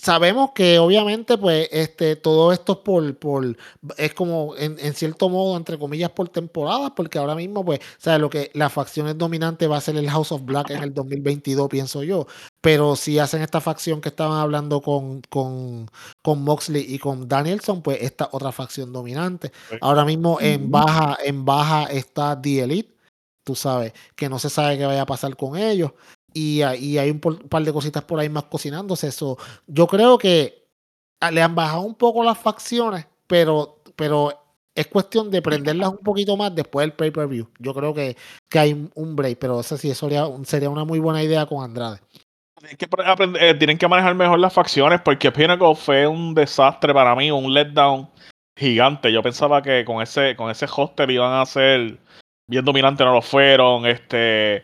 Sabemos que obviamente, pues, este, todo esto es por, por es como en, en, cierto modo, entre comillas, por temporadas, porque ahora mismo, pues, ¿sabes? Lo que la facción dominante va a ser el House of Black en el 2022, pienso yo. Pero si hacen esta facción que estaban hablando con, con, con Moxley y con Danielson, pues esta otra facción dominante. Ahora mismo en baja, en baja está The Elite, tú sabes, que no se sabe qué vaya a pasar con ellos y, hay un par de cositas por ahí más cocinándose. Eso, yo creo que le han bajado un poco las facciones, pero, pero es cuestión de prenderlas un poquito más después del pay-per-view. Yo creo que, que hay un break, pero eso sí, eso sería, una muy buena idea con Andrade. Tienen que, eh, tienen que manejar mejor las facciones porque Pinnacle fue un desastre para mí, un letdown gigante. Yo pensaba que con ese, con ese hoster iban a ser bien dominante, no lo fueron. Este,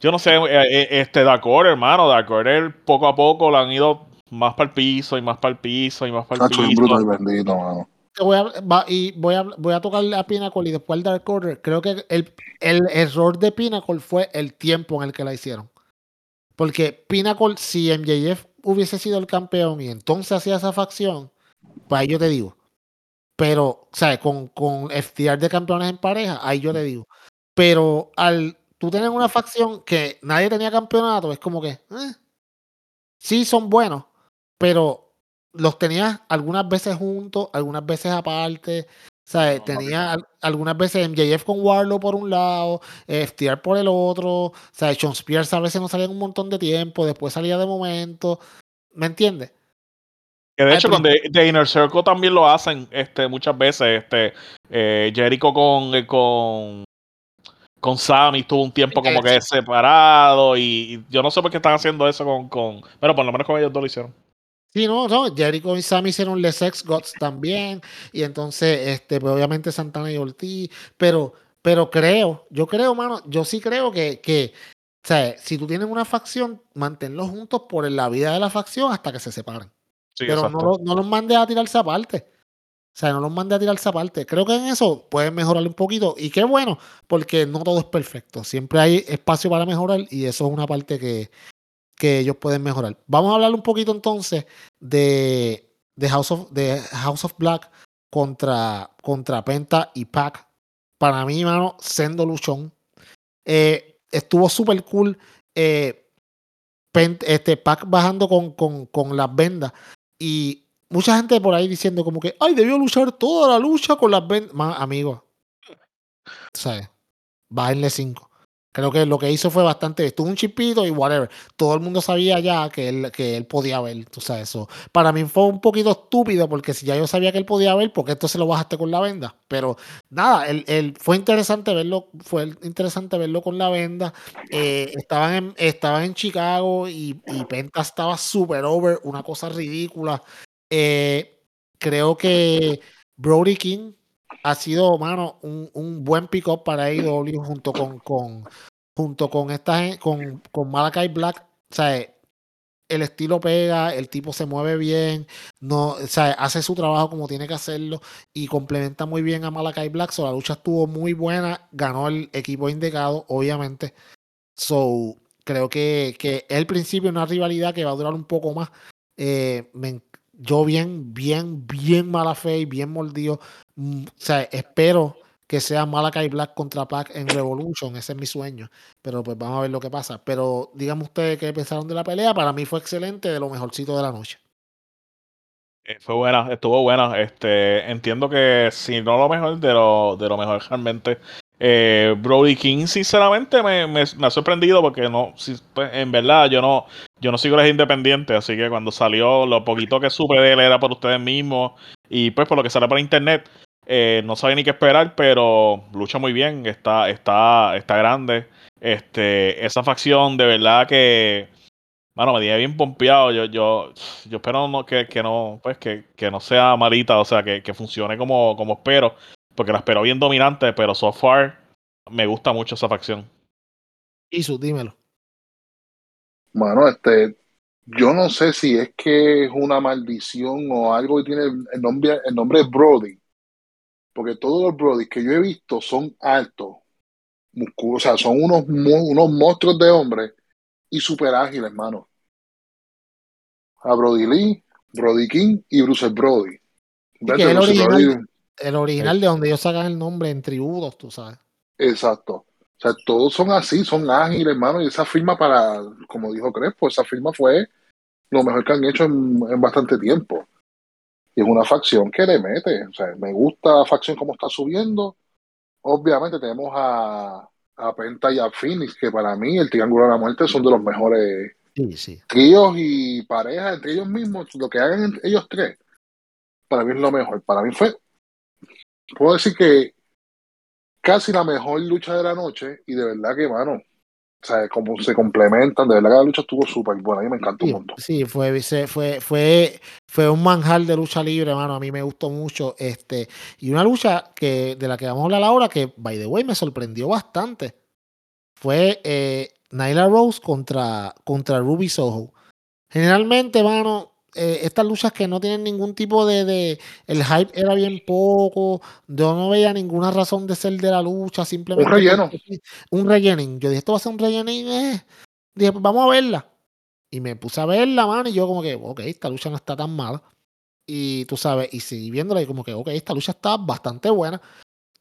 yo no sé, eh, eh, este Dark Order, hermano, Dark Order poco a poco lo han ido más para el piso y más para el piso y más para el piso. Bruto y bendito, mano. Voy a, y voy a, voy a tocar a Pinnacle y después al Dark Order. Creo que el, el error de Pinnacle fue el tiempo en el que la hicieron. Porque Pinnacle, si MJF hubiese sido el campeón y entonces hacía esa facción, pues ahí yo te digo. Pero, ¿sabes? Con, con FTR de campeones en pareja, ahí yo te digo. Pero al tú tienes una facción que nadie tenía campeonato, es como que, eh, sí son buenos, pero los tenías algunas veces juntos, algunas veces aparte. O sea, tenía algunas veces MJF con Warlow por un lado, FTR por el otro. O sea, Sean Spears a veces no salía en un montón de tiempo, después salía de momento. ¿Me entiendes? Que de hecho con The, Inner Circle también lo hacen este, muchas veces. Este, eh, Jericho con, eh, con con Sammy estuvo un tiempo como que separado y, yo no sé por qué están haciendo eso con, con pero por lo menos con ellos dos lo hicieron. Sí, no, no, Jericho y Sammy hicieron Les Ex Gods también y entonces, este, pues obviamente Santana y Ortiz, pero, pero creo, yo creo, mano, yo sí creo que, que o sea, si tú tienes una facción, manténlos juntos por la vida de la facción hasta que se separen. pero no, no los mandes a tirarse aparte. O sea, no los mande a tirarse aparte. Creo que en eso pueden mejorar un poquito. Y qué bueno, porque no todo es perfecto. Siempre hay espacio para mejorar y eso es una parte que, que ellos pueden mejorar. Vamos a hablar un poquito entonces de, de, House, of, Black contra, contra Penta y Pac. Para mí, mano, sendo luchón. Eh, estuvo súper cool. Eh, este, Pac bajando con, con, con las vendas. Y mucha gente por ahí diciendo como que, ay, debió luchar toda la lucha con las ventas. Amigo, ¿sabes? Bájenle 5. Creo que lo que hizo fue bastante. Estuvo un chipito y whatever. Todo el mundo sabía ya que él, que él podía ver. Tú sabes, eso. Para mí fue un poquito estúpido porque si ya yo sabía que él podía ver, ¿por qué entonces lo bajaste con la venda? Pero nada, él, fue interesante verlo. Fue interesante verlo con la venda. Eh, estaban, en, estaban en Chicago y, y Penta estaba super over. Una cosa ridícula. Eh, creo que Brody King ha sido, mano, un, un buen pick-up para AEW junto con, con, junto con esta con, con Malakai Black. O sea, el estilo pega, el tipo se mueve bien, no, o sea, hace su trabajo como tiene que hacerlo y complementa muy bien a Malakai Black. So, la lucha estuvo muy buena, ganó el equipo indicado, obviamente. So, creo que, que el principio una rivalidad que va a durar un poco más. Eh, me, yo bien, bien, bien mala fe y bien mordido. Mm, o sea, espero que sea Malakai Black contra Pac en Revolution. Ese es mi sueño. Pero pues vamos a ver lo que pasa. Pero díganme ustedes qué pensaron de la pelea. Para mí fue excelente, de lo mejorcito de la noche. Eh, fue buena, estuvo buena. Este, entiendo que si no lo mejor, de lo, de lo mejor realmente. Eh, Brody King, sinceramente, me, me, ha sorprendido porque no, pues, en verdad, yo no, yo no sigo las independientes, así que cuando salió, lo poquito que supe de él era por ustedes mismos y pues por lo que sale por internet, eh, no sabía ni qué esperar, pero lucha muy bien, está, está, está grande. Este, esa facción de verdad que, bueno, me dije bien pompeado. Yo, yo, yo espero no, que, que no, pues que, que, no sea malita, o sea, que, que funcione como, como espero porque la espero bien dominante, pero so far me gusta mucho esa facción. Isu, dímelo. Bueno, este, yo no sé si es que es una maldición o algo que tiene el nombre, el nombre Brody. Porque todos los Brody que yo he visto son altos, musculosos, o sea, son unos, unos monstruos de hombres y super ágiles, hermano. A Brody Lee, Brody King y Bruce Brody. Brody el original de donde ellos sacan el nombre en tributos, tú sabes. Exacto. O sea, todos son así, son ágiles, hermano. Y esa firma para, como dijo Crespo, esa firma fue lo mejor que han hecho en, bastante tiempo. Y es una facción que le mete. O sea, me gusta la facción como está subiendo. Obviamente tenemos a, a Penta y a Phoenix, que para mí el Triángulo de la Muerte son de los mejores tríos y parejas entre ellos mismos. Lo que hagan ellos tres, para mí es lo mejor. Para mí fue puedo decir que casi la mejor lucha de la noche y de verdad que, mano, o sea, como se complementan, de verdad que la lucha estuvo súper buena, a mí me encantó un montón. Sí, fue, fue, fue, fue un manjar de lucha libre, mano, a mí me gustó mucho, este, y una lucha que, de la que vamos a hablar ahora, que, by the way, me sorprendió bastante, fue eh, Nyla Rose contra, contra Ruby Soho. Generalmente, mano, eh, estas luchas que no tienen ningún tipo de, El hype era bien poco. Yo no veía ninguna razón de ser de la lucha. Simplemente. Un relleno. Un rellening. Yo dije, esto va a ser un rellening. Eh". Dije, pues vamos a verla. Y me puse a verla, mano. Y yo, como que, ok, esta lucha no está tan mala. Y tú sabes, y seguí viéndola. Y como que, ok, esta lucha está bastante buena.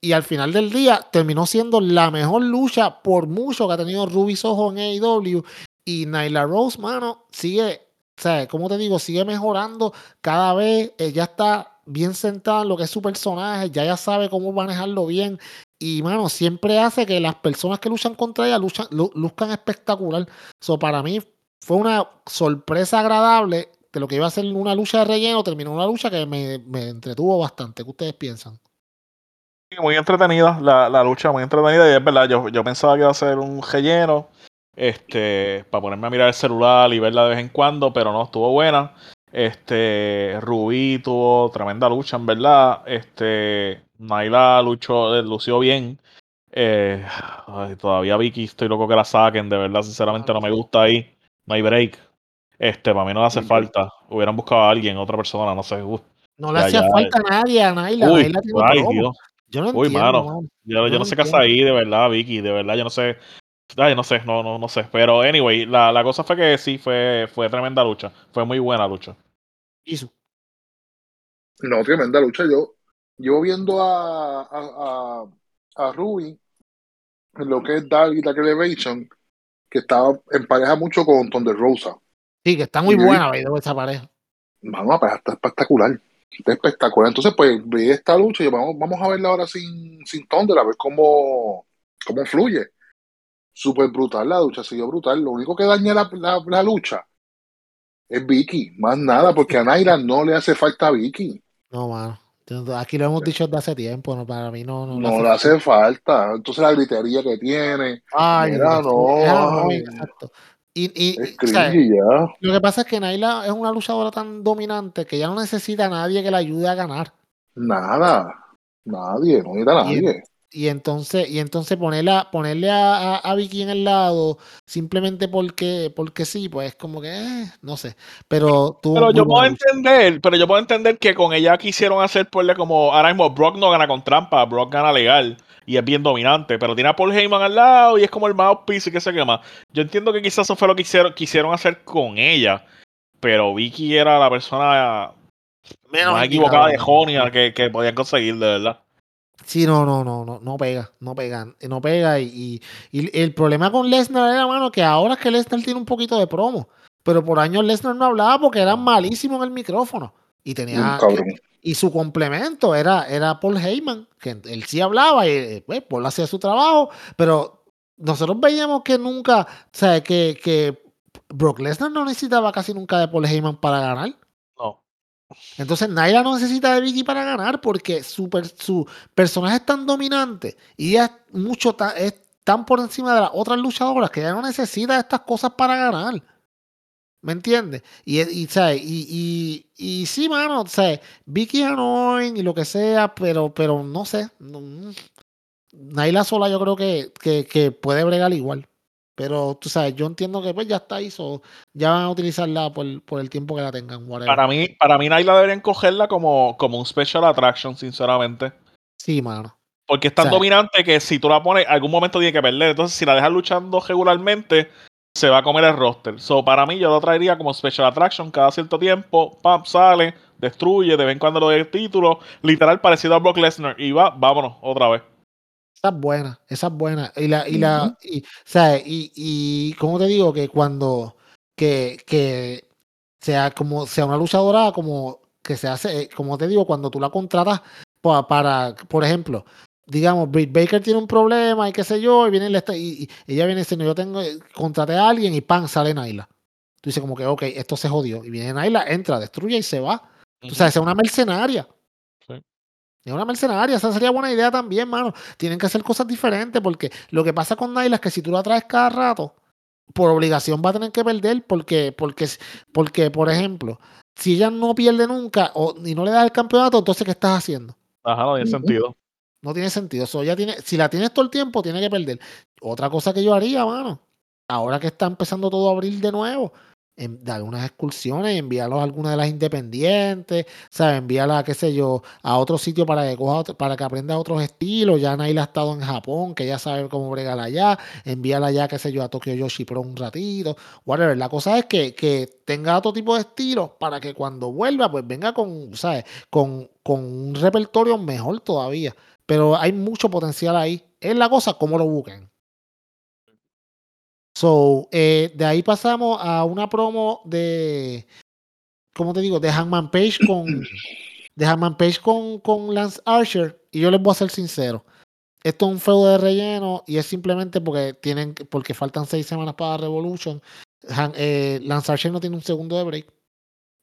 Y al final del día terminó siendo la mejor lucha por mucho que ha tenido Ruby Soho en AEW. Y Nyla Rose, mano, sigue sea, como te digo, sigue mejorando cada vez. Ella está bien sentada en lo que es su personaje, ya ya sabe cómo manejarlo bien. Y, mano, siempre hace que las personas que luchan contra ella luchan, luzcan espectacular. So, para mí fue una sorpresa agradable de lo que iba a ser una lucha de relleno. Terminó una lucha que me, entretuvo bastante. ¿Qué ustedes piensan? Muy entretenida la, la, lucha, muy entretenida. Y es verdad, yo, yo pensaba que iba a ser un relleno este, para ponerme a mirar el celular y verla de vez en cuando, pero no, estuvo buena. Este, Rubí tuvo tremenda lucha, en verdad. Este, Naila luchó, eh, lució bien. Eh, todavía Vicky, estoy loco que la saquen, de verdad, sinceramente no me gusta ahí. No hay break. Este, para mí no le hace falta. Hubieran buscado a alguien, otra persona, no sé. no le hacía falta a nadie, a Naila. Uy, ay, Dios. Yo no Uy, mano. Yo, no, sé qué hace ahí, de verdad, Vicky. De verdad, yo no sé. Ay, no sé, no, no, no sé. Pero anyway, la, la cosa fue que sí, fue, fue tremenda lucha. Fue muy buena lucha. Hizo. No, tremenda lucha. Yo, yo viendo a, a, a, Ruby en lo que es Dark y Dark Elevation, que estaba en pareja mucho con Thunder Rosa. Sí, que está muy buena esa pareja. Vamos, a está espectacular. Está espectacular. Entonces, pues, vi esta lucha y vamos, vamos a verla ahora sin, sin Thunder, a ver cómo, cómo fluye súper brutal la lucha, siguió brutal. Lo único que daña la, la, lucha es Vicky, más nada, porque a Naira no le hace falta a Vicky. No, mano. Aquí lo hemos dicho desde hace tiempo, ¿no? para mí no, no, no le hace falta. Entonces la gritería que tiene. Ay, mira, no. exacto. Y, y ya. lo que pasa es que Naila es una luchadora tan dominante que ya no necesita a nadie que la ayude a ganar. Nada, nadie, no necesita a nadie y entonces, y entonces ponerle, ponerle a, a, Vicky en el lado simplemente porque, porque sí, pues como que, eh, no sé. Pero tú. Pero yo puedo entender, pero yo puedo entender que con ella quisieron hacer porle como ahora mismo Brock no gana con trampa, Brock gana legal y es bien dominante, pero tiene a Paul Heyman al lado y es como el mouthpiece y que se quema. Yo entiendo que quizás eso fue lo que hicieron, quisieron hacer con ella, pero Vicky era la persona Menos más equivocada de Jonia que, que podían conseguir, de verdad. Sí, no, no, no, no, no pega, no pega, no pega. Y, y, el problema con Lesnar era, mano, que ahora es que Lesnar tiene un poquito de promo. Pero por años Lesnar no hablaba porque era malísimo en el micrófono. Y tenía, Y su complemento era, era Paul Heyman, que él sí hablaba y pues, Paul hacía su trabajo, pero nosotros veíamos que nunca, o sea, que, que Brock Lesnar no necesitaba casi nunca de Paul Heyman para ganar. Entonces Naila no necesita de Vicky para ganar porque su, su personaje es tan dominante y es mucho es tan por encima de las otras luchadoras que ella no necesita estas cosas para ganar. ¿Me entiendes? Y, y, y, y, sí, mano, ¿sabes? Vicky annoying y lo que sea, pero, pero no sé. Naila sola yo creo que, que, que, puede bregar igual. Pero tú sabes, yo entiendo que pues ya está ahí, ya van a utilizarla por, por, el tiempo que la tengan. Para mí, para mí Naila deberían cogerla como, como un special attraction, sinceramente. Sí, mano. Porque es tan dominante que si tú la pones, algún momento tiene que perder. Entonces, si la dejas luchando regularmente, se va a comer el roster. So, para mí, yo lo traería como special attraction cada cierto tiempo. Pam, sale, destruye, de vez en cuando lo dé el título. Literal parecido a Brock Lesnar. Y va, vámonos, otra vez. Esa es buena, esa es buena. Y la, y la, y, y, y como te digo, que cuando que, que sea como sea una luchadora como que se hace, eh, como te digo, cuando tú la contratas para, para por ejemplo, digamos, Britt Baker tiene un problema y qué sé yo, y viene y, y, ella viene diciendo, yo tengo, contraté a alguien y pan, sale Naila. Tú dices como que, ok, esto se jodió. Y viene Naila, entra, destruye y se va. Tú sabes, es una mercenaria. Una mercenaria, esa sería buena idea también, mano. Tienen que hacer cosas diferentes porque lo que pasa con Naila es que si tú la traes cada rato, por obligación va a tener que perder porque, porque, porque por ejemplo, si ella no pierde nunca o, y no le das el campeonato, entonces ¿qué estás haciendo? Ajá, no tiene sentido. No tiene sentido. Eso ya tiene, si la tienes todo el tiempo, tiene que perder. Otra cosa que yo haría, mano, ahora que está empezando todo a abrir de nuevo, dar unas excursiones, enviarlos a alguna de las independientes, ¿sabes? Enviarla, qué sé yo, a otro sitio para que coja, para que aprenda otros estilos. Ya Naila ha estado en Japón, que ya sabe cómo bregar allá. Enviarla allá, qué sé yo, a Tokyo Yoshi Pro un ratito, whatever. La cosa es que, que tenga otro tipo de estilos para que cuando vuelva, pues venga con, ¿sabes? Con, con un repertorio mejor todavía. Pero hay mucho potencial ahí. Es la cosa cómo lo busquen. So, eh, de ahí pasamos a una promo de, ¿cómo te digo? De Hangman Page con, de Hangman Page con, con Lance Archer. Y yo les voy a ser sincero. Esto es un feudo de relleno y es simplemente porque tienen, porque faltan seis semanas para Revolution. Eh, Lance Archer no tiene un segundo de break.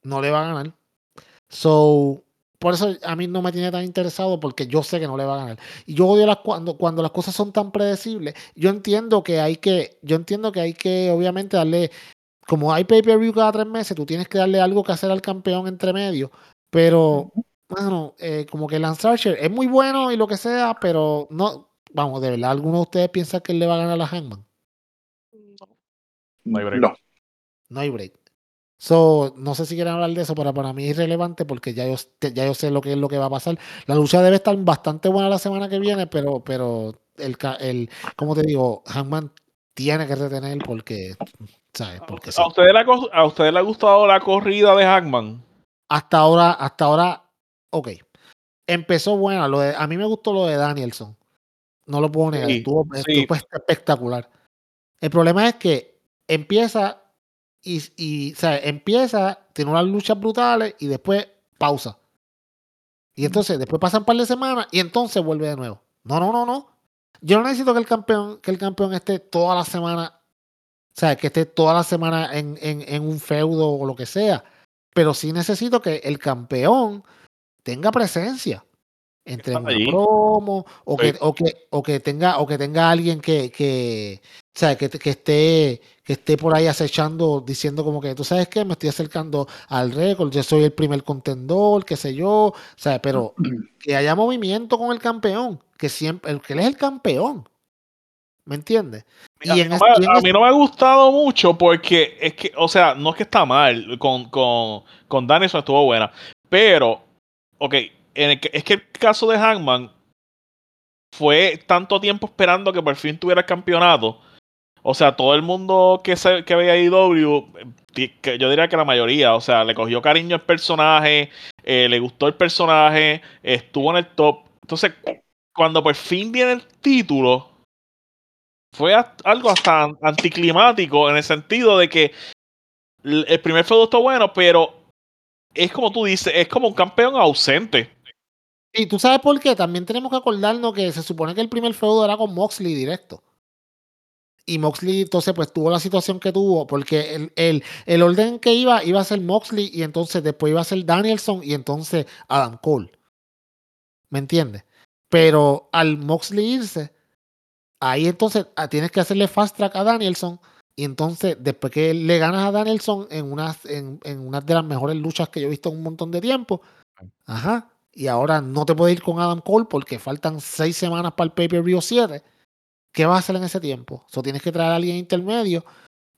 No le va a ganar. So, por eso a mí no me tiene tan interesado porque yo sé que no le va a ganar. Y yo odio las, cuando, cuando las cosas son tan predecibles. Yo entiendo que hay que, yo entiendo que hay que obviamente darle, como hay pay-per-view cada tres meses, tú tienes que darle algo que hacer al campeón entre medio. Pero, bueno, eh, como que Lance Archer es muy bueno y lo que sea, pero no, vamos, de verdad, ¿alguno de ustedes piensa que él le va a ganar a la Hangman? No hay break. No. No hay break. So, no sé si quieren hablar de eso, pero para mí es irrelevante porque ya yo, ya yo sé lo que es lo que va a pasar. La lucha debe estar bastante buena la semana que viene, pero, pero el, el como te digo, Hangman tiene que retener porque, ¿sabes? Porque ¿A, ustedes le, ¿A le ha gustado la corrida de Hangman? Hasta ahora, hasta ahora, ok. Empezó buena. Lo de, a mí me gustó lo de Danielson. No lo puedo negar. estuvo espectacular. El problema es que empieza y, y o sea, empieza, tiene unas luchas brutales y después pausa. Y entonces después pasan un par de semanas y entonces vuelve de nuevo. No, no, no, no. Yo no necesito que el campeón, que el campeón esté toda la semana, o sea, que esté toda la semana en, en, en un feudo o lo que sea. Pero sí necesito que el campeón tenga presencia entre un promo o que, o que, o que tenga o que tenga alguien que, que o sea, que, que, esté, que esté por ahí acechando, diciendo como que, tú sabes qué, me estoy acercando al récord, yo soy el primer contendor, qué sé yo, o sea, pero que haya movimiento con el campeón, que siempre, que él es el campeón, ¿me entiendes? y en a mí no me ha gustado mucho porque es que, o sea, no es que está mal, con, con, con Danielson estuvo buena, pero, ok, es que el caso de Hangman fue tanto tiempo esperando que por fin tuviera el campeonato. O sea, todo el mundo que, se, que veía IW, que yo diría que la mayoría, o sea, le cogió cariño al personaje, eh, le gustó el personaje, estuvo en el top. Entonces, cuando por fin viene el título, fue algo hasta anticlimático en el sentido de que el primer feudo está bueno, pero es como tú dices, es como un campeón ausente. Y tú sabes por qué, también tenemos que acordarnos que se supone que el primer feudo era con Moxley directo. Y Moxley entonces pues tuvo la situación que tuvo, porque el, el, el, orden que iba iba a ser Moxley y entonces después iba a ser Danielson y entonces Adam Cole. ¿Me entiendes? Pero al Moxley irse, ahí entonces ah, tienes que hacerle fast track a Danielson y entonces después que le ganas a Danielson en una, en, en de las mejores luchas que yo he visto en un montón de tiempo, ajá, y ahora no te puedes ir con Adam Cole porque faltan seis semanas para el pay-per-view 7 ¿qué vas a hacer en ese tiempo? O tienes que traer a alguien intermedio,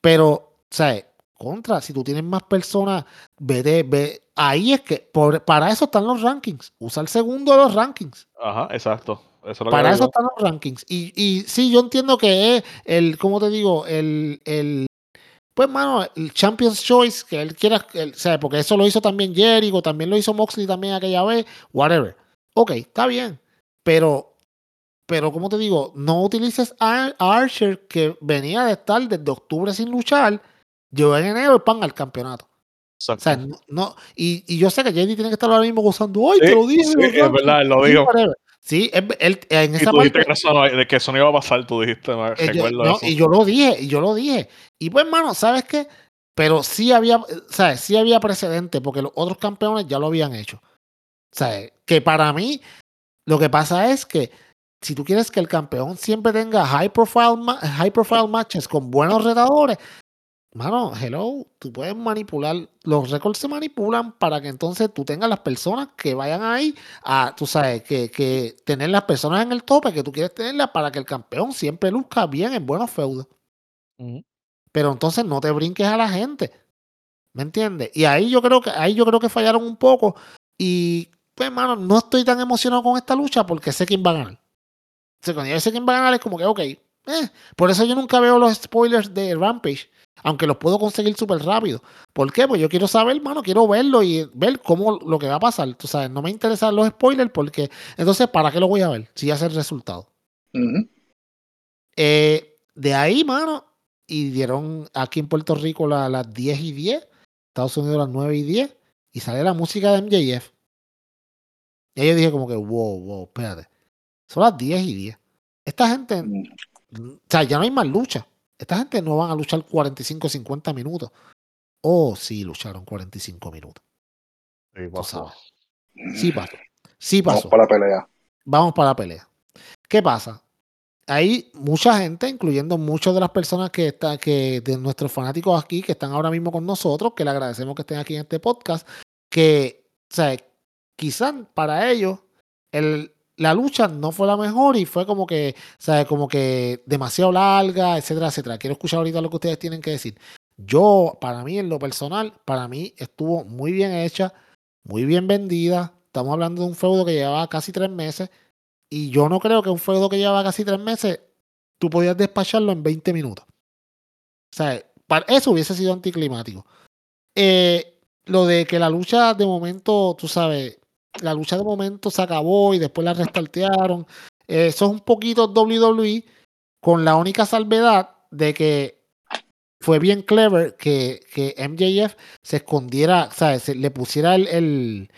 pero, o sea, contra, si tú tienes más personas, vete, ve, ahí es que, por, para eso están los rankings, usa el segundo de los rankings. Ajá, exacto. para eso están los rankings. Y, y sí, yo entiendo que es el, ¿cómo te digo? El, el pues, mano, el Champions Choice, que él quiera, o sea, porque eso lo hizo también Jericho, también lo hizo Moxley también aquella vez, whatever. Ok, está bien. Pero pero como te digo, no utilices a Archer que venía de estar desde octubre sin luchar, llegó en enero el pan al campeonato. O sea, no, y, y, yo sé que JD tiene que estar ahora mismo gozando. ¡Ay, te lo dije! Sí, es verdad, él lo dijo. Sí, él, en esa y tú parte, dijiste que eso no, de que eso no iba a pasar, tú dijiste, me eh, yo, no, Y yo lo dije, y yo lo dije. Y pues, hermano, ¿sabes qué? Pero sí había, ¿sabes? Sí había precedente, porque los otros campeones ya lo habían hecho. ¿Sabes? Que para mí, lo que pasa es que si tú quieres que el campeón siempre tenga high profile, high profile matches con buenos retadores, mano, hello, tú puedes manipular, los récords se manipulan para que entonces tú tengas las personas que vayan ahí a, tú sabes, que, que tener las personas en el tope que tú quieres tenerlas para que el campeón siempre luzca bien en buenos feudos. Pero entonces no te brinques a la gente. ¿Me entiendes? Y ahí yo creo que ahí yo creo que fallaron un poco y pues mano, no estoy tan emocionado con esta lucha porque sé quién va a ganar cuando yo sé quién va a ganar, es como que, ok. Eh. Por eso yo nunca veo los spoilers de Rampage. Aunque los puedo conseguir súper rápido. ¿Por qué? Pues yo quiero saber, hermano, quiero verlo y ver cómo lo que va a pasar. Tú sabes, no me interesan los spoilers porque entonces, ¿para qué lo voy a ver? Si ya sé el resultado. Eh, de ahí, mano, y dieron aquí en Puerto Rico las 10 y 10, Estados Unidos las 9 y 10, y sale la música de MJF. Y ahí yo dije como que, wow, wow, espérate. Son las 10 y 10. Esta gente, mm. o sea, ya no hay más lucha. Esta gente no van a luchar 45, 50 minutos. Oh, sí, lucharon 45 minutos. Sí, pasó. Sí pasó. Sí pasó. Vamos para la pelea. Vamos para la pelea. ¿Qué pasa? Hay mucha gente, incluyendo muchas de las personas que están, que de nuestros fanáticos aquí, que están ahora mismo con nosotros, que le agradecemos que estén aquí en este podcast, que, o sea, quizás para ellos el, la lucha no fue la mejor y fue como que, ¿sabes? Como que demasiado larga, etcétera, etcétera. Quiero escuchar ahorita lo que ustedes tienen que decir. Yo, para mí, en lo personal, para mí estuvo muy bien hecha, muy bien vendida. Estamos hablando de un feudo que llevaba casi tres meses y yo no creo que un feudo que llevaba casi tres meses tú podías despacharlo en 20 minutos. O sea, para eso hubiese sido anticlimático. Eh, lo de que la lucha de momento, tú sabes, la lucha de momento se acabó y después la restartearon. Eso es un poquito WWE con la única salvedad de que fue bien clever que, que MJF se escondiera, ¿sabes? Se le pusiera el,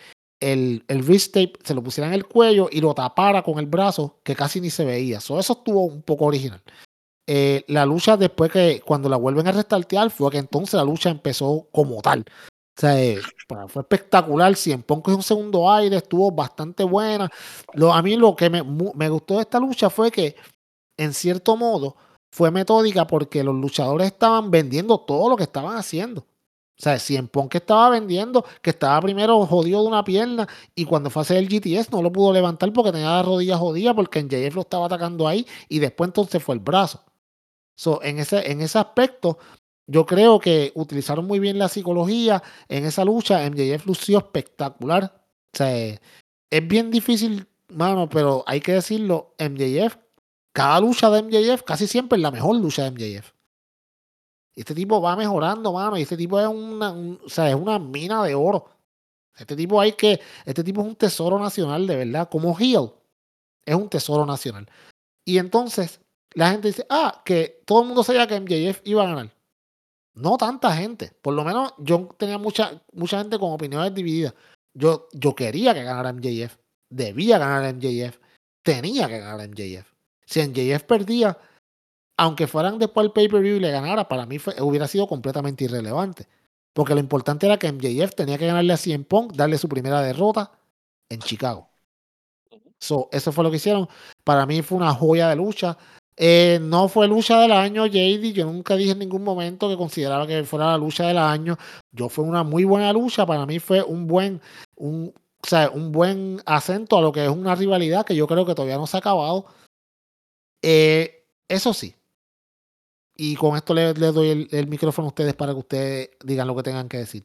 el, el, wrist tape, se lo pusiera en el cuello y lo tapara con el brazo, que casi ni se veía. eso estuvo un poco original. Eh, la lucha después que cuando la vuelven a restartear fue que entonces la lucha empezó como tal. O sea, eh, fue espectacular. Cien Punk es un segundo aire, estuvo bastante buena. A mí lo que me, me, gustó de esta lucha fue que, en cierto modo, fue metódica porque los luchadores estaban vendiendo todo lo que estaban haciendo. O sea, Cien Punk estaba vendiendo, que estaba primero jodido de una pierna y cuando fue a hacer el GTS no lo pudo levantar porque tenía la rodilla jodida porque en JF lo estaba atacando ahí y después entonces fue el brazo. En, ese, en ese aspecto, yo creo que utilizaron muy bien la psicología en esa lucha. MJF lució espectacular. O sea, es bien difícil, mano, pero hay que decirlo. MJF, cada lucha de MJF casi siempre es la mejor lucha de MJF. Este tipo va mejorando, mano, y este tipo es una, o sea, es una mina de oro. Este tipo hay que, este tipo es un tesoro nacional, de verdad, como Heel. Es un tesoro nacional. Y entonces la gente dice, ah, que todo el mundo sabía que MJF iba a ganar. No tanta gente. Por lo menos yo tenía mucha, mucha gente con opiniones divididas. Yo, yo quería que ganara MJF. Debía ganar MJF. Tenía que ganar MJF. Si MJF perdía, aunque fueran después el pay-per-view y le ganara, para mí hubiera sido completamente irrelevante. Porque lo importante era que MJF tenía que ganarle a CM Punk, darle su primera derrota en Chicago. So, eso fue lo que hicieron. Para mí fue una joya de lucha. Eh, no fue lucha del año, JD. Yo nunca dije en ningún momento que consideraba que fuera la lucha del año. Yo fue una muy buena lucha. Para mí fue un buen, un, o sea, un buen acento a lo que es una rivalidad que yo creo que todavía no se ha acabado. Eh, eso sí. Y con esto le, doy el, el, micrófono a ustedes para que ustedes digan lo que tengan que decir.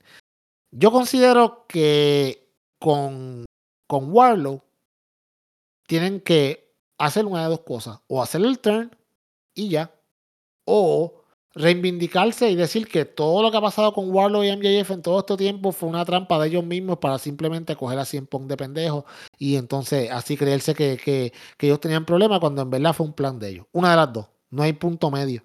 Yo considero que con, con Warlow tienen que hacer una de dos cosas. O hacer el turn y ya. O reivindicarse y decir que todo lo que ha pasado con Warlock y MJF en todo este tiempo fue una trampa de ellos mismos para simplemente coger a 100 Pong de pendejo y entonces así creerse que, que, que, ellos tenían problemas cuando en verdad fue un plan de ellos. Una de las dos. No hay punto medio.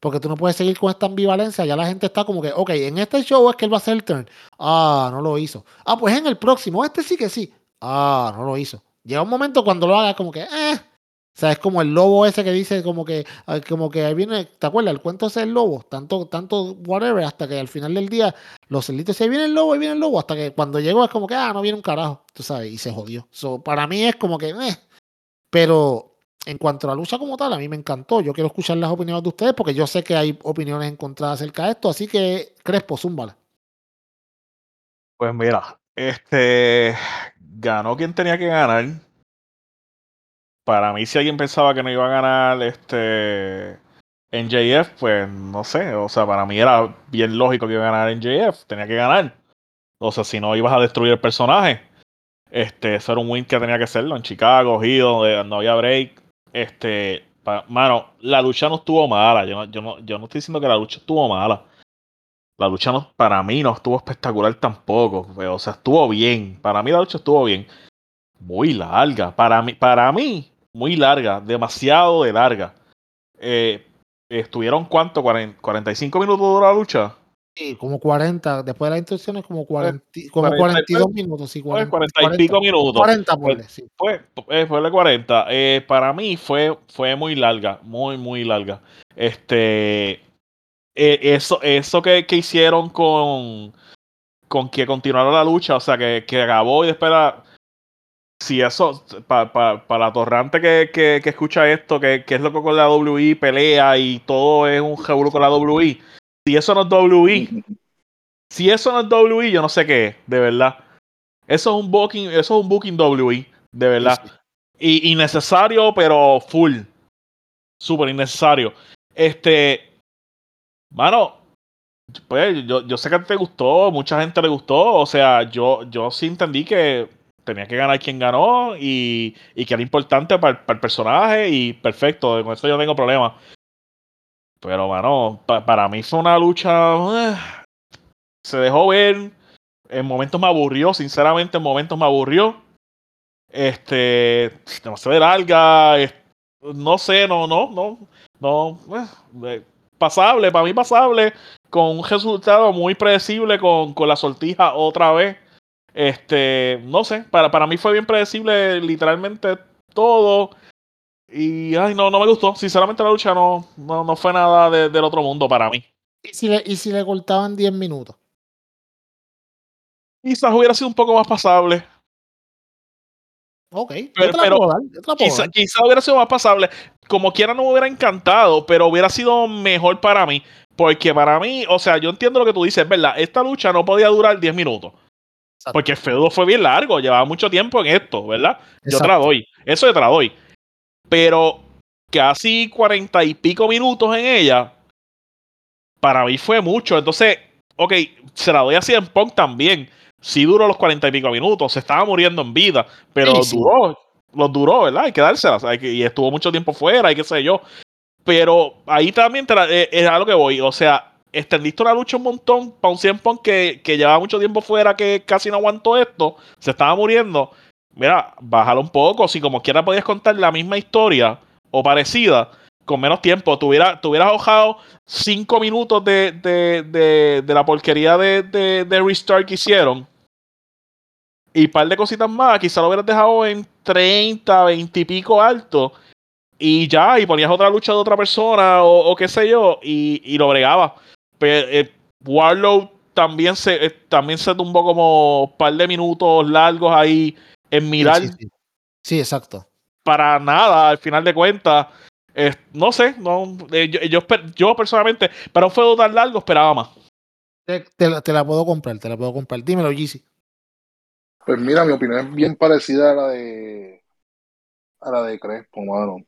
Porque tú no puedes seguir con esta ambivalencia. Ya la gente está como que, ok, en este show es que él va a hacer el turn. Ah, no lo hizo. Ah, pues en el próximo, este sí que sí. Ah, no lo hizo. Llega un momento cuando lo haga como que, eh. O sea, es como el lobo ese que dice como que, como que ahí viene, ¿te acuerdas? El cuento es el lobo, tanto, tanto whatever, hasta que al final del día los celitos ahí viene el lobo, ahí viene el lobo, hasta que cuando llegó es como que, ah, no viene un carajo, tú sabes, y se jodió. So, para mí es como que, eh. Pero en cuanto a la lucha como tal, a mí me encantó. Yo quiero escuchar las opiniones de ustedes porque yo sé que hay opiniones encontradas acerca de esto, así que Crespo, zúmbala. Pues mira, este ganó quien tenía que ganar. Para mí, si alguien pensaba que no iba a ganar este NJF, pues no sé. O sea, para mí era bien lógico que iba a ganar NJF. Tenía que ganar. O sea, si no ibas a destruir el personaje. Este, eso era un win que tenía que hacerlo en Chicago, Hill, no había break. Este, mano, la lucha no estuvo mala. Yo no, yo, no, yo no estoy diciendo que la lucha estuvo mala. La lucha no, para mí no estuvo espectacular tampoco. O sea, estuvo bien. Para mí la lucha estuvo bien. Muy larga. Para mí, para mí muy larga. Demasiado de larga. Eh, ¿Estuvieron cuánto? ¿45 minutos duró la lucha? Sí, como 40. Después de las instrucciones, como, 40, como 42 minutos. Sí, 40, 40 y pico minutos. 40, por sí. Fue, fue, fue de 40. Eh, para mí fue, fue muy larga. Muy, muy larga. Este eh, eso, eso que, que, hicieron con, con que continuara la lucha, o sea, que, que acabó y después si eso, para pa, pa la torrante que, que, que, escucha esto, que, que es lo que con la WI pelea y todo es un jaburo con la WI, si eso no es WI, si eso no es WI, yo no sé qué es, de verdad. Eso es un booking, eso es un booking WI, de verdad. Y innecesario, pero full. Súper innecesario. Este, Mano, pues yo, yo sé que te gustó, mucha gente le gustó, o sea, yo, yo sí entendí que tenía que ganar quien ganó y, y que era importante para, el personaje y perfecto, con eso yo no tengo problema. Pero, mano, para mí fue una lucha... Eh, se dejó ver, en momentos me aburrió, sinceramente en momentos me aburrió. Este, demasiado larga, no sé, no, no, no, no, eh, pasable, para mí pasable, con un resultado muy predecible con, con la sortija otra vez. Este, no sé, para, para mí fue bien predecible literalmente todo. Y ay, no, no me gustó. Sinceramente la lucha no, no, fue nada del otro mundo para mí. ¿Y si le, y si le cortaban 10 minutos? Quizás hubiera sido un poco más pasable. Ok, pero, quizá, hubiera sido más pasable. Como quiera no me hubiera encantado, pero hubiera sido mejor para mí. Porque para mí, o sea, yo entiendo lo que tú dices, es verdad. Esta lucha no podía durar 10 minutos. Porque el feudo fue bien largo, llevaba mucho tiempo en esto, ¿verdad? Yo te la doy. Eso yo te la doy. Pero casi cuarenta y pico minutos en ella, para mí fue mucho. Entonces, ok, se la doy así en Punk también sí duró los cuarenta y pico minutos, se estaba muriendo en vida, pero duró, los duró, ¿verdad? Hay que dárselas, y estuvo mucho tiempo fuera, y qué sé yo. Pero ahí también eh, es a lo que voy, o sea, extendiste una lucha un montón para un 100 que, que llevaba mucho tiempo fuera, que casi no aguantó esto, se estaba muriendo. Mira, bájalo un poco, si como quiera podías contar la misma historia o parecida con menos tiempo. Tuviera, hubieras ahorrado cinco minutos de, de, de, la porquería de, de, restart que hicieron. Y un par de cositas más, quizá lo hubieras dejado en 30, 20 y pico alto. Y ya, y ponías otra lucha de otra persona o, qué sé yo, y, y lo bregaba. Pero eh, Warlow también se, eh, también se tumbó como un par de minutos largos ahí en mirar. sí, exacto. Para nada, al final de cuentas no sé, no, eh, yo, yo, personalmente, para un feudo tan largo esperaba más. Te, te, la, puedo comprar, te la puedo comprar. Dímelo, Yeezy. Pues mira, mi opinión es bien parecida a la de a la de Crespo, mano.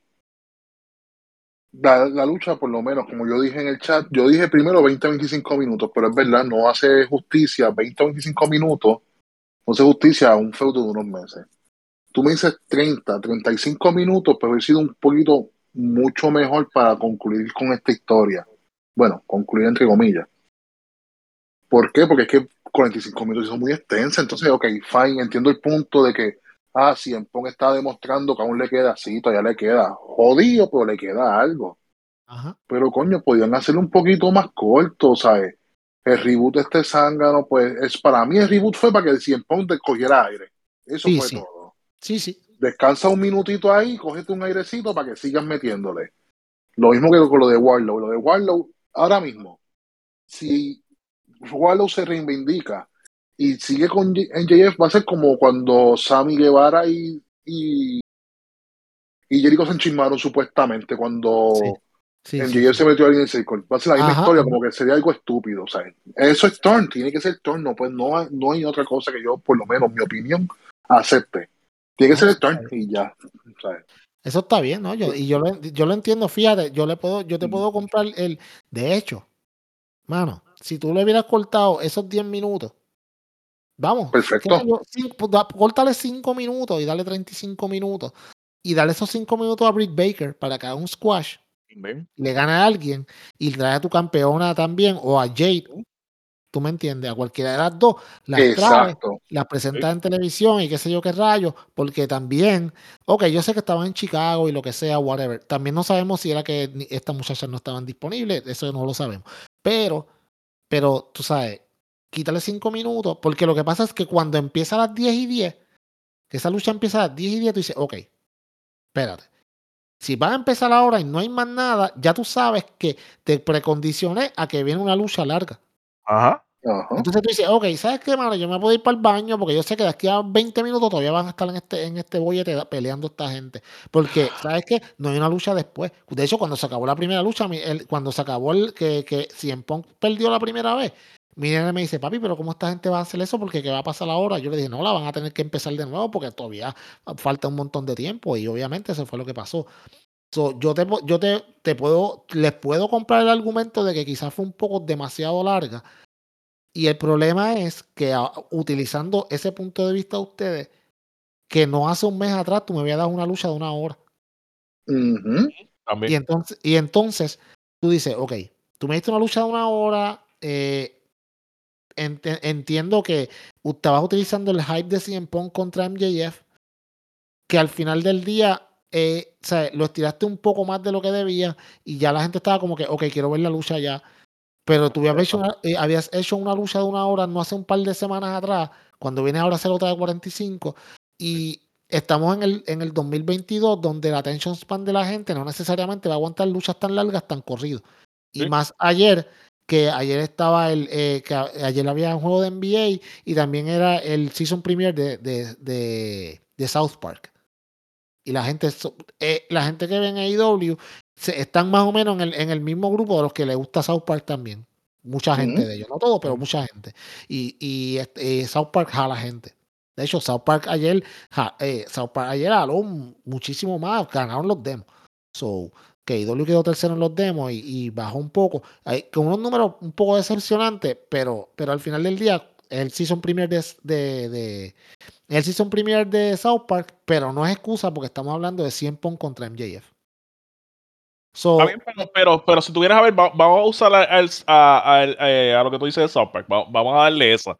La, la, lucha, por lo menos, como yo dije en el chat, yo dije primero 20-25 minutos, pero es verdad, no hace justicia 20-25 minutos, no hace justicia a un feudo de unos meses. Tú me dices 30, 35 minutos, pero he sido un poquito mucho mejor para concluir con esta historia. Bueno, concluir entre comillas. ¿Por qué? Porque es que 45 minutos son muy extensa. Entonces, ok, fine, entiendo el punto de que, ah, si Pong está demostrando que aún le queda, sí, todavía le queda. Jodido, pero le queda algo. Pero coño, podían hacerlo un poquito más corto, ¿sabes? El reboot de este zángano, pues, es para mí el reboot fue para que el Cien Pong cogiera aire. Eso fue todo. Sí, sí descansa un minutito ahí, cógete un airecito para que sigas metiéndole. Lo mismo que con lo de Warlow. Lo de Warlow, ahora mismo, si Warlow se reivindica y sigue con NJF, va a ser como cuando Sammy Guevara y, y, y Jericho se enchismaron supuestamente cuando NJF se metió ahí en Circle. Va a ser la misma historia, como que sería algo estúpido. eso es turn, tiene que ser turn, no, pues no, no hay otra cosa que yo, por lo menos, mi opinión, acepte. Tiene que ser el turn y ya. Eso está bien, ¿no? Yo, y yo lo, yo lo entiendo, fíjate, yo le puedo, yo te puedo comprar el. De hecho, mano, si tú le hubieras cortado esos 10 minutos, vamos. Perfecto. córtale 5 minutos y dale 35 minutos. Y dale esos 5 minutos a Britt Baker para que haga un squash. Le gane a alguien y trae a tu campeona también o a Jade tú me entiendes, a cualquiera de las dos, las trae, las presenta en televisión y qué sé yo qué rayos, porque también, ok, yo sé que estaban en Chicago y lo que sea, whatever, también no sabemos si era que estas muchachas no estaban disponibles, eso no lo sabemos, pero, pero tú sabes, quítale cinco minutos, porque lo que pasa es que cuando empieza a las 10 y 10, que esa lucha empieza a las 10 y 10, tú dices, ok, espérate. Si va a empezar ahora y no hay más nada, ya tú sabes que te precondicioné a que viene una lucha larga. Ajá. Entonces tú dices, ok, ¿sabes qué, mano? Yo me puedo ir para el baño porque yo sé que de aquí a 20 minutos todavía van a estar en este, en este bollete peleando esta gente. Porque, ¿sabes qué? No hay una lucha después. De hecho, cuando se acabó la primera lucha, cuando se acabó el que, que Cien Pong perdió la primera vez, mi nene me dice, papi, pero ¿cómo esta gente va a hacer eso? Porque ¿qué va a pasar ahora? Yo le dije, no, la van a tener que empezar de nuevo porque todavía falta un montón de tiempo. Y obviamente eso fue lo que pasó. yo te, yo te, te puedo, les puedo comprar el argumento de que quizás fue un poco demasiado larga y el problema es que utilizando ese punto de vista de ustedes, que no hace un mes atrás tú me habías dado una lucha de una hora. y, entonces, y entonces tú dices, ok, tú me diste una lucha de una hora, eh, entiendo que estabas utilizando el hype de CM Punk contra MJF, que al final del día eh, o sea, lo estiraste un poco más de lo que debía y ya la gente estaba como que, ok, quiero ver la lucha ya. Pero tú habías hecho, una, eh, habías hecho una lucha de una hora no hace un par de semanas atrás, cuando viene ahora a hacer otra de 45, y estamos en el, en el 2022, donde la attention span de la gente no necesariamente va a aguantar luchas tan largas, tan corrido. Y más ayer, que ayer estaba el, eh, que ayer había un juego de NBA y también era el season premier de, de, de, South Park. Y la gente, eh, la gente que ve en AEW están más o menos en el, en el, mismo grupo de los que le gusta South Park también. Mucha gente de ellos, no todo, pero mucha gente. Y, y este, eh, South Park jala gente. De hecho, South Park ayer, eh, South Park ayer jaló muchísimo más, ganaron los demos. So, que IW quedó tercero en los demos y, bajó un poco, hay, con unos números un poco decepcionantes, pero, pero al final del día, el season premier de, de, de el season premier de South Park, pero no es excusa porque estamos hablando de 100 Pong contra MJF pero, pero, si tuvieras a ver, vamos a usar a, eh, a, lo que tú dices de South Park. Vamos a darle esa.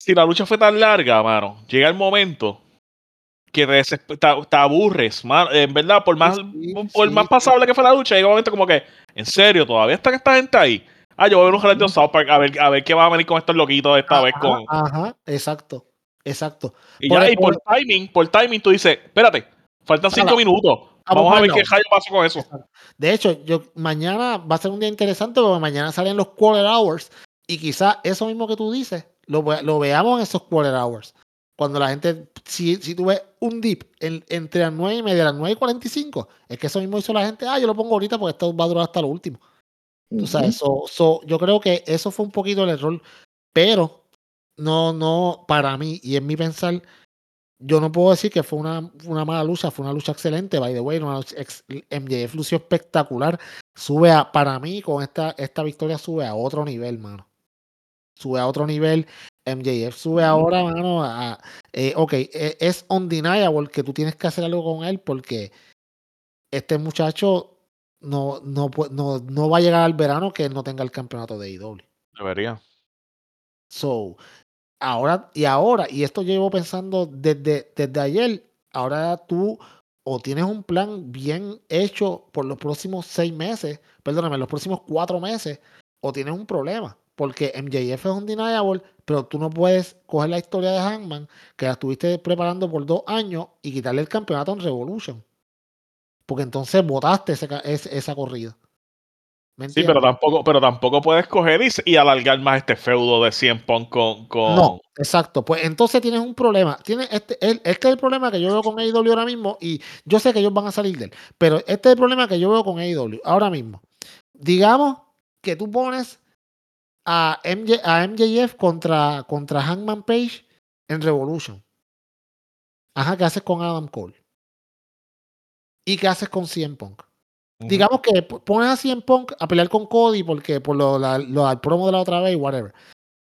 Si la lucha fue tan larga, mano, llega el momento que te, aburres, en verdad, por más, por más pasable que fue la lucha, llega un momento como que, en serio, todavía está esta gente ahí. Ah, yo voy a ver un relato de South Park a ver, a ver qué va a venir con estos loquitos esta vez con. Ajá, exacto, exacto. Y por, ya, y por, timing, por timing, tú dices, espérate, faltan cinco minutos. Vamos a ver qué rayo pasa con eso. De hecho, yo mañana va a ser un día interesante porque mañana salen los quarter hours y quizás eso mismo que tú dices lo, lo veamos en esos quarter hours. Cuando la gente, si, si tú ves un dip entre las 9 y media, las 9 y 45, es que eso mismo hizo la gente, ah, yo lo pongo ahorita porque esto va a durar hasta lo último. Tú sabes, yo creo que eso fue un poquito el error, pero no, no, para mí y en mi pensar, yo no puedo decir que fue una, una mala lucha, fue una lucha excelente, by the way, una MJF lució espectacular, sube a, para mí con esta, esta victoria sube a otro nivel, mano. Sube a otro nivel, MJF sube ahora, mano, a, eh, ok, e, es undeniable que tú tienes que hacer algo con él porque este muchacho no, no, no, no va a llegar al verano que él no tenga el campeonato de IW. Debería. So, ahora, y ahora, y esto llevo pensando desde, desde ayer, ahora tú o tienes un plan bien hecho por los próximos seis meses, perdóname, los próximos cuatro meses, o tienes un problema. Porque MJF es undeniable, pero tú no puedes coger la historia de Hangman, que la estuviste preparando por dos años, y quitarle el campeonato en Revolution porque entonces votaste esa corrida. Sí, pero tampoco, pero tampoco puedes coger y, alargar más este feudo de 100 Punk con, No, exacto. Pues entonces tienes un problema. Tienes este, este es el problema que yo veo con AEW ahora mismo y yo sé que ellos van a salir de él. Pero este es el problema que yo veo con AEW ahora mismo. Digamos que tú pones a, a MJF contra, contra Hangman Page en Revolution. Ajá, ¿qué haces con Adam Cole? ¿Y qué haces con CM Punk? Digamos que pones a CM Punk a pelear con Cody porque por lo, la, promo de la otra vez, whatever.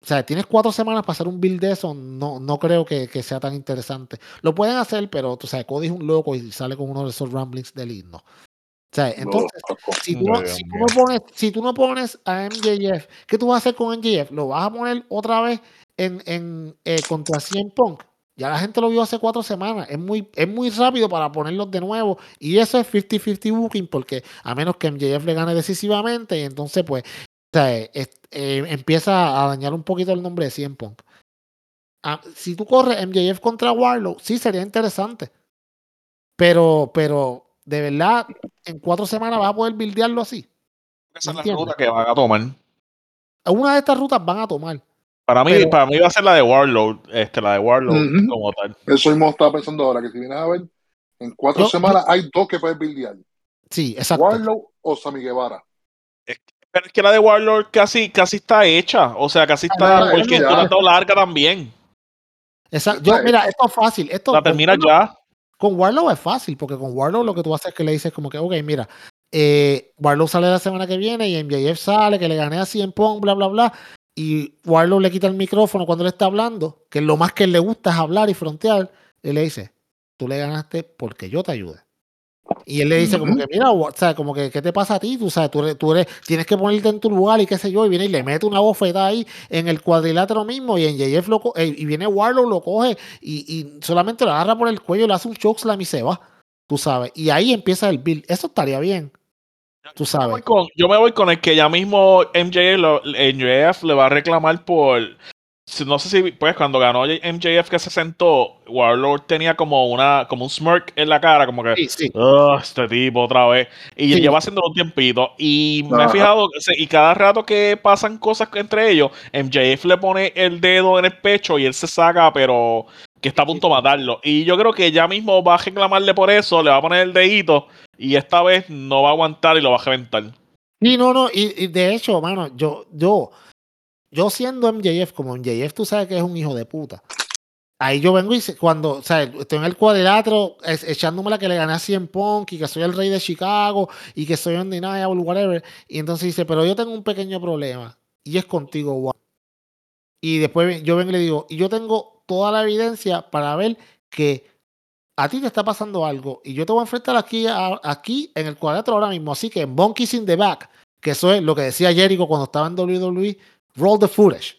O sea, tienes cuatro semanas para hacer un build de eso, no, no creo que, que sea tan interesante. Lo pueden hacer, pero tú sabes, Cody es un loco y sale con uno de esos ramblings del himno. O sea, entonces, si, tú, si, tú no pones, si tú no pones a MJF, ¿qué tú vas a hacer con MJF? ¿Lo vas a poner otra vez en, en eh, contra CM Punk? Ya la gente lo vio hace cuatro semanas. Es muy, es muy rápido para ponerlos de nuevo. Y eso es 50-50 booking, porque a menos que MJF le gane decisivamente, y entonces, pues, eh, empieza a dañar un poquito el nombre de 100 Punk. Ah, si tú corres MJF contra Warlow, sí sería interesante. Pero, pero, de verdad, en cuatro semanas vas a poder buildearlo así. Esa es la ruta que van a tomar. Una de estas rutas van a tomar. Para mí, para mí va a ser la de Warlord, este, la de Warlord como tal. Eso mismo estaba pensando ahora, que si vienes a ver, en cuatro semanas hay dos que puedes buildear. Sí, exacto. Warlord o Sammy Guevara. pero es que la de Warlord casi, casi está hecha. O sea, casi está, ah, porque está larga también. Exacto. Yo, mira, esto es fácil. Esto, la termina ya. Con Warlow es fácil, porque con Warlow lo que tú haces es que le dices como que, ok, mira, eh, Warlow sale la semana que viene y MJF sale, que le gané a 100 Pong, bla, bla, bla y Warlow le quita el micrófono cuando le está hablando, que lo más que le gusta es hablar y frontear, y le dice, tú le ganaste porque yo te ayude. Y él le dice como que, mira, o sea, como que, ¿qué te pasa a ti? Tú sabes, tú, eres, tienes que ponerte en tu lugar y qué sé yo, y viene y le mete una bofeta ahí en el cuadrilátero mismo, y en JF lo eh, y viene Warlow, lo coge, y, solamente lo agarra por el cuello, le hace un chokeslam y se va, tú sabes. Y ahí empieza el build. Eso estaría bien. Tú sabes. Yo me voy con, el que ya mismo MJF, le va a reclamar por. No sé si, pues, cuando ganó MJF que se sentó, Warlord tenía como una como un smirk en la cara, como que. Sí, este tipo otra vez. Y lleva haciendo un tiempito. Y me he fijado, y cada rato que pasan cosas entre ellos, MJF le pone el dedo en el pecho y él se saca, pero que está a punto de matarlo. Y yo creo que ya mismo va a reclamarle por eso, le va a poner el dedito y esta vez no va a aguantar y lo va a reventar. Sí, no, no, y, de hecho, mano, yo, yo, yo siendo MJF, como MJF tú sabes que es un hijo de puta. Ahí yo vengo y cuando, o sea, estoy en el cuadrilátero echándome la que le gané a 100 Punk y que soy el rey de Chicago y que soy undeniable, whatever. Y entonces dice, pero yo tengo un pequeño problema y es contigo, Y después yo vengo y le digo, y yo tengo toda la evidencia para ver que a ti te está pasando algo y yo te voy a enfrentar aquí, aquí en el cuadro ahora mismo. Así que en in the Back, que eso es lo que decía Jericho cuando estaba en WWE, roll the footage.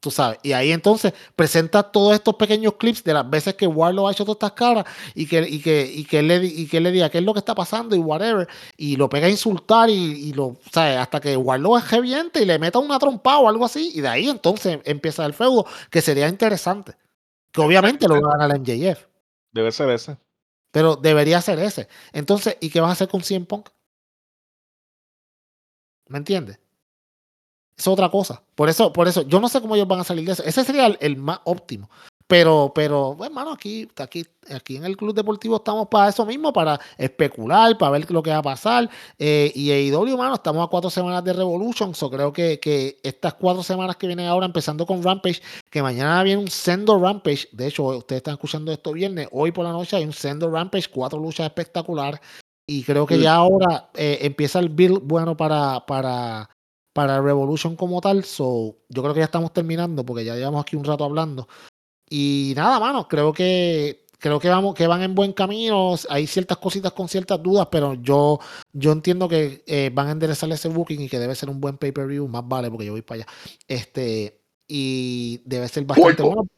Tú sabes, y ahí entonces presenta todos estos pequeños clips de las veces que Warlock ha hecho todas estas caras y que, y que, y que, le, y que le diga qué es lo que está pasando y whatever, y lo pega a insultar y, lo, ¿sabes? Hasta que Warlock es reviente y le meta una trompa o algo así, y de ahí entonces empieza el feudo, que sería interesante. Que obviamente lo va a ganar MJF. Debe ser ese. Pero debería ser ese. Entonces, ¿y qué vas a hacer con CM Punk? ¿Me entiendes? Es otra cosa. Por eso, por eso, yo no sé cómo ellos van a salir de eso. Ese sería el, más óptimo. Pero, pero, bueno, aquí, aquí, aquí en el Club Deportivo estamos para eso mismo, para especular, para ver lo que va a pasar. Eh, y AEW, mano, estamos a cuatro semanas de Revolution. So creo que, que estas cuatro semanas que vienen ahora, empezando con Rampage, que mañana viene un Sendo Rampage. De hecho, ustedes están escuchando esto viernes. Hoy por la noche hay un Sendo Rampage, cuatro luchas espectaculares. Y creo que ya ahora eh, empieza el build bueno para, para, para Revolution como tal. So, yo creo que ya estamos terminando porque ya llevamos aquí un rato hablando. Y nada, mano, creo que creo que vamos que van en buen camino. Hay ciertas cositas con ciertas dudas, pero yo yo entiendo que eh, van a enderezar ese booking y que debe ser un buen pay-per-view, más vale porque yo voy para allá. Este y debe ser bastante bueno.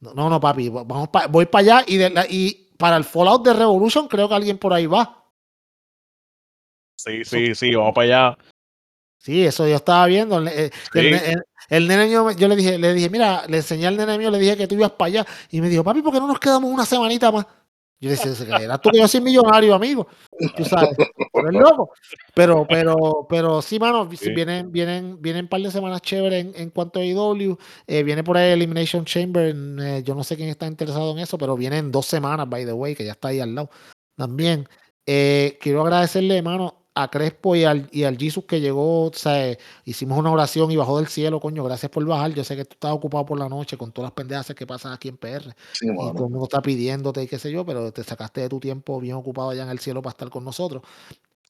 No, no, papi, vamos voy para allá y, de y para el Fallout de Revolution creo que alguien por ahí va. Sí, sí, sí, vamos para allá. Sí, eso yo estaba viendo. El, el, nene mío, yo le dije, le dije, mira, le enseñé al nene mío, le dije que tú ibas para allá. Y me dijo, papi, ¿por qué no nos quedamos una semanita más? Yo le dije, era tú que yo soy millonario, amigo. Tú sabes, pero es loco. Pero, pero, pero sí, mano, vienen, vienen, vienen un par de semanas chéveres en, en cuanto a IW. E eh, viene por ahí Elimination Chamber. Eh, yo no sé quién está interesado en eso, pero vienen dos semanas, by the way, que ya está ahí al lado. También. Eh, quiero agradecerle, hermano, a Crespo y al, y al Jesus que llegó, o sea, hicimos una oración y bajó del cielo, coño, gracias por bajar. Yo sé que tú estás ocupado por la noche con todas las pendejas que pasan aquí en PR. y todo el mundo está pidiéndote y qué sé yo, pero te sacaste de tu tiempo bien ocupado allá en el cielo para estar con nosotros.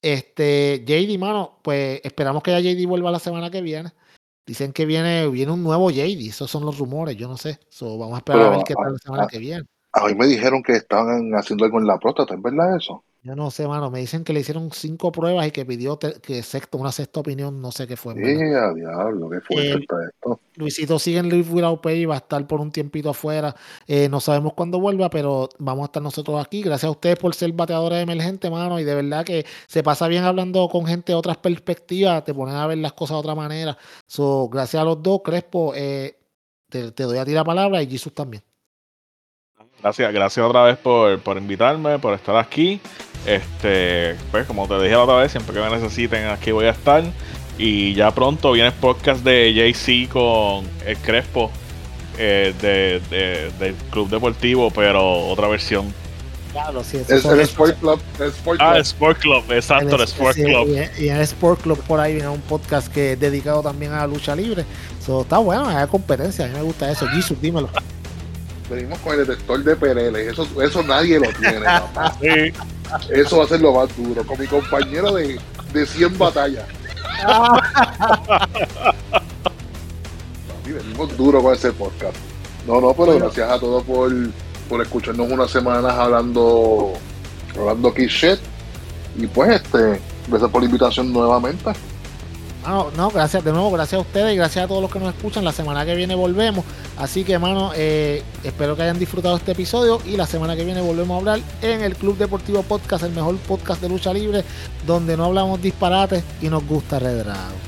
Este, JD, mano, pues esperamos que ya JD vuelva la semana que viene. Dicen que viene, viene un nuevo JD, esos son los rumores, yo no sé. vamos a esperar a ver qué tal la semana que viene. A mí me dijeron que estaban haciendo algo en la próstata, ¿es verdad eso? Yo no sé, mano. Me dicen que le hicieron cinco pruebas y que pidió que sexto, una sexta opinión. No sé qué fue. Sí, diablo, qué fuerte está esto. Luisito sigue en Live Without Pay y va a estar por un tiempito afuera. Eh, no sabemos cuándo vuelva, pero vamos a estar nosotros aquí. Gracias a ustedes por ser bateadores emergentes, mano. Y de verdad que se pasa bien hablando con gente de otras perspectivas. Te ponen a ver las cosas de otra manera. So, gracias a los dos, Crespo. Eh, te, te doy a ti la palabra y Jesus también. Gracias, gracias otra vez por, por, invitarme, por estar aquí. Este, pues como te dije la otra vez, siempre que me necesiten aquí voy a estar. Y ya pronto viene el podcast de JC con el Crespo eh, de, del Club Deportivo, pero otra versión. Claro, sí, es, el Sport Club. Ah, el Sport Club, exacto, el, Sport Club. Y, en el Sport Club por ahí viene un podcast que es dedicado también a la lucha libre. So, está bueno, hay competencia, a mí me gusta eso. Jesus, dímelo venimos con el detector de pereles. Eso, eso nadie lo tiene, papá. Eso va a ser lo más duro. Con mi compañero de, de 100 batallas. venimos duro con ese podcast. No, no, pero gracias a todos por, por escucharnos unas semanas hablando hablando shit. Y pues este, gracias por la invitación nuevamente. No, no, gracias de nuevo, gracias a ustedes y gracias a todos los que nos escuchan. La semana que viene volvemos. Así que, hermano, eh, espero que hayan disfrutado este episodio y la semana que viene volvemos a hablar en el Club Deportivo Podcast, el mejor podcast de lucha libre, donde no hablamos disparates y nos gusta Redrado.